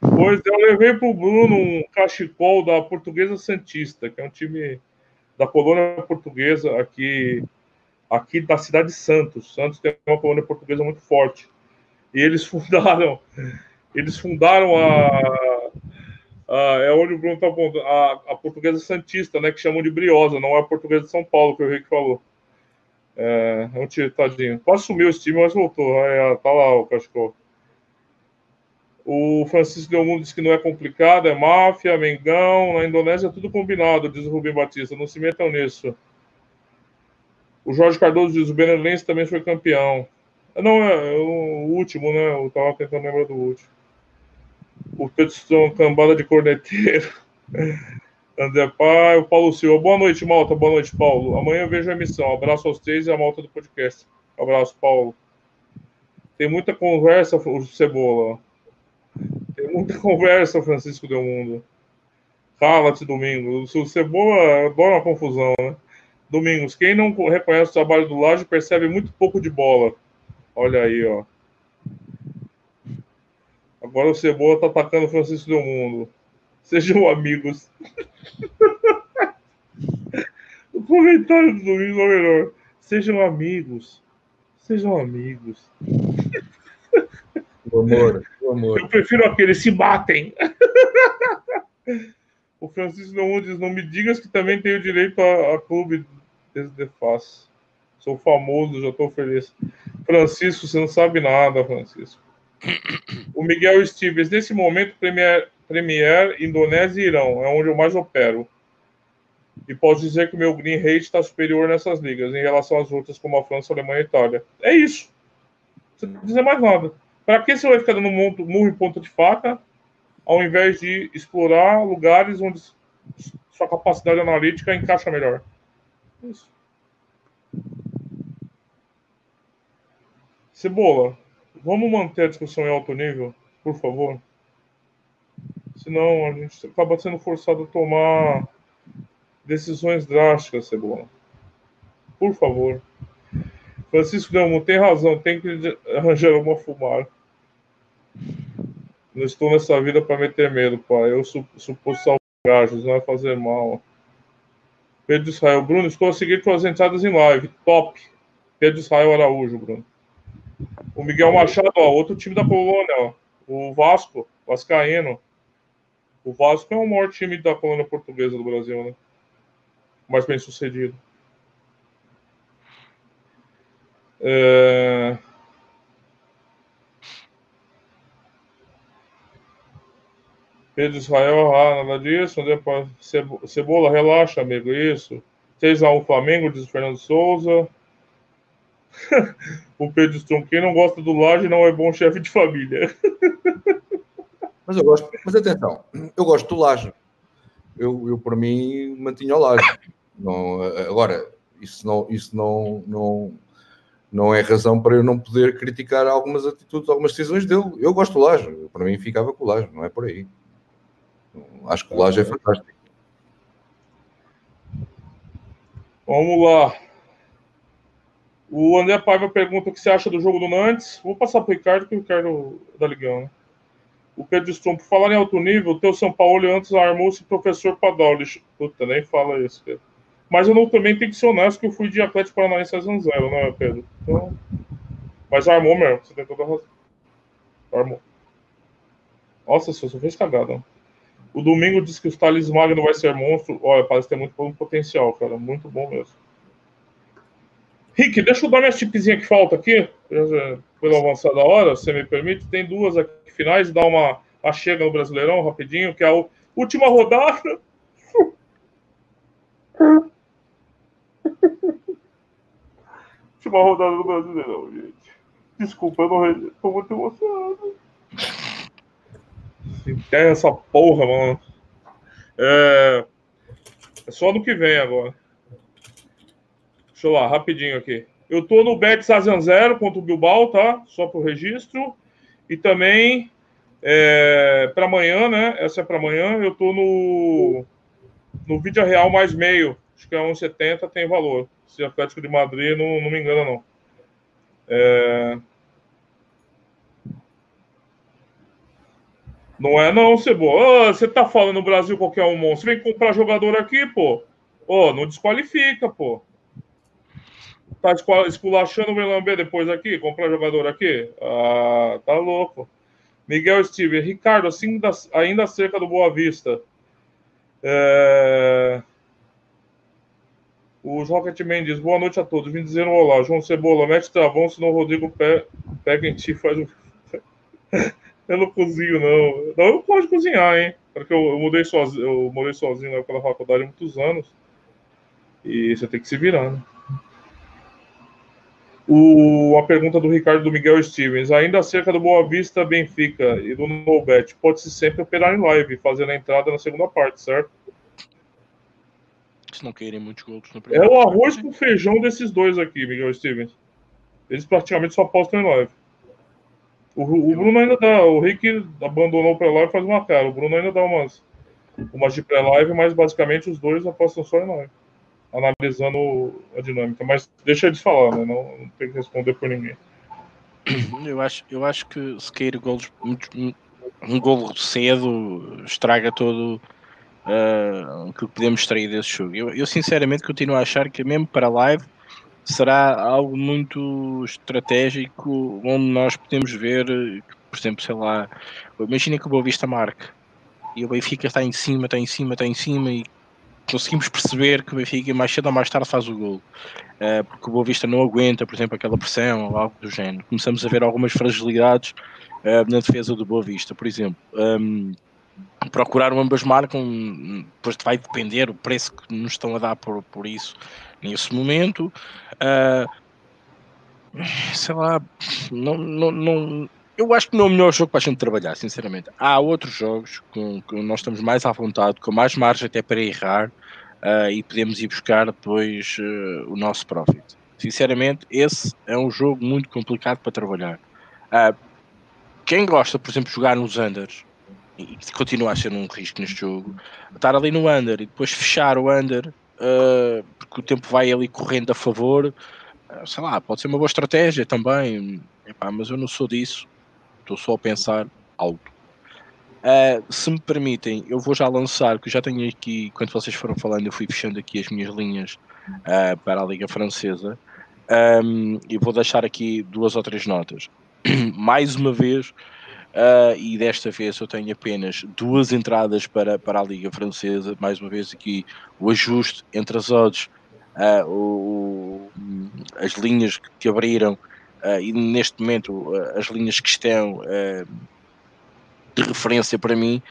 Pois eu levei para o Bruno um cachecol da Portuguesa Santista, que é um time da colônia portuguesa aqui, aqui da cidade de Santos. Santos tem uma colônia portuguesa muito forte. E eles fundaram, eles fundaram a, a é onde o Bruno está apontando, a, a Portuguesa Santista, né, que chamam de Briosa, não é a Portuguesa de São Paulo, que o Henrique falou. É, é um time, tadinho. Quase sumiu esse time, mas voltou. É, tá lá o cachecol. O Francisco Del Mundo diz que não é complicado, é máfia, Mengão. Na Indonésia é tudo combinado, diz o Rubem Batista. Não se metam nisso. O Jorge Cardoso diz: o Benelense também foi campeão. Não, é, é o último, né? Eu tava tentando lembrar do último. O Petson, cambada de corneteiro. André Pai, o Paulo Silva. Boa noite, Malta. Boa noite, Paulo. Amanhã eu vejo a emissão. Abraço aos três e a Malta do podcast. Abraço, Paulo. Tem muita conversa, o Cebola. Tem muita conversa, Francisco Del Mundo. Cala-te, Domingos. O Cebola adora uma confusão, né? Domingos, quem não reconhece o trabalho do Laje percebe muito pouco de bola. Olha aí, ó. Agora o Cebola tá atacando o Francisco Del Mundo. Sejam amigos. o comentário do Domingos é melhor. Sejam amigos. Sejam amigos. O amor, o amor. Eu prefiro aqueles se batem. o Francisco não diz: Não me digas que também tenho direito a, a clube desde face. Sou famoso, já estou feliz. Francisco, você não sabe nada, Francisco. O Miguel Stevens, nesse momento, Premier, Premier, Indonésia e Irão, é onde eu mais opero. E posso dizer que o meu green rate está superior nessas ligas em relação às outras, como a França, a Alemanha e a Itália. É isso. Não precisa dizer mais nada. Para que você vai ficar dando murro em ponta de faca, ao invés de explorar lugares onde sua capacidade analítica encaixa melhor? Isso. Cebola, vamos manter a discussão em alto nível, por favor? Senão a gente acaba sendo forçado a tomar decisões drásticas, Cebola. Por favor. Francisco Delmo tem razão, tem que arranjar uma fumar. Não estou nessa vida para meter medo, pai. Eu suposto salvar gajos, não vai fazer mal. Pedro Israel, Bruno, estou a seguir suas entradas em live. Top. Pedro Israel Araújo, Bruno. O Miguel Machado, ó, outro time da colônia, ó. O Vasco, Vascaíno. O Vasco é o maior time da colônia portuguesa do Brasil, né? Mais bem sucedido. É... Pedro Israel, ah, nada disso. Cebola, relaxa, amigo. Isso. 6x1 Flamengo, diz Fernando Souza. o Pedro Strom, quem não gosta do Laje não é bom chefe de família. mas eu gosto, mas atenção, eu gosto do Laje. Eu, eu por mim, mantinha o Laje. Não, agora, isso não, isso não, não, não é razão para eu não poder criticar algumas atitudes, algumas decisões dele. Eu gosto do Laje, para mim ficava com o Laje, não é por aí. Acho que o Laje é fantástico. Vamos lá. O André Paiva pergunta o que você acha do jogo do Nantes. Vou passar para o Ricardo, que o Ricardo é da Ligão. Né? O Pedro Strom, por falar em alto nível, o teu São Paulo antes armou-se professor Padal. Puta, nem fala isso, Pedro. Mas eu não, também tenho que ser honesto que eu fui de Atlético Paranaense a zero, né, Pedro? Então, mas armou mesmo, você tem toda a razão. Armou. Nossa, só fez cagada. O domingo diz que o Thales Magno vai ser monstro. Olha, parece ter muito potencial, cara. Muito bom mesmo. Rick, deixa eu dar minha tipzinha que falta aqui. Pela avançada hora, se me permite. Tem duas aqui finais. Dar uma a chega no Brasileirão rapidinho, que é a última rodada. última rodada do Brasileirão, gente. Desculpa, eu não tô muito emocionado. Enterra essa porra, mano. É... é só no que vem agora. Deixa eu lá, rapidinho aqui. Eu tô no Bet Sazian Zero contra o Bilbao, tá? Só pro registro. E também é, para amanhã, né? Essa é para amanhã. Eu tô no no Vídeo Real mais meio. Acho que é 1,70 tem valor. Se Atlético de Madrid não, não me engana, não. É... Não é não, Cebola. Oh, você tá falando no Brasil qualquer um monstro. Vem comprar jogador aqui, pô. Oh, não desqualifica, pô. Tá esculachando o Melambé depois aqui? Comprar jogador aqui? Ah, tá louco. Miguel Steven. Ricardo, assim, ainda acerca do Boa Vista. É... O Rocketman diz: Boa noite a todos. Vim dizer um olá. João Cebola, mete travão, senão o Rodrigo pega em ti faz um. eu não cozinho, não. Não, eu de cozinhar, hein? Porque eu, eu mudei sozinho, eu morei sozinho na época da faculdade há muitos anos. E você tem que se virar, né? O, a pergunta do Ricardo do Miguel Stevens. Ainda acerca do Boa Vista Benfica e do Nobet, pode-se sempre operar em live, fazendo a entrada na segunda parte, certo? Se não querem muitos gols no primeiro. É o arroz com feijão desses dois aqui, Miguel Stevens. Eles praticamente só postam em live. O, o Bruno ainda dá. O Rick abandonou o pré-live faz uma cara. O Bruno ainda dá umas, umas de pré-live, mas basicamente os dois apostam só em live. Analisando a dinâmica. Mas deixa eles falar, né? Não, não tem que responder por ninguém. Eu acho, eu acho que se cair golos, um gol cedo estraga todo uh, o que podemos extrair desse jogo. Eu, eu, sinceramente continuo a achar que mesmo para live será algo muito estratégico onde nós podemos ver, por exemplo, sei lá, imagina que o Boa Vista marque e o Benfica está em cima, está em cima, está em cima e conseguimos perceber que o Benfica mais cedo ou mais tarde faz o gol. Uh, porque o Boa Vista não aguenta, por exemplo, aquela pressão ou algo do género. Começamos a ver algumas fragilidades uh, na defesa do Boa Vista, por exemplo. Um, procurar ambas marcam, depois vai depender o preço que nos estão a dar por, por isso nesse momento. Uh, sei lá, não, não, não, eu acho que não é o melhor jogo para a gente trabalhar, sinceramente. Há outros jogos com que nós estamos mais à vontade, com mais margem até para errar uh, e podemos ir buscar depois uh, o nosso profit. Sinceramente, esse é um jogo muito complicado para trabalhar. quem gosta, por exemplo, de jogar nos unders, e continua a ser um risco neste jogo, estar ali no under e depois fechar o under uh, porque o tempo vai ali correndo a favor, uh, sei lá, pode ser uma boa estratégia também, Epá, mas eu não sou disso, estou só a pensar alto. Uh, se me permitem, eu vou já lançar, que já tenho aqui, quando vocês foram falando, eu fui fechando aqui as minhas linhas para a Liga Francesa. Um, e vou deixar aqui duas ou três notas. Mais uma vez, Uh, e desta vez eu tenho apenas duas entradas para, para a Liga Francesa. Mais uma vez aqui o ajuste entre as odds, uh, o, as linhas que abriram uh, e neste momento as linhas que estão de referência para mim.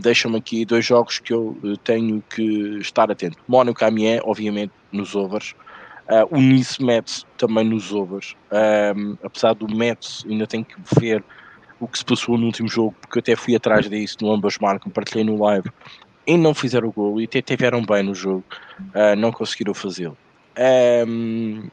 Deixam-me aqui dois jogos que eu tenho que estar atento. Mónaco Amiens, obviamente, nos overs. o Nice Mets também nos overs. apesar do Mets, ainda tenho que ver o que se passou no último jogo, porque eu até fui atrás disso no ambas marcam, partilhei no live e não fizeram o gol e até tiveram bem no jogo, uh, não conseguiram fazê-lo. Um,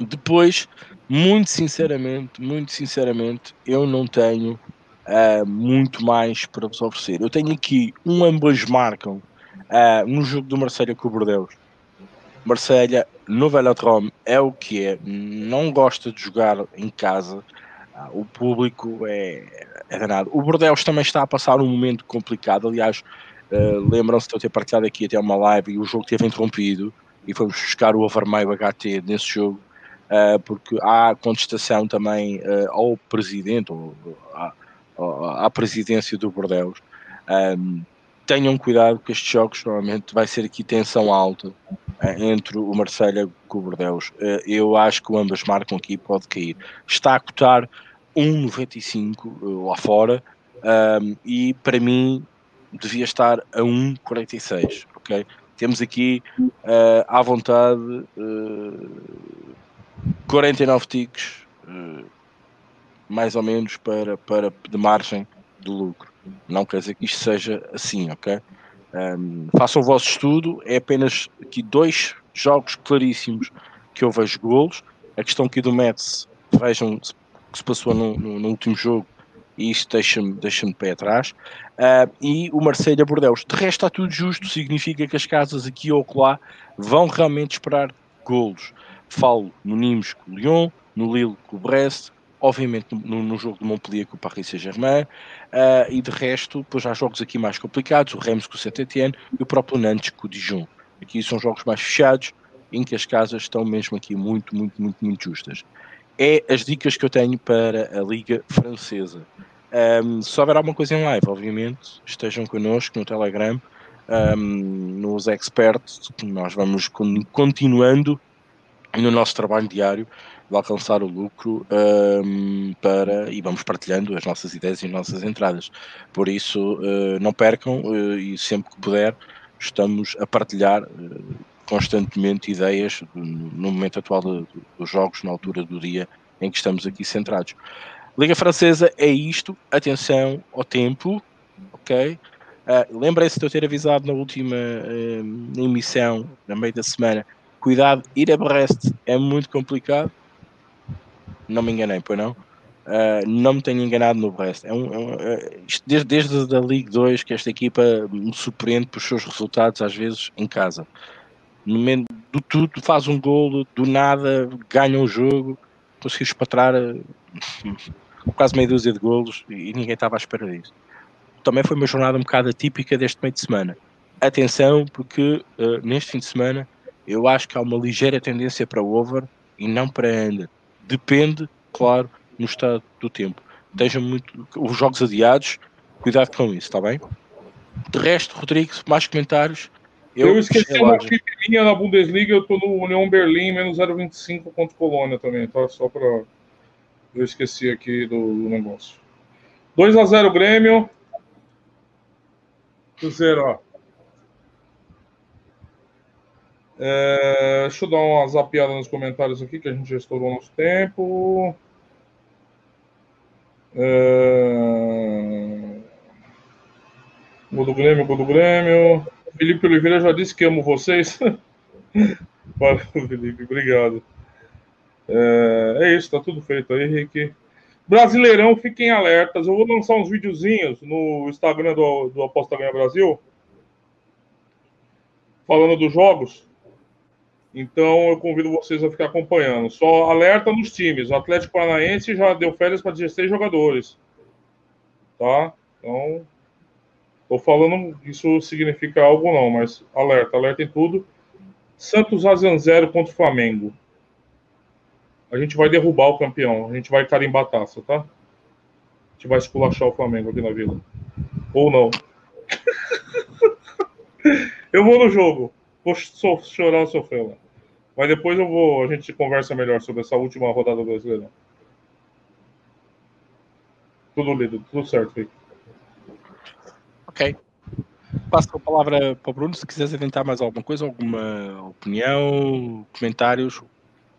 depois, muito sinceramente, muito sinceramente, eu não tenho uh, muito mais para vos oferecer. Eu tenho aqui um ambas marcam uh, no jogo do Marselha com o Bordeaux. Marselha no Velodrome é o que é, não gosta de jogar em casa, ah, o público é, é danado. O Bordeaux também está a passar um momento complicado. Aliás, uh, lembram-se de eu ter partilhado aqui até uma live e o jogo teve interrompido e fomos buscar o overmeio HT nesse jogo. Uh, porque há contestação também uh, ao presidente, ou, à presidência do Bordeus. Um, tenham cuidado que estes jogos normalmente vai ser aqui tensão alta uh, entre o Marselha e o Bordeus. Eu acho que ambas marcam aqui pode cair. Está a cotar 1,95 uh, lá fora um, e para mim devia estar a 1,46, ok? Temos aqui uh, à vontade uh, 49 ticks, uh, mais ou menos, para, para de margem de lucro. Não quer dizer que isto seja assim, ok? Um, façam o vosso estudo, é apenas aqui dois jogos claríssimos que eu vejo golos. A questão aqui do Mets, vejam o que se passou no, no, no último jogo e isto deixa-me deixa de pé atrás. Uh, e o Marselha Bordeus. De resto, está tudo justo, significa que as casas aqui ou lá vão realmente esperar golos. Falo no Nimes com o Lyon, no Lille com o Brest, obviamente no, no jogo de Montpellier com o Paris Saint-Germain, uh, e de resto, depois há jogos aqui mais complicados, o Reims com o Saint-Etienne e o próprio Nantes com o Dijon. Aqui são jogos mais fechados, em que as casas estão mesmo aqui muito, muito, muito, muito justas é as dicas que eu tenho para a Liga Francesa. Um, se houver alguma coisa em live, obviamente, estejam connosco no Telegram, um, nos experts, nós vamos continuando no nosso trabalho diário de alcançar o lucro um, para, e vamos partilhando as nossas ideias e as nossas entradas. Por isso, uh, não percam uh, e sempre que puder, estamos a partilhar. Uh, constantemente ideias no momento atual dos jogos, na altura do dia em que estamos aqui centrados. Liga Francesa é isto, atenção ao tempo, ok? Uh, Lembrem-se de eu ter avisado na última uh, emissão, na meio da semana, cuidado, ir a Brest é muito complicado. Não me enganei, pois não? Uh, não me tenho enganado no Brest. É um, é um, uh, desde, desde a Liga 2 que esta equipa me surpreende por seus resultados, às vezes em casa no momento do tudo faz um golo, do nada ganha um jogo, conseguiu espatrar eh, quase meia dúzia de golos e ninguém estava à espera disso. Também foi uma jornada um bocado atípica deste meio de semana. Atenção, porque uh, neste fim de semana eu acho que há uma ligeira tendência para over e não para under. Depende, claro, no estado do tempo. Estejam muito os jogos adiados, cuidado com isso, está bem? De resto, Rodrigo, mais comentários? Eu, eu esqueci uma pequenininha na Bundesliga, eu tô no União Berlim, menos 0,25 contra Colônia também, tá? Só para Eu esqueci aqui do, do negócio. 2x0 Grêmio. Cruzeiro, ó. É, deixa eu dar uma zapiada nos comentários aqui, que a gente já estourou nosso tempo. É... Gol do Grêmio, gol do Grêmio. Felipe Oliveira já disse que amo vocês. Valeu, Felipe, obrigado. É, é, isso, tá tudo feito aí, Henrique. Brasileirão, fiquem alertas. Eu vou lançar uns videozinhos no Instagram do, do Aposta Ganha Brasil, falando dos jogos. Então eu convido vocês a ficar acompanhando. Só alerta nos times. O Atlético Paranaense já deu férias para 16 jogadores. Tá? Então Tô falando, isso significa algo não, mas alerta, alerta em tudo. Santos Azian zero contra o Flamengo. A gente vai derrubar o campeão, a gente vai carimbar a taça, tá? A gente vai esculachar o Flamengo aqui na vila. Ou não. eu vou no jogo. Vou chorar ou sofrer lá. Mas depois eu vou, a gente conversa melhor sobre essa última rodada brasileira. Tudo lido, tudo certo, Rick. Ok. Passo a palavra para o Bruno se quiseres adiantar mais alguma coisa, alguma opinião, comentários,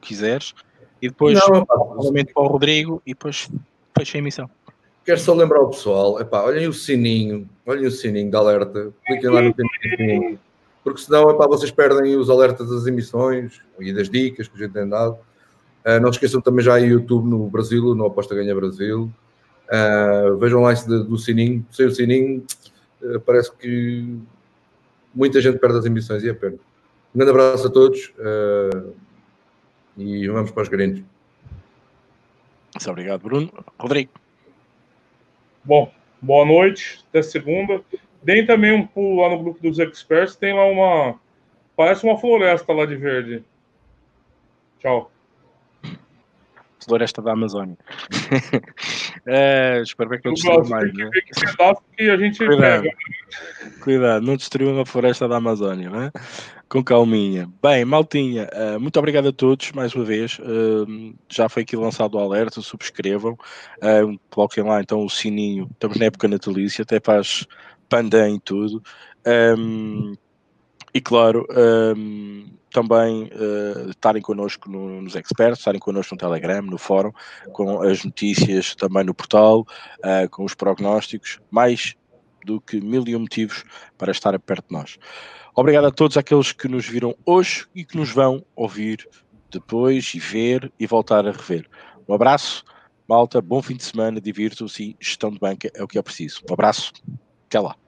quiseres. E depois, novamente para o Rodrigo e depois fecha a emissão. Quero só lembrar o pessoal, epá, olhem o sininho, olhem o sininho de alerta, cliquem lá no sininho, porque senão epá, vocês perdem os alertas das emissões e das dicas que a gente tem dado. Uh, não esqueçam também já em YouTube no Brasil, no Aposta Ganha Brasil. Uh, vejam lá esse do sininho, sem o sininho eh, parece que muita gente perde as emissões e é pena. Um grande abraço a todos uh, e vamos para os grandes. Muito obrigado, Bruno. Rodrigo. Bom, boa noite, até segunda. Deem também um pulo lá no grupo dos experts, tem lá uma. Parece uma floresta lá de verde. Tchau. Floresta da Amazônia. É, espero bem que não destruam mais. Né? Que, a gente Cuidado. pega. Cuidado, não destruam a floresta da Amazônia, né? Com calminha. Bem, Maltinha, uh, muito obrigado a todos mais uma vez. Uh, já foi aqui lançado o alerta, subscrevam. Uh, coloquem lá então o sininho. Estamos na época natalícia, até faz pandan e tudo. Um, e claro, um, também uh, estarem connosco no, nos experts, estarem connosco no Telegram, no fórum, com as notícias também no portal, uh, com os prognósticos, mais do que mil e um motivos para estar perto de nós. Obrigado a todos aqueles que nos viram hoje e que nos vão ouvir depois e ver e voltar a rever. Um abraço, malta, bom fim de semana, divirtam-se e gestão de banca é o que é preciso. Um abraço, até lá.